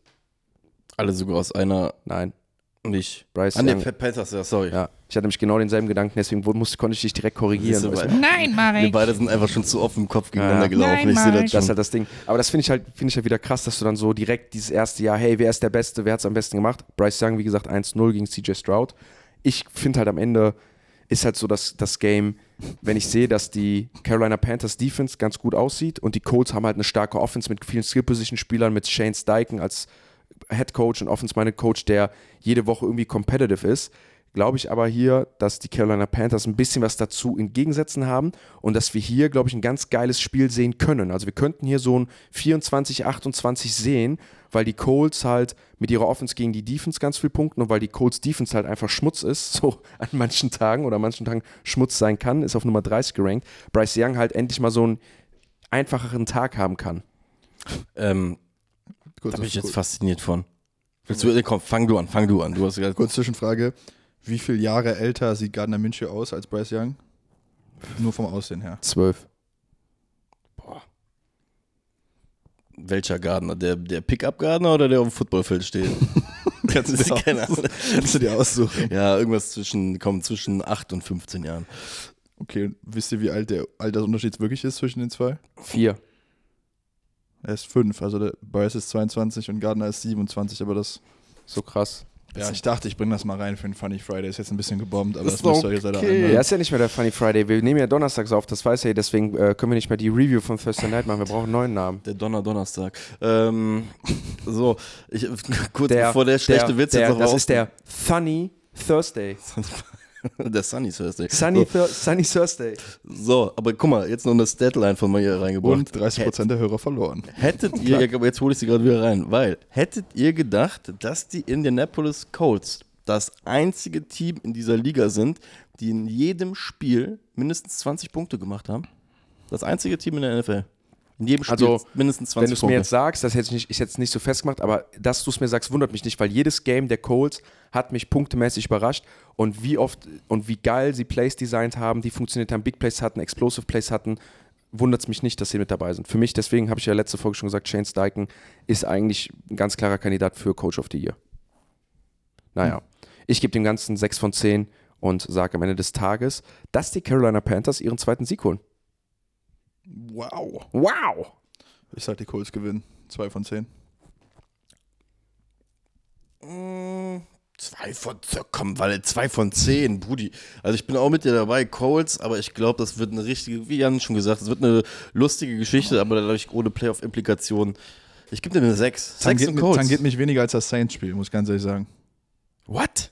Alle sogar aus einer, Nein, nicht. Bryce An den Young. Panthers, ja, sorry. Ja, ich hatte nämlich genau denselben Gedanken, deswegen musste, konnte ich dich direkt korrigieren. Weißt du? Nein, Wir Marek. beide sind einfach schon zu oft im Kopf gegeneinander Ja. gelaufen. Nein, ich sehe Marek. das Das ist halt das Ding. Aber das finde ich halt, finde ich halt wieder krass, dass du dann so direkt dieses erste Jahr, hey, wer ist der Beste, wer hat es am besten gemacht? Bryce Young, wie gesagt, 1-0 gegen CJ Stroud. Ich finde halt am Ende ist halt so das, das Game, wenn ich sehe, dass die Carolina Panthers Defense ganz gut aussieht und die Colts haben halt eine starke Offense mit vielen Skill-Position-Spielern, mit Shane Steichen als Head Coach und Offense-Minded Coach, der jede Woche irgendwie competitive ist, glaube ich aber hier, dass die Carolina Panthers ein bisschen was dazu entgegensetzen haben und dass wir hier, glaube ich, ein ganz geiles Spiel sehen können. Also wir könnten hier so ein 24, 28 sehen, weil die Colts halt mit ihrer Offense gegen die Defense ganz viel punkten und weil die Colts Defense halt einfach Schmutz ist, <laughs> so an manchen Tagen oder an manchen Tagen Schmutz sein kann, ist auf Nummer 30 gerankt. Bryce Young halt endlich mal so einen einfacheren Tag haben kann. Ähm, Kurz, da bin ich jetzt kurz, fasziniert von. Willst du, komm, fang du an, fang du an. Du hast gesagt, kurz Zwischenfrage. Wie viele Jahre älter sieht Gardner Minshew aus als Bryce Young? Nur vom Aussehen her. 12. welcher Gardner? Der, der Pickup-Gardner oder der auf dem Footballfeld steht? <laughs> Kannst du <laughs> dir, aus, kannst du dir aussuchen. Ja, irgendwas zwischen, komm, zwischen 8 und 15 Jahren. Okay, und wisst ihr, wie alt der Altersunterschied wirklich ist zwischen den zwei? 4. Er ist fünf, also der Bryce ist 22 und Gardner ist 27, aber das. So krass. Ja, ich dachte, ich bringe das mal rein für den Funny Friday. Ist jetzt ein bisschen gebombt, aber Das das, müsst ihr euch leider okay. anhören. Ja, ist ja nicht mehr der Funny Friday. Wir nehmen ja donnerstags auf, das weiß er, deswegen äh, können wir nicht mehr die Review von Thursday Night machen. Wir brauchen einen neuen Namen. Der Donner Donnerstag. Ähm, so, ich, <laughs> kurz Der, bevor der schlechte der, Witz der, jetzt noch Das raus- ist der Funny Thursday. <laughs> <laughs> der Sunny Thursday. Sunny, Thur Sunny Thursday. So, aber guck mal, jetzt noch eine Statline von mir hier reingebracht. Und 30% der Hörer verloren. Hättet <laughs> ihr, jetzt hole ich sie gerade wieder rein, weil hättet ihr gedacht, dass die Indianapolis Colts das einzige Team in dieser Liga sind, die in jedem Spiel mindestens 20 Punkte gemacht haben? Das einzige Team in der NFL. In jedem Spiel Also, mindestens Wenn 20 du es mir jetzt sagst, das hätte ich nicht, ist jetzt nicht so festgemacht, aber dass du es mir sagst, wundert mich nicht, weil jedes Game der Colts hat mich punktemäßig überrascht und wie oft und wie geil sie Plays designt haben, die funktioniert haben, Big Plays hatten, Explosive Plays hatten, wundert es mich nicht, dass sie mit dabei sind. Für mich, deswegen habe ich ja letzte Folge schon gesagt, Shane Steichen ist eigentlich ein ganz klarer Kandidat für Coach of the Year. Naja, ich gebe dem Ganzen 6 von 10 und sage am Ende des Tages, dass die Carolina Panthers ihren zweiten Sieg holen. Wow. Wow! Ich sag, die Colts gewinnen. Zwei von zehn. Mm, Zwei von, komm, weil zwei von zehn, Brudi. Also ich bin auch mit dir dabei, Colts, aber ich glaube, das wird eine richtige, wie Jan schon gesagt, es wird eine lustige Geschichte, aber dadurch ohne Playoff-Implikationen. Ich gebe dir eine sechs. Sechs Tangiert, und mi- Colts. tangiert mich weniger als das Saints-Spiel, muss ich ganz ehrlich sagen. What?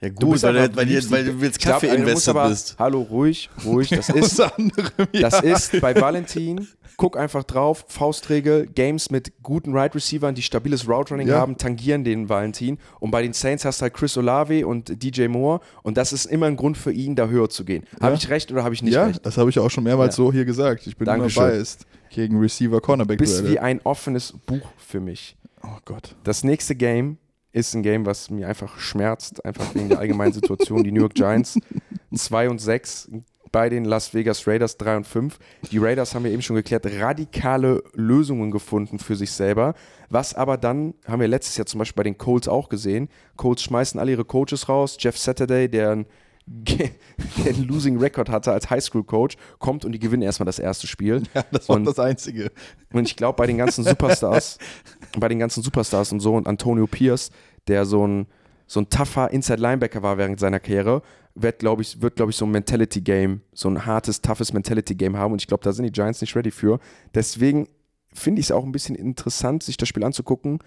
Ja Du gut, bist weil, du- weil, liebst du- weil du jetzt du Kaffee-Investor aber- bist. Hallo, ruhig, ruhig. Das <laughs> ist, anderem, ja. das ist bei Valentin. Guck einfach drauf. Faustregel. Games mit guten Right Receivern, die stabiles Route Running Ja. haben, tangieren den Valentin. Und bei den Saints hast du halt Chris Olave und DJ Moore. Und das ist immer ein Grund für ihn, da höher zu gehen. Habe Ja. ich recht oder habe ich nicht ja, recht? das habe ich auch schon mehrmals Ja. so hier gesagt. Ich bin Dankeschön. immer biased gegen Receiver Cornerback Bist wie ein offenes Buch für mich. Oh Gott. Das nächste Game ist ein Game, was mir einfach schmerzt, einfach wegen der allgemeinen Situation. Die New York Giants <laughs> 2 und 6 bei den Las Vegas Raiders 3 und 5. Die Raiders haben wir eben schon geklärt, radikale Lösungen gefunden für sich selber. Was aber dann, haben wir letztes Jahr zum Beispiel bei den Colts auch gesehen, Colts schmeißen alle ihre Coaches raus. Jeff Saturday, der ein <laughs> der einen Losing Record hatte als Highschool-Coach, kommt und die gewinnen erstmal das erste Spiel. Ja, das war Und- das Einzige. Und ich glaube, bei den ganzen Superstars, <laughs> bei den ganzen Superstars und so und Antonio Pierce, der so ein, so ein tougher Inside-Linebacker war während seiner Karriere, wird, glaube ich, wird, glaube ich, so ein Mentality-Game, so ein hartes, toughes Mentality-Game haben. Und ich glaube, da sind die Giants nicht ready für. Deswegen finde ich es auch ein bisschen interessant, sich das Spiel anzugucken.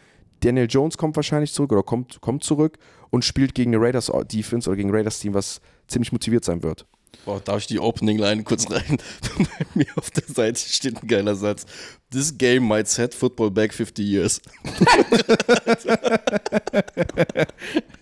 Daniel Jones kommt wahrscheinlich zurück oder kommt, kommt zurück und spielt gegen eine Raiders Defense oder gegen Raiders Team, was ziemlich motiviert sein wird. Boah, darf ich die Opening Line kurz rein? <laughs> Bei mir auf der Seite steht ein geiler Satz. This game might set football back 50 years. <laughs>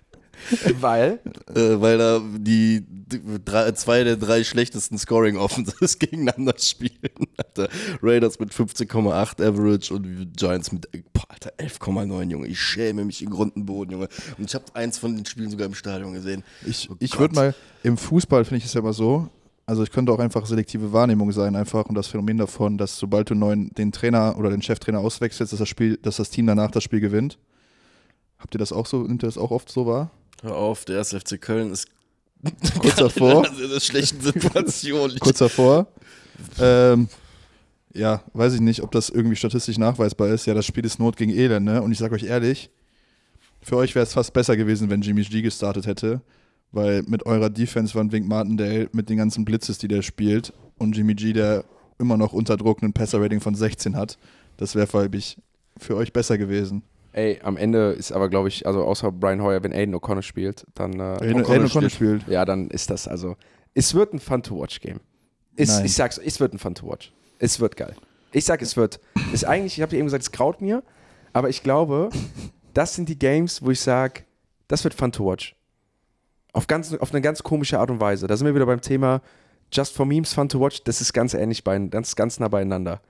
<laughs> Weil Äh, weil da die, die drei, zwei der drei schlechtesten Scoring Offenses <laughs> gegeneinander spielen. <laughs> Alter, Raiders mit 15,8 Average und Giants mit boah, Alter, 11,9, Junge. Ich schäme mich in Grund und Boden, Junge. Und ich habe eins von den Spielen sogar im Stadion gesehen. Ich, Oh ich würde mal, im Fußball finde ich es ja immer so, also ich könnte auch einfach selektive Wahrnehmung sein, einfach und das Phänomen davon, dass sobald du neuen, den Trainer oder den Cheftrainer auswechselst, dass das Spiel, dass das Team danach das Spiel gewinnt. Habt ihr das auch so, nimmt ihr das auch oft so wahr? Hör auf, der erste FC Köln ist <laughs> Kurz davor. in einer schlechten Situation. <laughs> Kurz davor. Ähm, ja, weiß ich nicht, ob das irgendwie statistisch nachweisbar ist. Ja, das Spiel ist Not gegen Elend, ne? Und ich sage euch ehrlich, für euch wäre es fast besser gewesen, wenn Jimmy G gestartet hätte, weil mit eurer Defense von Wink Martindale, mit den ganzen Blitzes, die der spielt, und Jimmy G, der immer noch unter Druck ein Passer-Rating von 16 hat, das wäre, glaube ich, für euch besser gewesen. Ey, am Ende ist aber, glaube ich, also außer Brian Hoyer, wenn Aiden O'Connor spielt, dann. Äh, Aiden Aiden O'Connor spielt. Ja, dann ist das also. Es wird ein Fun-to-Watch-Game. Ich sag's, es wird ein Fun-to-Watch. Es wird geil. Ich sag, es wird. Ist eigentlich, ich habe dir eben gesagt, es kraut mir, aber ich glaube, das sind die Games, wo ich sage, das wird Fun-to-Watch. Auf, ganz, auf eine ganz komische Art und Weise. Da sind wir wieder beim Thema Just for Memes, Fun-to-Watch. Das ist ganz ähnlich, bei, ganz, ganz nah beieinander.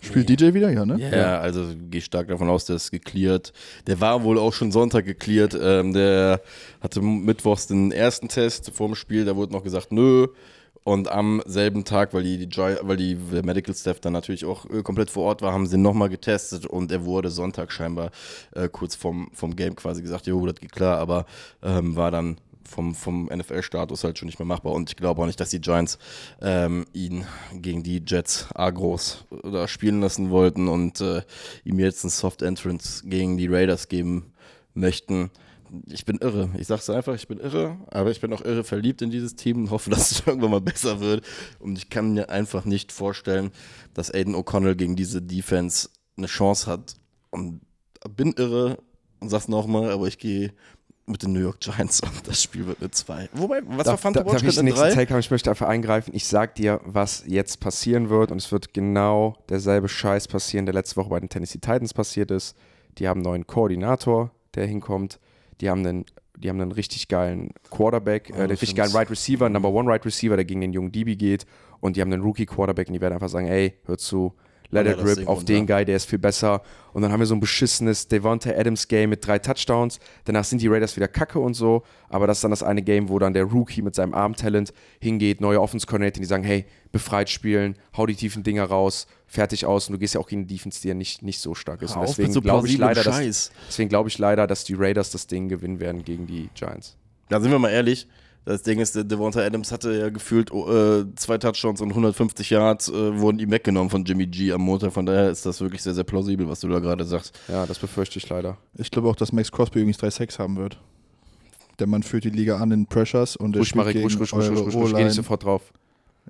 Spielt DJ wieder, ja, ne? Ja, also gehe stark davon aus, der ist geklärt. Der war wohl auch schon Sonntag geklärt. Ähm, der hatte mittwochs den ersten Test vor dem Spiel, da wurde noch gesagt, nö. Und am selben Tag, weil die, weil die der Medical Staff dann natürlich auch äh, komplett vor Ort war, haben sie nochmal getestet und er wurde Sonntag scheinbar äh, kurz vom, vom Game quasi gesagt, jo, das geht klar, aber ähm, war dann vom, vom NFL-Status halt schon nicht mehr machbar. Und ich glaube auch nicht, dass die Giants ähm, ihn gegen die Jets A-Groß da spielen lassen wollten und äh, ihm jetzt einen Soft Entrance gegen die Raiders geben möchten. Ich bin irre. Ich sag's einfach, ich bin irre, aber ich bin auch irre verliebt in dieses Team und hoffe, <laughs> dass es irgendwann mal besser wird. Und ich kann mir einfach nicht vorstellen, dass Aiden O'Connell gegen diese Defense eine Chance hat. Und bin irre und sag's nochmal, aber ich gehe mit den New York Giants und das Spiel wird eine 2. Wobei, was war Fanta darf Watch ich den eine nächsten 3? Take haben? Ich möchte einfach eingreifen. Ich sag dir, was jetzt passieren wird und es wird genau derselbe Scheiß passieren, der letzte Woche bei den Tennessee Titans passiert ist. Die haben einen neuen Koordinator, der hinkommt. Die haben einen, die haben einen richtig geilen Quarterback, äh, einen richtig geilen Right Receiver, Number One Right Receiver, der gegen den jungen DB geht. Und die haben einen Rookie Quarterback und die werden einfach sagen, ey, hör zu, let Ja, it das rip Ding auf den Guy, der ist viel besser. Und dann haben wir so ein beschissenes Devontae Adams Game mit drei Touchdowns. Danach sind die Raiders wieder kacke und so. Aber das ist dann das eine Game, wo dann der Rookie mit seinem Armtalent hingeht, neue Offense die sagen, hey, befreit spielen, hau die tiefen Dinger raus, fertig aus. Und du gehst ja auch gegen eine Defense, die ja nicht, nicht so stark ist. Hör Und deswegen so glaube ich plausiblen leider, dass, Scheiß. deswegen glaube ich leider, dass die Raiders das Ding gewinnen werden gegen die Giants. Da sind wir mal ehrlich. Das Ding ist, der Devonta Adams hatte ja gefühlt oh, äh, zwei Touchdowns und 150 Yards äh, wurden ihm weggenommen von Jimmy G am Montag. Von daher ist das wirklich sehr, sehr plausibel, was du da gerade sagst. Ja, das befürchte ich leider. Ich glaube auch, dass Max Crosby übrigens 3 Sacks haben wird. Der Mann führt die Liga an in Pressures und der spielt Marek, gegen ruhig, ruhig, ruhig, eure ruhig, ruhig, ruhig. Geh nicht sofort drauf.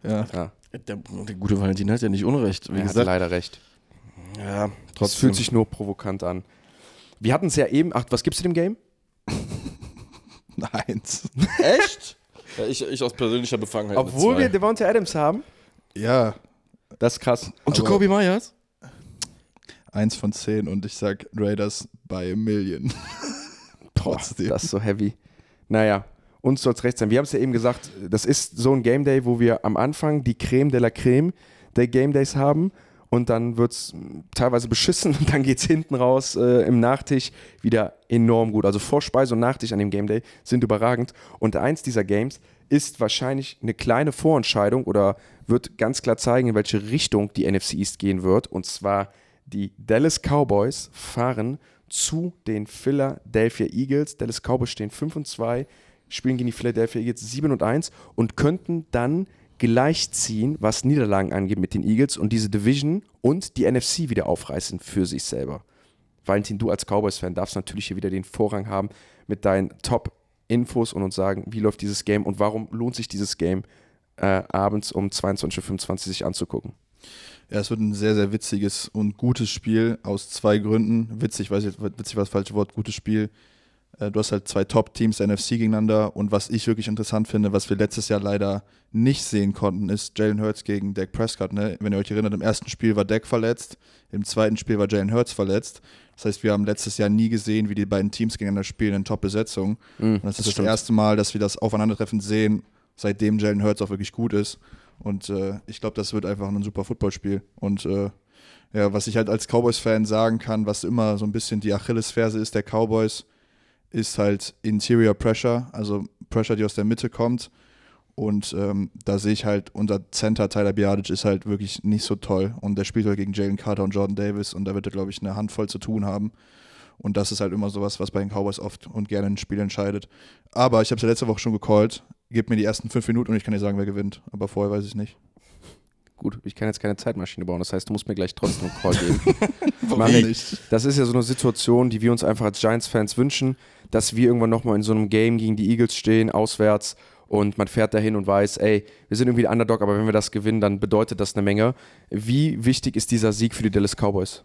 Ja. Ja, Der, der gute Valentin hat ja nicht unrecht. Wie er hat leider recht. ja, Das trotzdem. fühlt sich nur provokant an. Wir hatten es ja eben. Ach, was gibt's in dem Game? Eine Eins. Echt? ja, ich, ich aus persönlicher Befangenheit. Obwohl wir Devonta Adams haben. Ja, Das ist krass. Und aber- Jacoby Myers? eins von zehn und ich sag Raiders bei a Million. <laughs> Boah, Trotzdem. das ist so heavy. Naja, uns soll es recht sein. Wir haben es ja eben gesagt, das ist so ein Game Day, wo wir am Anfang die Creme de la Creme der Game Days haben und dann wird es teilweise beschissen und dann geht es hinten raus äh, im Nachtisch wieder enorm gut. Also Vorspeise und Nachtisch an dem Game Day sind überragend und eins dieser Games ist wahrscheinlich eine kleine Vorentscheidung oder wird ganz klar zeigen, in welche Richtung die NFC East gehen wird und zwar die Dallas Cowboys fahren zu den Philadelphia Eagles. Dallas Cowboys stehen 5 und 2, spielen gegen die Philadelphia Eagles 7 und 1 und könnten dann gleichziehen, was Niederlagen angeht mit den Eagles und diese Division und die NFC wieder aufreißen für sich selber. Valentin, du als Cowboys-Fan darfst natürlich hier wieder den Vorrang haben mit deinen Top-Infos und uns sagen, wie läuft dieses Game und warum lohnt sich dieses Game äh, abends um 22.25 Uhr sich anzugucken. Ja, es wird ein sehr, sehr witziges und gutes Spiel aus zwei Gründen. Witzig, weiß ich, witzig war das falsche Wort, gutes Spiel. Äh, Du hast halt zwei Top-Teams der NFC gegeneinander und was ich wirklich interessant finde, was wir letztes Jahr leider nicht sehen konnten, ist Jalen Hurts gegen Dak Prescott. Ne? Wenn ihr euch erinnert, im ersten Spiel war Dak verletzt, im zweiten Spiel war Jalen Hurts verletzt. Das heißt, wir haben letztes Jahr nie gesehen, wie die beiden Teams gegeneinander spielen in Top-Besetzung. Und das ist das stimmt. erste Mal, dass wir das Aufeinandertreffen sehen, seitdem Jalen Hurts auch wirklich gut ist. Und äh, ich glaube, das wird einfach ein super Footballspiel. Und äh, ja, was ich halt als Cowboys-Fan sagen kann, was immer so ein bisschen die Achillesferse ist der Cowboys, ist halt Interior Pressure, also Pressure, die aus der Mitte kommt. Und ähm, da sehe ich halt, unser Center Tyler Biadic ist halt wirklich nicht so toll. Und der spielt halt gegen Jalen Carter und Jordan Davis und da wird er, glaube ich, eine Handvoll zu tun haben. Und das ist halt immer sowas, was bei den Cowboys oft und gerne ein Spiel entscheidet. Aber ich habe es ja letzte Woche schon gecallt. Gib mir die ersten fünf Minuten und ich kann dir sagen, wer gewinnt. Aber vorher weiß ich nicht. Gut, ich kann jetzt keine Zeitmaschine bauen, das heißt, du musst mir gleich trotzdem einen Call geben. <laughs> Warum nicht? Das ist ja so eine Situation, die wir uns einfach als Giants-Fans wünschen, dass wir irgendwann nochmal in so einem Game gegen die Eagles stehen, auswärts und man fährt dahin und weiß, ey, wir sind irgendwie der Underdog, aber wenn wir das gewinnen, dann bedeutet das eine Menge. Wie wichtig ist dieser Sieg für die Dallas Cowboys?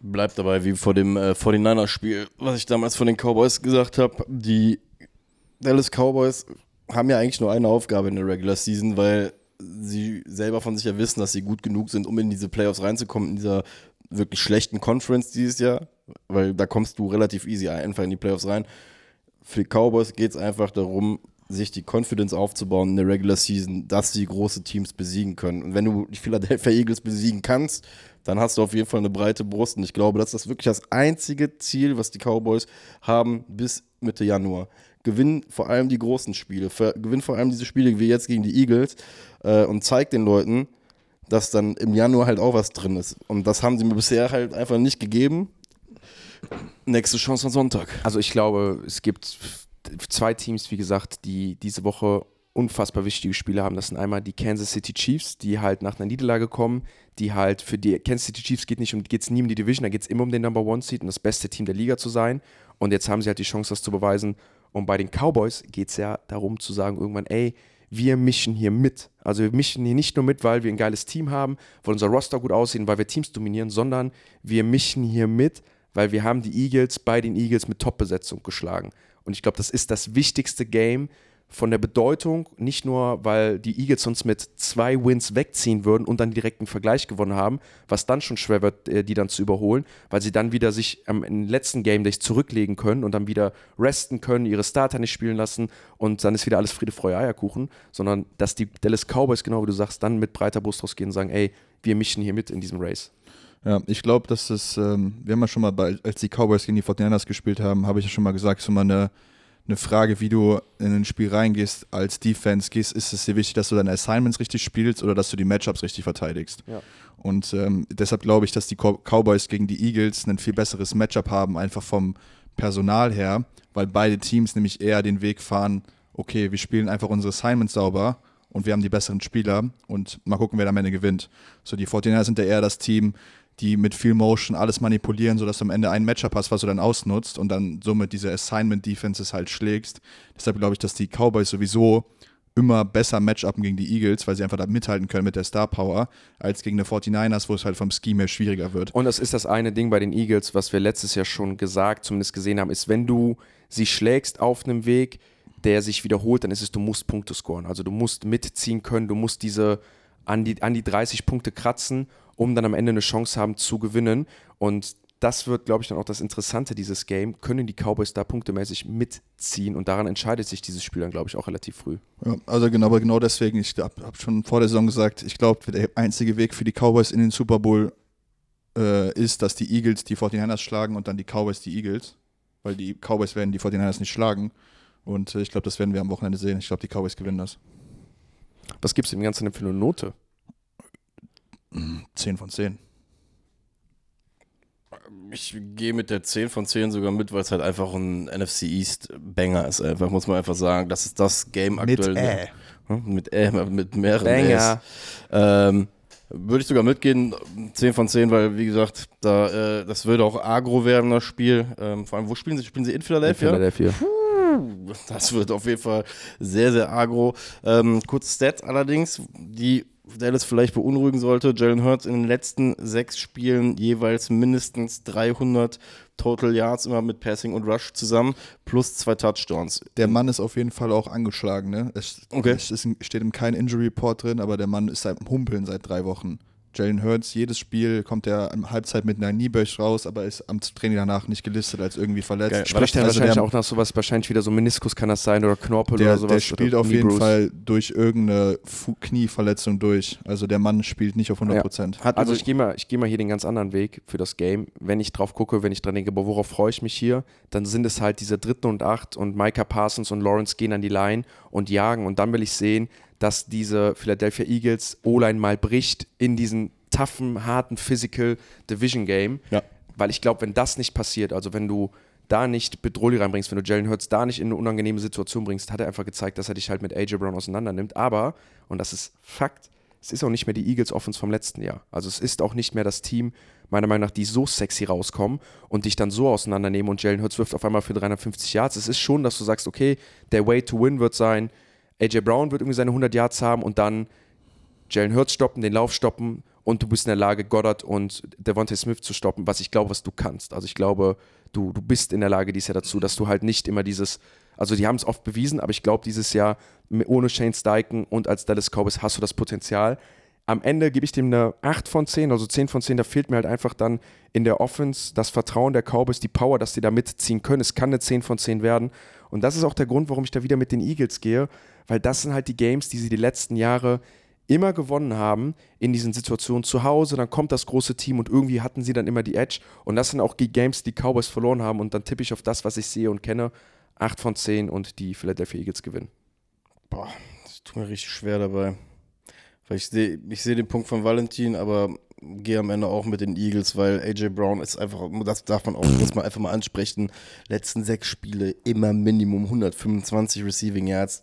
Bleibt dabei, wie vor dem äh, 49er-Spiel, was ich damals von den Cowboys gesagt habe. Die Dallas Cowboys haben ja eigentlich nur eine Aufgabe in der Regular Season, weil sie selber von sich ja wissen, dass sie gut genug sind, um in diese Playoffs reinzukommen, in dieser wirklich schlechten Conference dieses Jahr, weil da kommst du relativ easy einfach in die Playoffs rein. Für die Cowboys geht es einfach darum, sich die Confidence aufzubauen in der Regular Season, dass sie große Teams besiegen können. Und wenn du die Philadelphia Eagles besiegen kannst, dann hast du auf jeden Fall eine breite Brust. Und ich glaube, das ist wirklich das einzige Ziel, was die Cowboys haben bis Mitte Januar. Gewinnen vor allem die großen Spiele, gewinnen vor allem diese Spiele wie jetzt gegen die Eagles äh, und zeigt den Leuten, dass dann im Januar halt auch was drin ist. Und das haben sie mir bisher halt einfach nicht gegeben. Nächste Chance am Sonntag. Also ich glaube, es gibt zwei Teams, wie gesagt, die diese Woche unfassbar wichtige Spiele haben. Das sind einmal die Kansas City Chiefs, die halt nach einer Niederlage kommen, die halt für die Kansas City Chiefs geht nicht um, geht's nie um die Division, da geht es immer um den Number One Seed und das beste Team der Liga zu sein. Und jetzt haben sie halt die Chance, das zu beweisen. Und bei den Cowboys geht es ja darum zu sagen, irgendwann, ey, wir mischen hier mit. Also wir mischen hier nicht nur mit, weil wir ein geiles Team haben, weil unser Roster gut aussehen, weil wir Teams dominieren, sondern wir mischen hier mit, weil wir haben die Eagles bei den Eagles mit Top-Besetzung geschlagen. Und ich glaube, das ist das wichtigste Game von der Bedeutung, nicht nur, weil die Eagles uns mit zwei Wins wegziehen würden und dann direkt einen Vergleich gewonnen haben, was dann schon schwer wird, äh, die dann zu überholen, weil sie dann wieder sich am im letzten Game Days zurücklegen können und dann wieder resten können, ihre Starter nicht spielen lassen und dann ist wieder alles Friede, Freude, Eierkuchen, sondern dass die Dallas Cowboys, genau wie du sagst, dann mit breiter Brust rausgehen und sagen, ey, wir mischen hier mit in diesem Race. Ja, ich glaube, dass es, ähm, wir haben ja schon mal, bei, als die Cowboys gegen die 49ers gespielt haben, habe ich ja schon mal gesagt, so mal eine, eine Frage, wie du in ein Spiel reingehst als Defense, gehst, ist es dir wichtig, dass du deine Assignments richtig spielst oder dass du die Matchups richtig verteidigst? Ja. Und ähm, deshalb glaube ich, dass die Cow- Cowboys gegen die Eagles ein viel besseres Matchup haben, einfach vom Personal her, weil beide Teams nämlich eher den Weg fahren, okay, wir spielen einfach unsere Assignments sauber und wir haben die besseren Spieler und mal gucken, wer am Ende gewinnt. So, die 49ers sind ja eher das Team, die mit viel Motion alles manipulieren, sodass du am Ende ein Matchup hast, was du dann ausnutzt und dann somit diese Assignment-Defenses halt schlägst. Deshalb glaube ich, dass die Cowboys sowieso immer besser Matchupen gegen die Eagles, weil sie einfach da mithalten können mit der Star Power, als gegen die 49ers, wo es halt vom Scheme her schwieriger wird. Und das ist das eine Ding bei den Eagles, was wir letztes Jahr schon gesagt, zumindest gesehen haben, ist, wenn du sie schlägst auf einem Weg, der sich wiederholt, dann ist es, du musst Punkte scoren. Also du musst mitziehen können, du musst diese an die, an die 30 Punkte kratzen, um dann am Ende eine Chance haben zu gewinnen. Und das wird, glaube ich, dann auch das Interessante dieses Game. Können die Cowboys da punktemäßig mitziehen? Und daran entscheidet sich dieses Spiel dann, glaube ich, auch relativ früh. Ja, also genau, aber genau deswegen, ich habe hab schon vor der Saison gesagt, ich glaube, der einzige Weg für die Cowboys in den Super Bowl äh, ist, dass die Eagles die 49ers schlagen und dann die Cowboys die Eagles. Weil die Cowboys werden die 49ers nicht schlagen. Und äh, ich glaube, das werden wir am Wochenende sehen. Ich glaube, die Cowboys gewinnen das. Was gibt es dem Ganzen denn für eine Note? 10 von 10. Ich gehe mit der 10 von 10 sogar mit, weil es halt einfach ein NFC East Banger ist. Einfach, muss man einfach sagen. Das ist das Game aktuell. Äh. Hm, Mit Ä, mit mehreren Banger. Ähm, würde ich sogar mitgehen, 10 von 10, weil, wie gesagt, da, äh, das würde auch agro werden, das Spiel. Ähm, vor allem, wo spielen sie? Spielen sie in Philadelphia? Philadelphia. Das wird auf jeden Fall sehr, sehr agro. Ähm, kurz Stats allerdings, die Dallas vielleicht beunruhigen sollte. Jalen Hurts in den letzten sechs Spielen jeweils mindestens 300 Total Yards immer mit Passing und Rush zusammen, plus zwei Touchdowns. Der Mann ist auf jeden Fall auch angeschlagen. Ne? Es, Okay. es ist, steht im kein Injury Report drin, aber der Mann ist seit Humpeln seit drei Wochen. Jalen Hurts, jedes Spiel kommt er am Halbzeit mit einer Kniebeuge raus, aber ist am Training danach nicht gelistet als irgendwie verletzt. Geil. Spricht er Also wahrscheinlich der- auch nach sowas, wahrscheinlich wieder so Meniskus kann das sein oder Knorpel Der, oder sowas. der spielt auf jeden. Fall durch irgendeine Fu Knieverletzung durch. Also der Mann spielt nicht auf 100 Prozent. Hat Also ich gehe mal, ich geh mal hier den ganz anderen Weg für das Game. Wenn ich drauf gucke, wenn ich dran denke, aber worauf freue ich mich hier, dann sind es halt diese dritten und acht und Micah Parsons und Lawrence gehen an die Line und jagen und dann will ich sehen, dass diese Philadelphia Eagles O-Line mal bricht in diesen toughen, harten Physical Division Game. Ja. Weil ich glaube, wenn das nicht passiert, also wenn du da nicht Bedrohli reinbringst, wenn du Jalen Hurts da nicht in eine unangenehme Situation bringst, hat er einfach gezeigt, dass er dich halt mit AJ Brown auseinander nimmt. Aber, und das ist Fakt, es ist auch nicht mehr die Eagles Offense vom letzten Jahr. Also es ist auch nicht mehr das Team, meiner Meinung nach, die so sexy rauskommen und dich dann so auseinandernehmen und Jalen Hurts wirft auf einmal für 350 Yards. Es ist schon, dass du sagst, okay, der Way to win wird sein, AJ Brown wird irgendwie seine 100 Yards haben und dann Jalen Hurts stoppen, den Lauf stoppen und du bist in der Lage, Goddard und Devontae Smith zu stoppen, was ich glaube, was du kannst. Also ich glaube, du, du bist in der Lage dies Jahr dazu, dass du halt nicht immer dieses, also die haben es oft bewiesen, aber ich glaube, dieses Jahr ohne Shane Steichen und als Dallas Cowboys hast du das Potenzial. Am Ende gebe ich dem eine 8 von 10, also 10 von 10, da fehlt mir halt einfach dann in der Offense das Vertrauen der Cowboys, die Power, dass die da mitziehen können. Es kann eine 10 von 10 werden. Und das ist auch der Grund, warum ich da wieder mit den Eagles gehe, weil das sind halt die Games, die sie die letzten Jahre immer gewonnen haben in diesen Situationen zu Hause, dann kommt das große Team und irgendwie hatten sie dann immer die Edge und das sind auch die Games, die Cowboys verloren haben und dann tippe ich auf das, was ich sehe und kenne, 8 von 10 und die Philadelphia Eagles gewinnen. Boah, das tut mir richtig schwer dabei. Weil ich sehe ich seh den Punkt von Valentin, aber gehe am Ende auch mit den Eagles, weil AJ Brown ist einfach, das darf man auch, <clears throat> muss man einfach mal ansprechen, letzten sechs Spiele immer Minimum 125 Receiving Yards.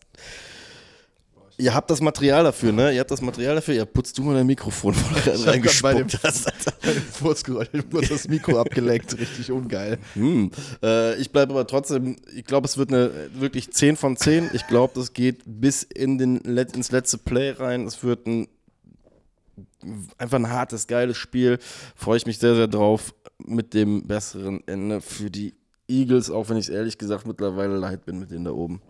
Ihr habt das Material dafür, ne? Ihr habt das Material dafür. Ja, putzt du mal dein Mikrofon, wo du hab grad bei dem- reingespuckt hast. <laughs> Furzgeräusch, wurde das Mikro abgeleckt, richtig ungeil. Hm. Äh, ich bleibe aber trotzdem, ich glaube, es wird eine wirklich 10 von 10. Ich glaube, das geht bis in den, Let- ins letzte Play rein. Es wird ein einfach ein hartes, geiles Spiel. Freue ich mich sehr, sehr drauf mit dem besseren Ende für die Eagles, auch wenn ich es ehrlich gesagt mittlerweile leid bin mit denen da oben.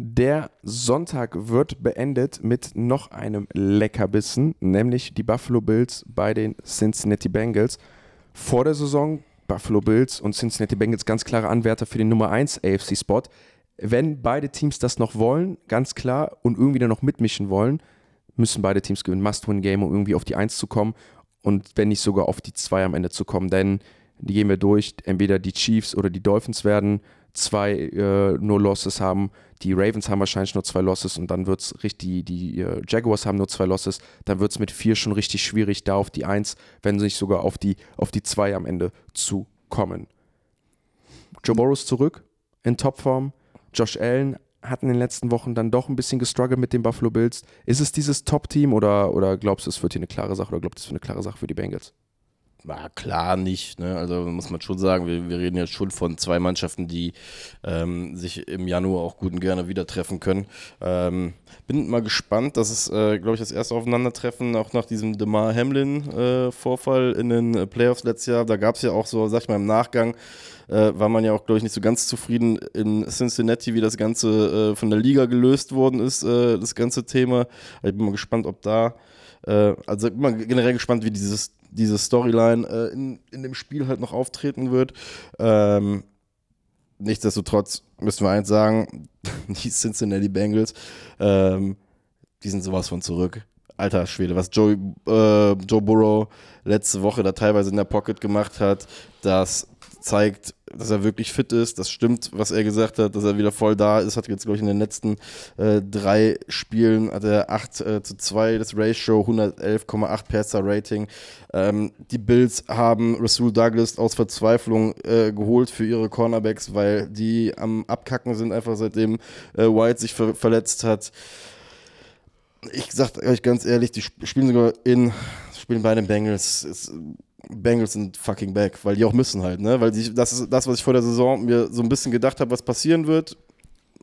Der Sonntag wird beendet mit noch einem Leckerbissen, nämlich die Buffalo Bills bei den Cincinnati Bengals. Vor der Saison Buffalo Bills und Cincinnati Bengals ganz klare Anwärter für den Nummer 1 AFC-Spot. Wenn beide Teams das noch wollen, ganz klar, und irgendwie dann noch mitmischen wollen, müssen beide Teams gewinnen. Must-Win-Game, um irgendwie auf die 1 zu kommen und wenn nicht sogar auf die 2 am Ende zu kommen. Denn die gehen wir durch. Entweder die Chiefs oder die Dolphins werden zwei äh, nur Losses haben. Die Ravens haben wahrscheinlich nur zwei Losses und dann wird es richtig, die äh, Jaguars haben nur zwei Losses, dann wird es mit vier schon richtig schwierig, da auf die Eins, wenn nicht sogar auf die, auf die zwei am Ende zu kommen. Joe ist zurück in Topform. Josh Allen hat in den letzten Wochen dann doch ein bisschen gestruggelt mit den Buffalo Bills. Ist es dieses Top-Team oder, oder glaubst du, es wird hier eine klare Sache oder glaubst du, es wird eine klare Sache für die Bengals? Na klar nicht, ne? Also muss man schon sagen, wir, wir reden jetzt schon von zwei Mannschaften, die ähm, sich im Januar auch gut und gerne wieder treffen können. Ähm, bin mal gespannt, das ist, äh, glaube ich, das erste Aufeinandertreffen, auch nach diesem Demar Hamlin-Vorfall äh, in den Playoffs letztes Jahr. Da gab es ja auch so, sag ich mal, im Nachgang äh, war man ja auch, glaube ich, nicht so ganz zufrieden in Cincinnati, wie das Ganze äh, von der Liga gelöst worden ist, äh, das ganze Thema. Ich bin mal gespannt, ob da, äh, also ich bin mal generell gespannt, wie dieses, diese Storyline äh, in, in dem Spiel halt noch auftreten wird. Ähm, nichtsdestotrotz müssen wir eins sagen, <laughs> die Cincinnati Bengals, ähm, die sind sowas von zurück. Alter Schwede, was Joe, äh, Joe Burrow letzte Woche da teilweise in der Pocket gemacht hat, das zeigt, dass er wirklich fit ist. Das stimmt, was er gesagt hat, dass er wieder voll da ist. Hat jetzt, glaube ich, in den letzten äh, drei Spielen hat er 8 äh, zu 2 das Ratio, 111,8 Passer Rating. Ähm, die Bills haben Rasul Douglas aus Verzweiflung äh, geholt für ihre Cornerbacks, weil die am Abkacken sind, einfach seitdem äh, White sich ver verletzt hat. Ich sag euch ganz ehrlich, die spielen sogar in, spielen bei den Bengals. Ist, Bengals sind fucking back, weil die auch müssen halt, ne? Weil die, das ist das, was ich vor der Saison mir so ein bisschen gedacht habe, was passieren wird.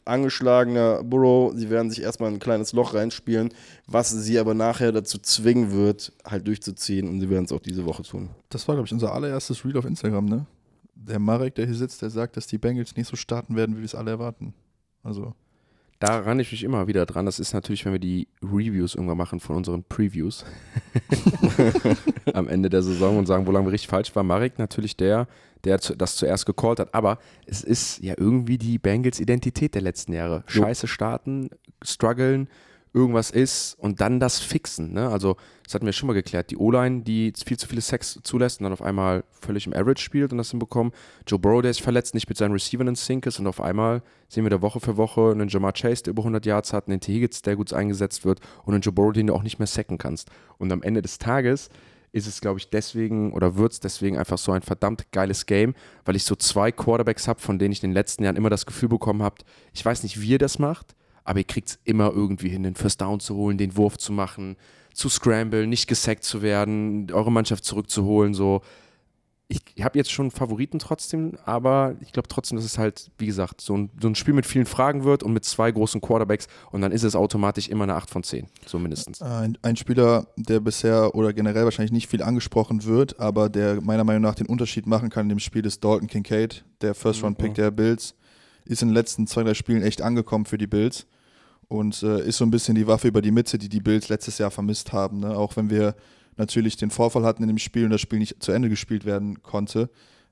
Angeschlagener Burrow, sie werden sich erstmal ein kleines Loch reinspielen, was sie aber nachher dazu zwingen wird, halt durchzuziehen und sie werden es auch diese Woche tun. Das war, glaube ich, unser allererstes Reel auf Instagram, ne? Der Marek, der hier sitzt, der sagt, dass die Bengals nicht so starten werden, wie wir es alle erwarten. Also. Da ran ich mich immer wieder dran. Das ist natürlich, wenn wir die Reviews irgendwann machen von unseren Previews <laughs> am Ende der Saison und sagen, wo lange wir richtig falsch waren. Marek natürlich der, der das zuerst gecallt hat. Aber es ist ja irgendwie die Bengals Identität der letzten Jahre. Scheiße starten, strugglen, irgendwas ist und dann das fixen. Ne? Also, das hatten wir schon mal geklärt. Die O-Line, die viel zu viele Sex zulässt und dann auf einmal völlig im Average spielt und das hinbekommen. Joe Burrow, der sich verletzt, nicht mit seinen Receivern in Sync ist und auf einmal sehen wir da Woche für Woche einen Jamar Chase, der über 100 Yards hat, einen T. Higgins, der gut eingesetzt wird und einen Joe Burrow, den du auch nicht mehr sacken kannst. Und am Ende des Tages ist es, glaube ich, deswegen oder wird es deswegen einfach so ein verdammt geiles Game, weil ich so zwei Quarterbacks habe, von denen ich in den letzten Jahren immer das Gefühl bekommen habe, ich weiß nicht, wie ihr das macht, aber ihr kriegt es immer irgendwie hin, den First Down zu holen, den Wurf zu machen, zu scramble, nicht gesackt zu werden, eure Mannschaft zurückzuholen. So. Ich, habe jetzt schon Favoriten trotzdem, aber ich glaube trotzdem, dass es halt, wie gesagt, so ein, so ein Spiel mit vielen Fragen wird und mit zwei großen Quarterbacks und dann ist es automatisch immer eine 8 von 10, so mindestens. Ein, ein Spieler, der bisher oder generell wahrscheinlich nicht viel angesprochen wird, aber der meiner Meinung nach den Unterschied machen kann in dem Spiel, ist Dalton Kincaid, der First-Round-Pick mhm. der Bills. Ist in den letzten zwei, drei Spielen echt angekommen für die Bills und äh, ist so ein bisschen die Waffe über die Mitte, die die Bills letztes Jahr vermisst haben. Ne? Auch wenn wir natürlich den Vorfall hatten in dem Spiel und das Spiel nicht zu Ende gespielt werden konnte,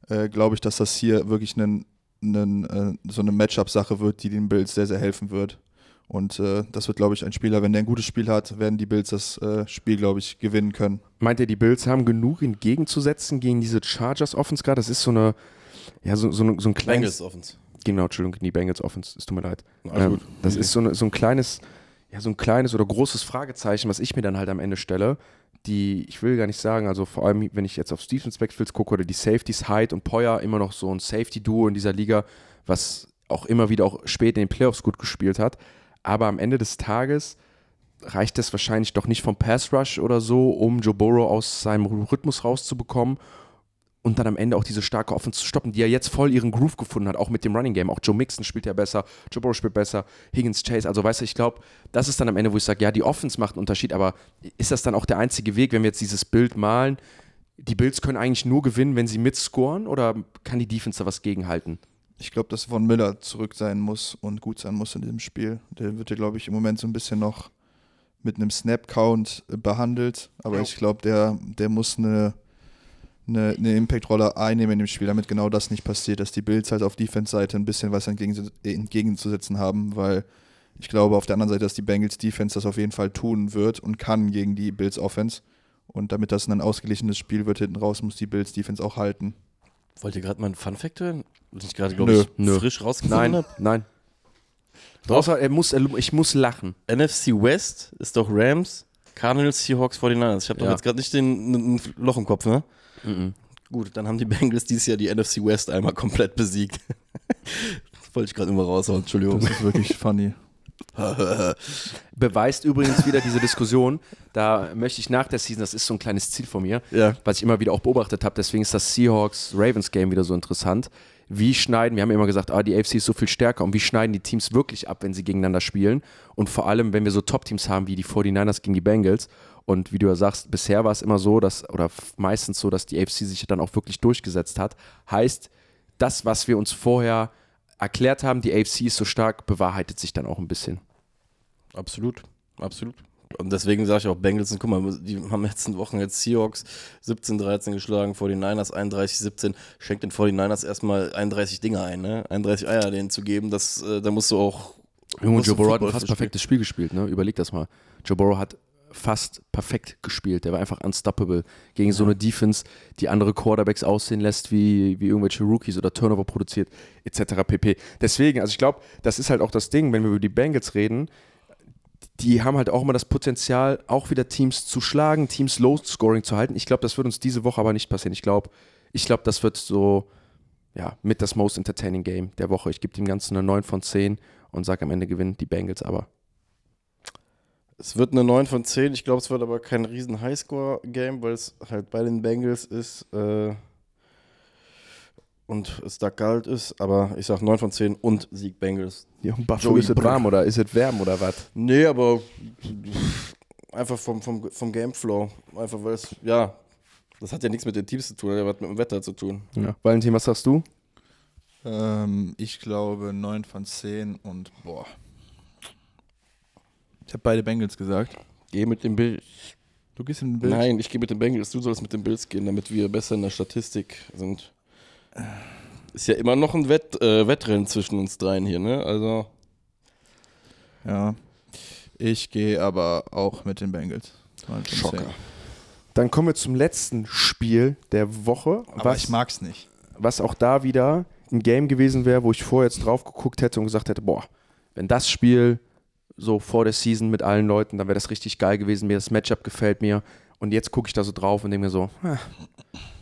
äh, glaube ich, dass das hier wirklich einen, einen, äh, so eine Matchup-Sache wird, die den Bills sehr, sehr helfen wird. Und äh, das wird, glaube ich, ein Spieler, wenn der ein gutes Spiel hat, werden die Bills das äh, Spiel, glaube ich, gewinnen können. Meint ihr, die Bills haben genug entgegenzusetzen gegen diese Chargers Offense gerade? Das ist so eine, ja, so, so, so ein kleines. Bengals Offense. Genau, Entschuldigung, die Bengals Offense, es tut mir leid. Ähm, das ist so, so ein kleines, ja, so ein kleines oder großes Fragezeichen, was ich mir dann halt am Ende stelle. Die, ich will gar nicht sagen, also vor allem, wenn ich jetzt auf Stevens Backfields gucke oder die Safeties, Hyde und Poyer, immer noch so ein Safety-Duo in dieser Liga, was auch immer wieder auch spät in den Playoffs gut gespielt hat. Aber am Ende des Tages reicht es wahrscheinlich doch nicht vom Pass Rush oder so, um Joe Burrow aus seinem Rhythmus rauszubekommen und dann am Ende auch diese starke Offense zu stoppen, die ja jetzt voll ihren Groove gefunden hat, auch mit dem Running Game. Auch Joe Mixon spielt ja besser, Joe Burrow spielt besser, Higgins Chase. Also weißt du, ich glaube, das ist dann am Ende, wo ich sage, ja, die Offense macht einen Unterschied, aber ist das dann auch der einzige Weg, wenn wir jetzt dieses Bild malen? Die Bills können eigentlich nur gewinnen, wenn sie mitscoren oder kann die Defense da was gegenhalten? Ich glaube, dass Von Miller zurück sein muss und gut sein muss in diesem Spiel. Der wird ja, glaube ich, im Moment so ein bisschen noch mit einem Snap-Count behandelt, aber ja. ich glaube, der, der muss eine eine, eine Impact-Rolle einnehmen in dem Spiel, damit genau das nicht passiert, dass die Bills halt auf Defense-Seite ein bisschen was entgegen, entgegenzusetzen haben, weil ich glaube auf der anderen Seite, dass die Bengals Defense das auf jeden Fall tun wird und kann gegen die Bills Offense. Und damit das ein ausgeglichenes Spiel wird hinten raus, muss die Bills Defense auch halten. Wollt ihr gerade mal einen Fun-Fact hören? Was ich gerade, glaube ich, nö. frisch rausgefunden habe? Nein, nein. Außer er muss, ich muss lachen. NFC West ist doch Rams, Cardinals, Seahawks, 49ers. Ich habe doch ja. jetzt gerade nicht den, ein Loch im Kopf, ne? Mhm. Gut, dann haben die Bengals dieses Jahr die NFC West einmal komplett besiegt. das <laughs> wollte ich gerade immer raushauen, Entschuldigung. Das ist wirklich funny. <laughs> Beweist übrigens wieder diese Diskussion. Da möchte ich nach der Season, das ist so ein kleines Ziel von mir, Ja. was ich immer wieder auch beobachtet habe. Deswegen ist das Seahawks-Ravens-Game wieder so interessant. Wie schneiden, wir haben immer gesagt, ah, die AFC ist so viel stärker und wie schneiden die Teams wirklich ab, wenn sie gegeneinander spielen? Und vor allem, wenn wir so Top-Teams haben wie die 49ers gegen die Bengals. Und wie du ja sagst, bisher war es immer so, dass, oder meistens so, dass die AFC sich dann auch wirklich durchgesetzt hat. Heißt, das, was wir uns vorher erklärt haben, die AFC ist so stark, bewahrheitet sich dann auch ein bisschen. Absolut, absolut. Und deswegen sage ich auch Bengals, guck mal, die haben letzten Wochen jetzt Seahawks 17-13 geschlagen, 49ers 31-17, schenkt den 49ers erstmal 31 Dinge ein, ne? 31 Eier denen zu geben, das, äh, da musst du auch. Junge, Joe Burrow hat ein fast perfektes Spiel gespielt, ne? Überleg das mal. Joe Burrow hat fast perfekt gespielt. Der war einfach unstoppable gegen so eine Defense, die andere Quarterbacks aussehen lässt wie, wie irgendwelche Rookies oder Turnover produziert, etc. pp. Deswegen, also ich glaube, das ist halt auch das Ding, wenn wir über die Bengals reden, die haben halt auch immer das Potenzial, auch wieder Teams zu schlagen, Teams low-scoring zu halten. Ich glaube, das wird uns diese Woche aber nicht passieren. Ich glaube, ich glaube, das wird so, ja, mit das most entertaining Game der Woche. Ich gebe dem Ganzen eine 9 von 10 und sage am Ende gewinnen die Bengals aber. Es wird eine 9 von 10. Ich glaube, es wird aber kein riesen Highscore-Game, weil es halt bei den Bengals ist äh, und es da kalt ist. Aber ich sage 9 von 10 und Sieg Bengals. Ja, Buffalo Joey ist es warm oder ist es wärm oder was? Nee, aber einfach vom, vom, vom Gameflow. Einfach weil es, ja, das hat ja nichts mit den Teams zu tun, das hat was mit dem Wetter zu tun. Ja. Valentin, was sagst du? Ähm, ich glaube 9 von 10 und boah. Ich habe beide Bengals gesagt. Geh mit dem Bild. Du gehst in den Bild. Nein, ich gehe mit den Bengals. Du sollst mit den Bills gehen, damit wir besser in der Statistik sind. Ist ja immer noch ein Wett, äh, Wettrennen zwischen uns dreien hier, ne? Also, Ja. Ich gehe aber auch mit den Bengals. 9 von 10. Schocker. Dann kommen wir zum letzten Spiel der Woche, Aber was, ich mag's nicht. was auch da wieder ein Game gewesen wäre, wo ich vorher jetzt drauf geguckt hätte und gesagt hätte, boah, wenn das Spiel so vor der Season mit allen Leuten, dann wäre das richtig geil gewesen. Mir das Matchup gefällt mir. Und jetzt gucke ich da so drauf und denke mir so,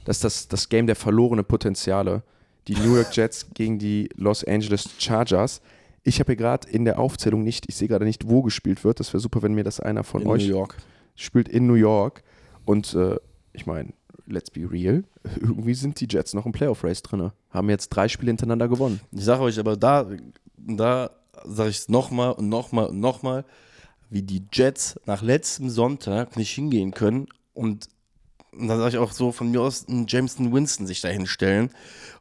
das ist das, das Game der verlorenen Potenziale. Die New York Jets <laughs> gegen die Los Angeles Chargers. Ich habe hier gerade in der Aufzählung nicht, ich sehe gerade nicht, wo gespielt wird. Das wäre super, wenn mir das einer von in euch New York. spielt in New York. Und äh, ich meine, let's be real, <laughs> irgendwie sind die Jets noch im Playoff-Race drin. Haben jetzt drei Spiele hintereinander gewonnen. Ich sage euch aber, da, da sage ich es nochmal und nochmal und nochmal, wie die Jets nach letztem Sonntag nicht hingehen können und, und da sage ich auch so von mir aus einen Jameson Winston sich da hinstellen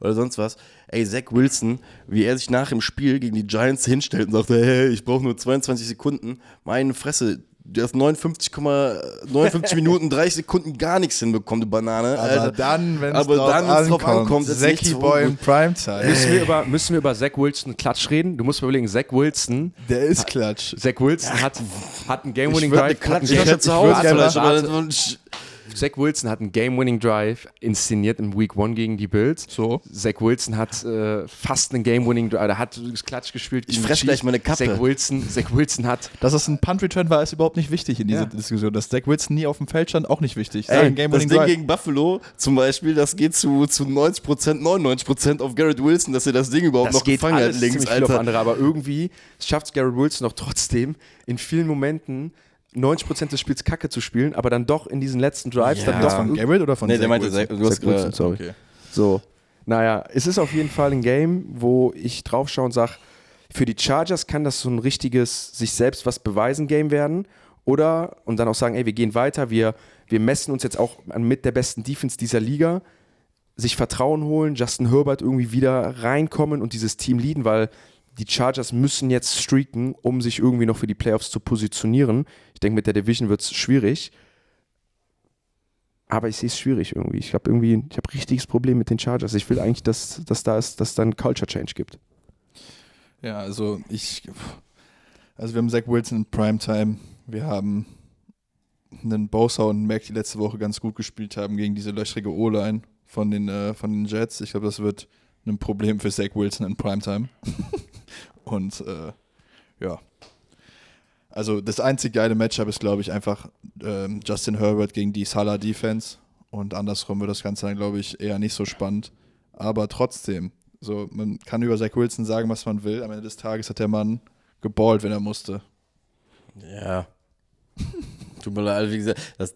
oder sonst was. Ey, Zach Wilson, wie er sich nach dem Spiel gegen die Giants hinstellt und sagt, hey, ich brauche nur 22 Sekunden, meine Fresse, du hast 59,59 Minuten, 30 Sekunden gar nichts hinbekommen, du Banane. Aber Alter. dann, wenn es drauf dann, wenn's drauf ankommt, ankommt, nichts Boy in Primetime. Müssen wir, über, müssen wir über Zach Wilson Klatsch reden? Du musst mir überlegen, Zach Wilson, Der ist klatsch. Zach Wilson hat, hat einen Game-Winning Ich würde eine Drive. hat einen Klatsche Game- zu Hause Zach Wilson hat einen Game-Winning Drive inszeniert in Week 1 gegen die Bills. So. Zach Wilson hat äh, fast einen Game-Winning Drive, er hat das Klatsch gespielt. Ich gegen die fress gleich meine Kappe. Zach Wilson, Zach Wilson hat Dass es ein Punt-Return war, ist überhaupt nicht wichtig in dieser Ja. Diskussion. Dass Zach Wilson nie auf dem Feld stand, auch nicht wichtig. Ey, Sein das Ding Drive. gegen Buffalo zum Beispiel, das geht zu, zu 90%, 99% auf Garrett Wilson, dass er das Ding überhaupt das noch geht gefangen alles hat links, ziemlich viel auf Alter. andere, aber irgendwie schafft es Garrett Wilson noch trotzdem in vielen Momenten 90% des Spiels Kacke zu spielen, aber dann doch in diesen letzten Drives Ja. dann das doch von Garrett oder von Nee, Zach der meinte, Wilson? Zach- du hast Zach Wilson, sorry. Okay. So, naja, es ist auf jeden Fall ein Game, wo ich drauf schaue und sage, für die Chargers kann das so ein richtiges sich selbst was beweisen Game werden. Oder, und dann auch sagen, ey, wir gehen weiter, wir, wir messen uns jetzt auch mit der besten Defense dieser Liga, sich Vertrauen holen, Justin Herbert irgendwie wieder reinkommen und dieses Team leaden, weil die Chargers müssen jetzt streaken, um sich irgendwie noch für die Playoffs zu positionieren. Ich denke, mit der Division wird es schwierig. Aber ich sehe es schwierig irgendwie. Ich habe irgendwie, ich habe richtiges Problem mit den Chargers. Ich will eigentlich, dass, dass da ist, dass da einen Culture Change gibt. Ja, also ich. Also wir haben Zach Wilson in Primetime. Wir haben einen Bosa und Mac, die letzte Woche ganz gut gespielt haben gegen diese löchrige O-Line von den, äh, von den Jets. Ich glaube, das wird ein Problem für Zach Wilson in Primetime. <laughs> und äh, ja. Also das einzig geile Matchup ist, glaube ich, einfach ähm, Justin Herbert gegen die Salah Defense. Und andersrum wird das Ganze dann, glaube ich, eher nicht so spannend. Aber trotzdem, so, man kann über Zach Wilson sagen, was man will. Am Ende des Tages hat der Mann geballt, wenn er musste. Ja. Tut mir leid, wie gesagt, das,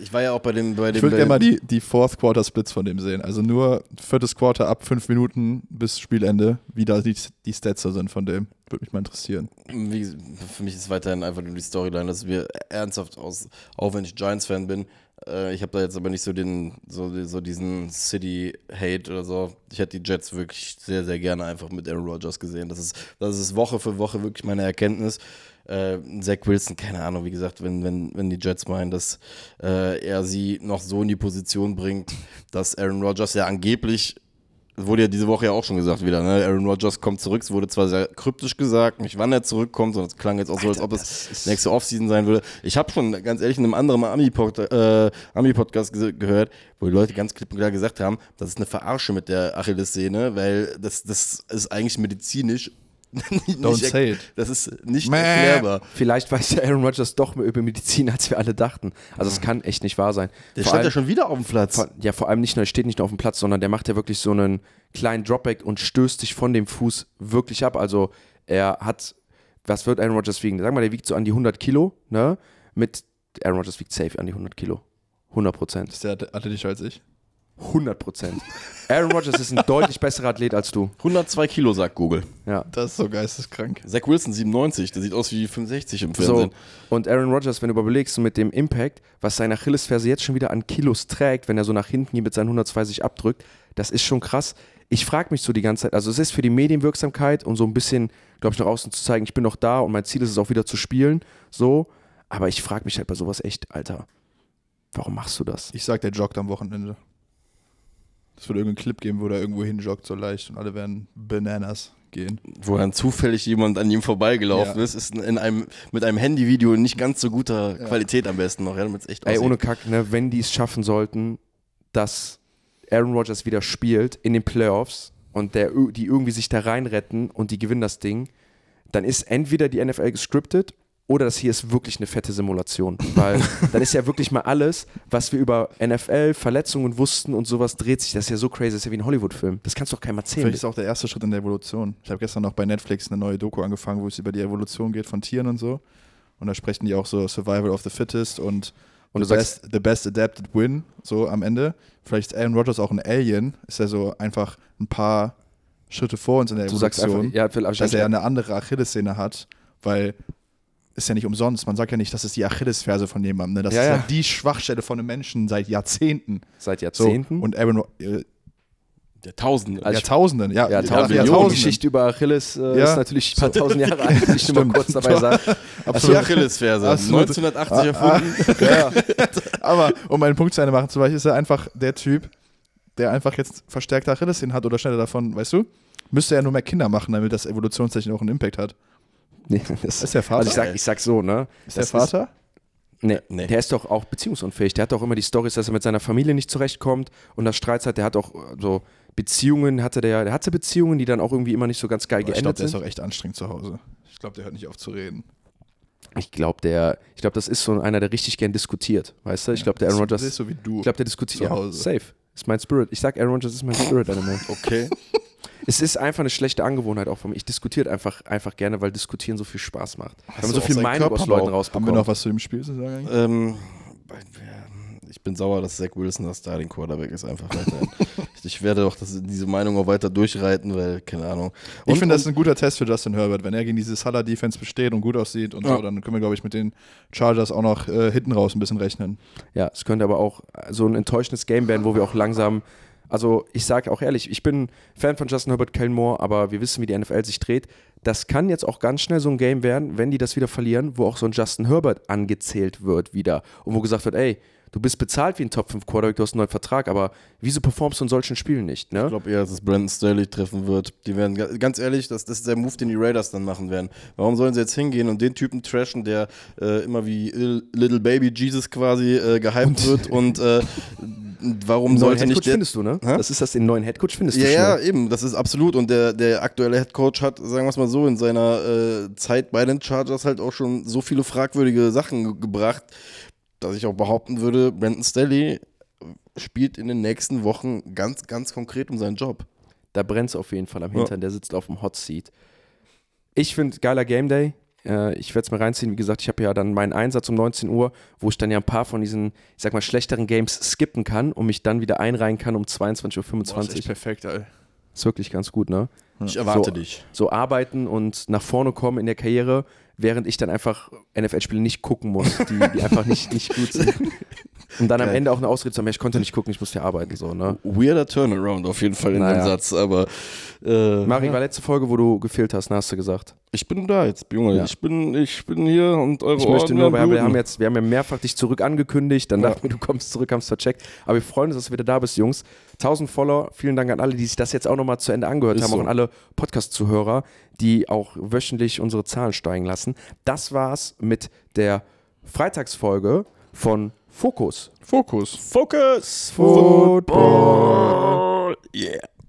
ich war ja auch bei dem. Bei dem Ich würde gerne mal die, die Fourth Quarter Splits von dem sehen. Also nur viertes Quarter ab fünf Minuten bis Spielende, wie da die, die Stats da sind von dem. Würde mich mal interessieren. Wie, für mich ist weiterhin einfach nur die Storyline, dass wir ernsthaft aus, auch wenn ich Giants-Fan bin, äh, ich habe da jetzt aber nicht so den, so, so diesen City-Hate oder so. Ich hätte die Jets wirklich sehr, sehr gerne einfach mit Aaron Rodgers gesehen. Das ist, das ist Woche für Woche wirklich meine Erkenntnis. Äh, Zach Wilson, keine Ahnung, wie gesagt, wenn, wenn, wenn die Jets meinen, dass äh, er sie noch so in die Position bringt, dass Aaron Rodgers ja angeblich wurde ja diese Woche ja auch schon gesagt wieder, ne? Aaron Rodgers kommt zurück. Es wurde zwar sehr kryptisch gesagt, nicht wann er zurückkommt, sondern es klang jetzt auch so, als ob es nächste Offseason sein würde. Ich habe schon ganz ehrlich in einem anderen äh, Ami-Podcast ge gehört, wo die Leute ganz klipp und klar gesagt haben, das ist eine Verarsche mit der Achillessehne, weil das, das ist eigentlich medizinisch <laughs> nicht Don't erk- say it. Das ist nicht Mäh. erklärbar. Vielleicht weiß ja Aaron Rodgers doch mehr über Medizin, als wir alle dachten. Also es kann echt nicht wahr sein. Der Vor stand ja schon wieder auf dem Platz. Vor, ja, vor allem nicht nur, er steht nicht nur auf dem Platz, sondern der macht ja wirklich so einen kleinen Dropback und stößt sich von dem Fuß wirklich ab. Also er hat, was wird Aaron Rodgers wiegen? Sag mal, der wiegt so an die 100 Kilo, ne? Mit, Aaron Rodgers wiegt safe an die 100 Kilo. 100 Prozent. Ist der athletischer als ich? 100 Prozent. Aaron Rodgers ist ein deutlich besserer Athlet als du. 102 Kilo, sagt Google. Ja. Das ist so geisteskrank. Zach Wilson 97, der sieht aus wie 65 im So, Fernsehen. und Aaron Rodgers, wenn du überlegst, so mit dem Impact, was seine Achillesferse jetzt schon wieder an Kilos trägt, wenn er so nach hinten hier mit seinen 102 sich abdrückt, das ist schon krass. Ich frage mich so die ganze Zeit, also es ist für die Medienwirksamkeit und so ein bisschen, glaube ich, nach außen zu zeigen, ich bin noch da und mein Ziel ist es auch wieder zu spielen, so, aber ich frage mich halt bei sowas echt, Alter, warum machst du das? Ich sag, der joggt am Wochenende. Es wird irgendeinen Clip geben, wo der irgendwo hinjoggt so leicht und alle werden Bananas gehen. wo dann zufällig jemand an ihm vorbeigelaufen Ja. ist, ist in einem, mit einem Handyvideo in nicht ganz so guter Qualität am besten noch, ja, damit es echt Ey, aussieht. ohne Kack, ne, wenn die es schaffen sollten, dass Aaron Rodgers wieder spielt in den Playoffs und der, die irgendwie sich da reinretten und die gewinnen das Ding, dann ist entweder die NFL gescriptet oder das hier ist wirklich eine fette Simulation. Weil <laughs> dann ist ja wirklich mal alles, was wir über NFL, Verletzungen wussten und sowas dreht sich. Das ist ja so crazy, das ist ja wie ein Hollywood-Film. Das kannst du doch keinem erzählen. Vielleicht ist auch der erste Schritt in der Evolution. Ich habe gestern noch bei Netflix eine neue Doku angefangen, wo es über die Evolution geht von Tieren und so. Und da sprechen die auch so Survival of the Fittest und, Und du the, sagst- best, the best adapted win, so am Ende. Vielleicht ist Aaron Rodgers auch ein Alien, ist er so einfach ein paar Schritte vor uns in der Du sagst Evolution, einfach, ja, dass er eine andere Achillessehne hat, weil ist ja nicht umsonst. Man sagt ja nicht, das ist die Achillesferse von jemandem. Ne? Das Ja, ist ja. ja. die Schwachstelle von einem Menschen seit Jahrzehnten. seit So. Jahrzehnten. Und Aaron, äh, Der Tausende. Also- Jahrtausenden, ja, ja, ja, tausend, die Jahrtausenden. Geschichte über Achilles äh, Ja. ist natürlich ein paar tausend Jahre alt, will ich nur mal kurz dabei sagen. Das ist die Achillesferse. Absolut. 1980 erfunden. <laughs> ja. Aber um einen Punkt zu Ende machen zu wollen, ist er einfach der Typ, der einfach jetzt verstärkte Achillessehnen hat oder schneller davon, weißt du? Müsste er nur mehr Kinder machen, damit das evolutionstechnisch auch einen Impact hat. Nee, <laughs> das, Ist der Vater? Also ich sag, ich sag so, ne? Ist der Vater? Nee, Nee. der ist doch auch beziehungsunfähig. Der hat doch immer die Stories, dass er mit seiner Familie nicht zurechtkommt und das Streits hat. Der hat auch äh, so Beziehungen, hatte der, der hatte Beziehungen, die dann auch irgendwie immer nicht so ganz geil ich glaube, geendet der ist sind. auch echt anstrengend zu Hause. Ich glaube, der hört nicht auf zu reden. Ich glaube, der, ich glaube, das ist so einer, der richtig gern diskutiert, weißt du? Ich glaube, der Aaron Rodgers, ist so wie du. ich glaube, der diskutiert zu ja, Hause. safe. Ist mein Spirit. Ich sag, Aaron Rodgers ist mein Spirit Animal. <laughs> Okay. Es ist einfach eine schlechte Angewohnheit auch von mir. Ich diskutiere einfach, einfach gerne, weil diskutieren so viel Spaß macht. Wenn man so viel Meinung aus Körper Leuten auch? Haben wir rausbekommt. noch was zu dem Spiel zu sagen? ähm, ich bin sauer, dass Zach Wilson das Starting Quarterback ist, einfach <laughs> ich werde auch das, diese Meinung auch weiter durchreiten, weil, keine Ahnung. Ich Und- finde, das ist ein guter Test für Justin Herbert. Wenn er gegen diese Salah-Defense besteht und gut aussieht und Ja. so, dann können wir, glaube ich, mit den Chargers auch noch äh, hinten raus ein bisschen rechnen. Ja, es könnte aber auch so ein enttäuschendes Game werden, wo wir auch langsam. Also, ich sage auch ehrlich, ich bin Fan von Justin Herbert, Kellen Moore, aber wir wissen, wie die NFL sich dreht. Das kann jetzt auch ganz schnell so ein Game werden, wenn die das wieder verlieren, wo auch so ein Justin Herbert angezählt wird wieder. Und wo gesagt wird, ey, du bist bezahlt wie ein Top 5 Quarterback, du hast einen neuen Vertrag, aber wieso performst du in solchen Spielen nicht, Ich ne? glaube eher, dass es Brandon Staley treffen wird. Die werden, ga- ganz ehrlich, das, das ist der Move, den die Raiders dann machen werden. Warum sollen sie jetzt hingehen und den Typen trashen, der äh, immer wie Little Baby Jesus quasi äh, gehypt wird und äh, warum sollte Headcoach nicht der, findest du, ne? Hä? Das ist das, den neuen Headcoach findest Ja, du ja, schnell. eben, das ist absolut. Und der, der aktuelle Head Coach hat, sagen wir es mal so, in seiner äh, Zeit bei den Chargers halt auch schon so viele fragwürdige Sachen ge gebracht, dass ich auch behaupten würde, Brandon Staley spielt in den nächsten Wochen ganz, ganz konkret um seinen Job. Da brennt es auf jeden Fall am Hintern, der sitzt auf dem Hot Seat. Ich finde, geiler Game Day. Äh, ich werde es mir reinziehen. Wie gesagt, ich habe ja dann meinen Einsatz um 19 Uhr, wo ich dann ja ein paar von diesen, ich sag mal, schlechteren Games skippen kann und mich dann wieder einreihen kann um 22.25 Boah, ist echt Uhr. perfekt, ey. Ist wirklich ganz gut, ne? Ich erwarte So. dich. So arbeiten und nach vorne kommen in der Karriere, während ich dann einfach NFL-Spiele nicht gucken muss, die, die einfach nicht, nicht gut sind. Und dann am. Ende auch eine Ausrede zu haben, ja, ich konnte nicht gucken, ich musste ja arbeiten, so, ne? Weirder Turnaround auf jeden Fall in Naja. dem Satz, aber äh, Mari, war letzte Folge, wo du gefehlt hast, ne, hast du gesagt. ich bin da jetzt, Junge. Ja. Ich bin, ich bin hier und eure Ich möchte Ohren nur, wir haben jetzt, wir haben ja mehrfach dich zurück angekündigt, dann Ja. dachten wir, du kommst zurück, haben es vercheckt. Aber wir freuen uns, dass du wieder da bist, Jungs. 1000 Follower, vielen Dank an alle, die sich das jetzt auch nochmal zu Ende angehört Ist haben, so. auch an alle Podcast-Zuhörer, die auch wöchentlich unsere Zahlen steigen lassen. Das war's mit der Freitagsfolge von Fokus. Fokus. Focus. Football. Football. Yeah.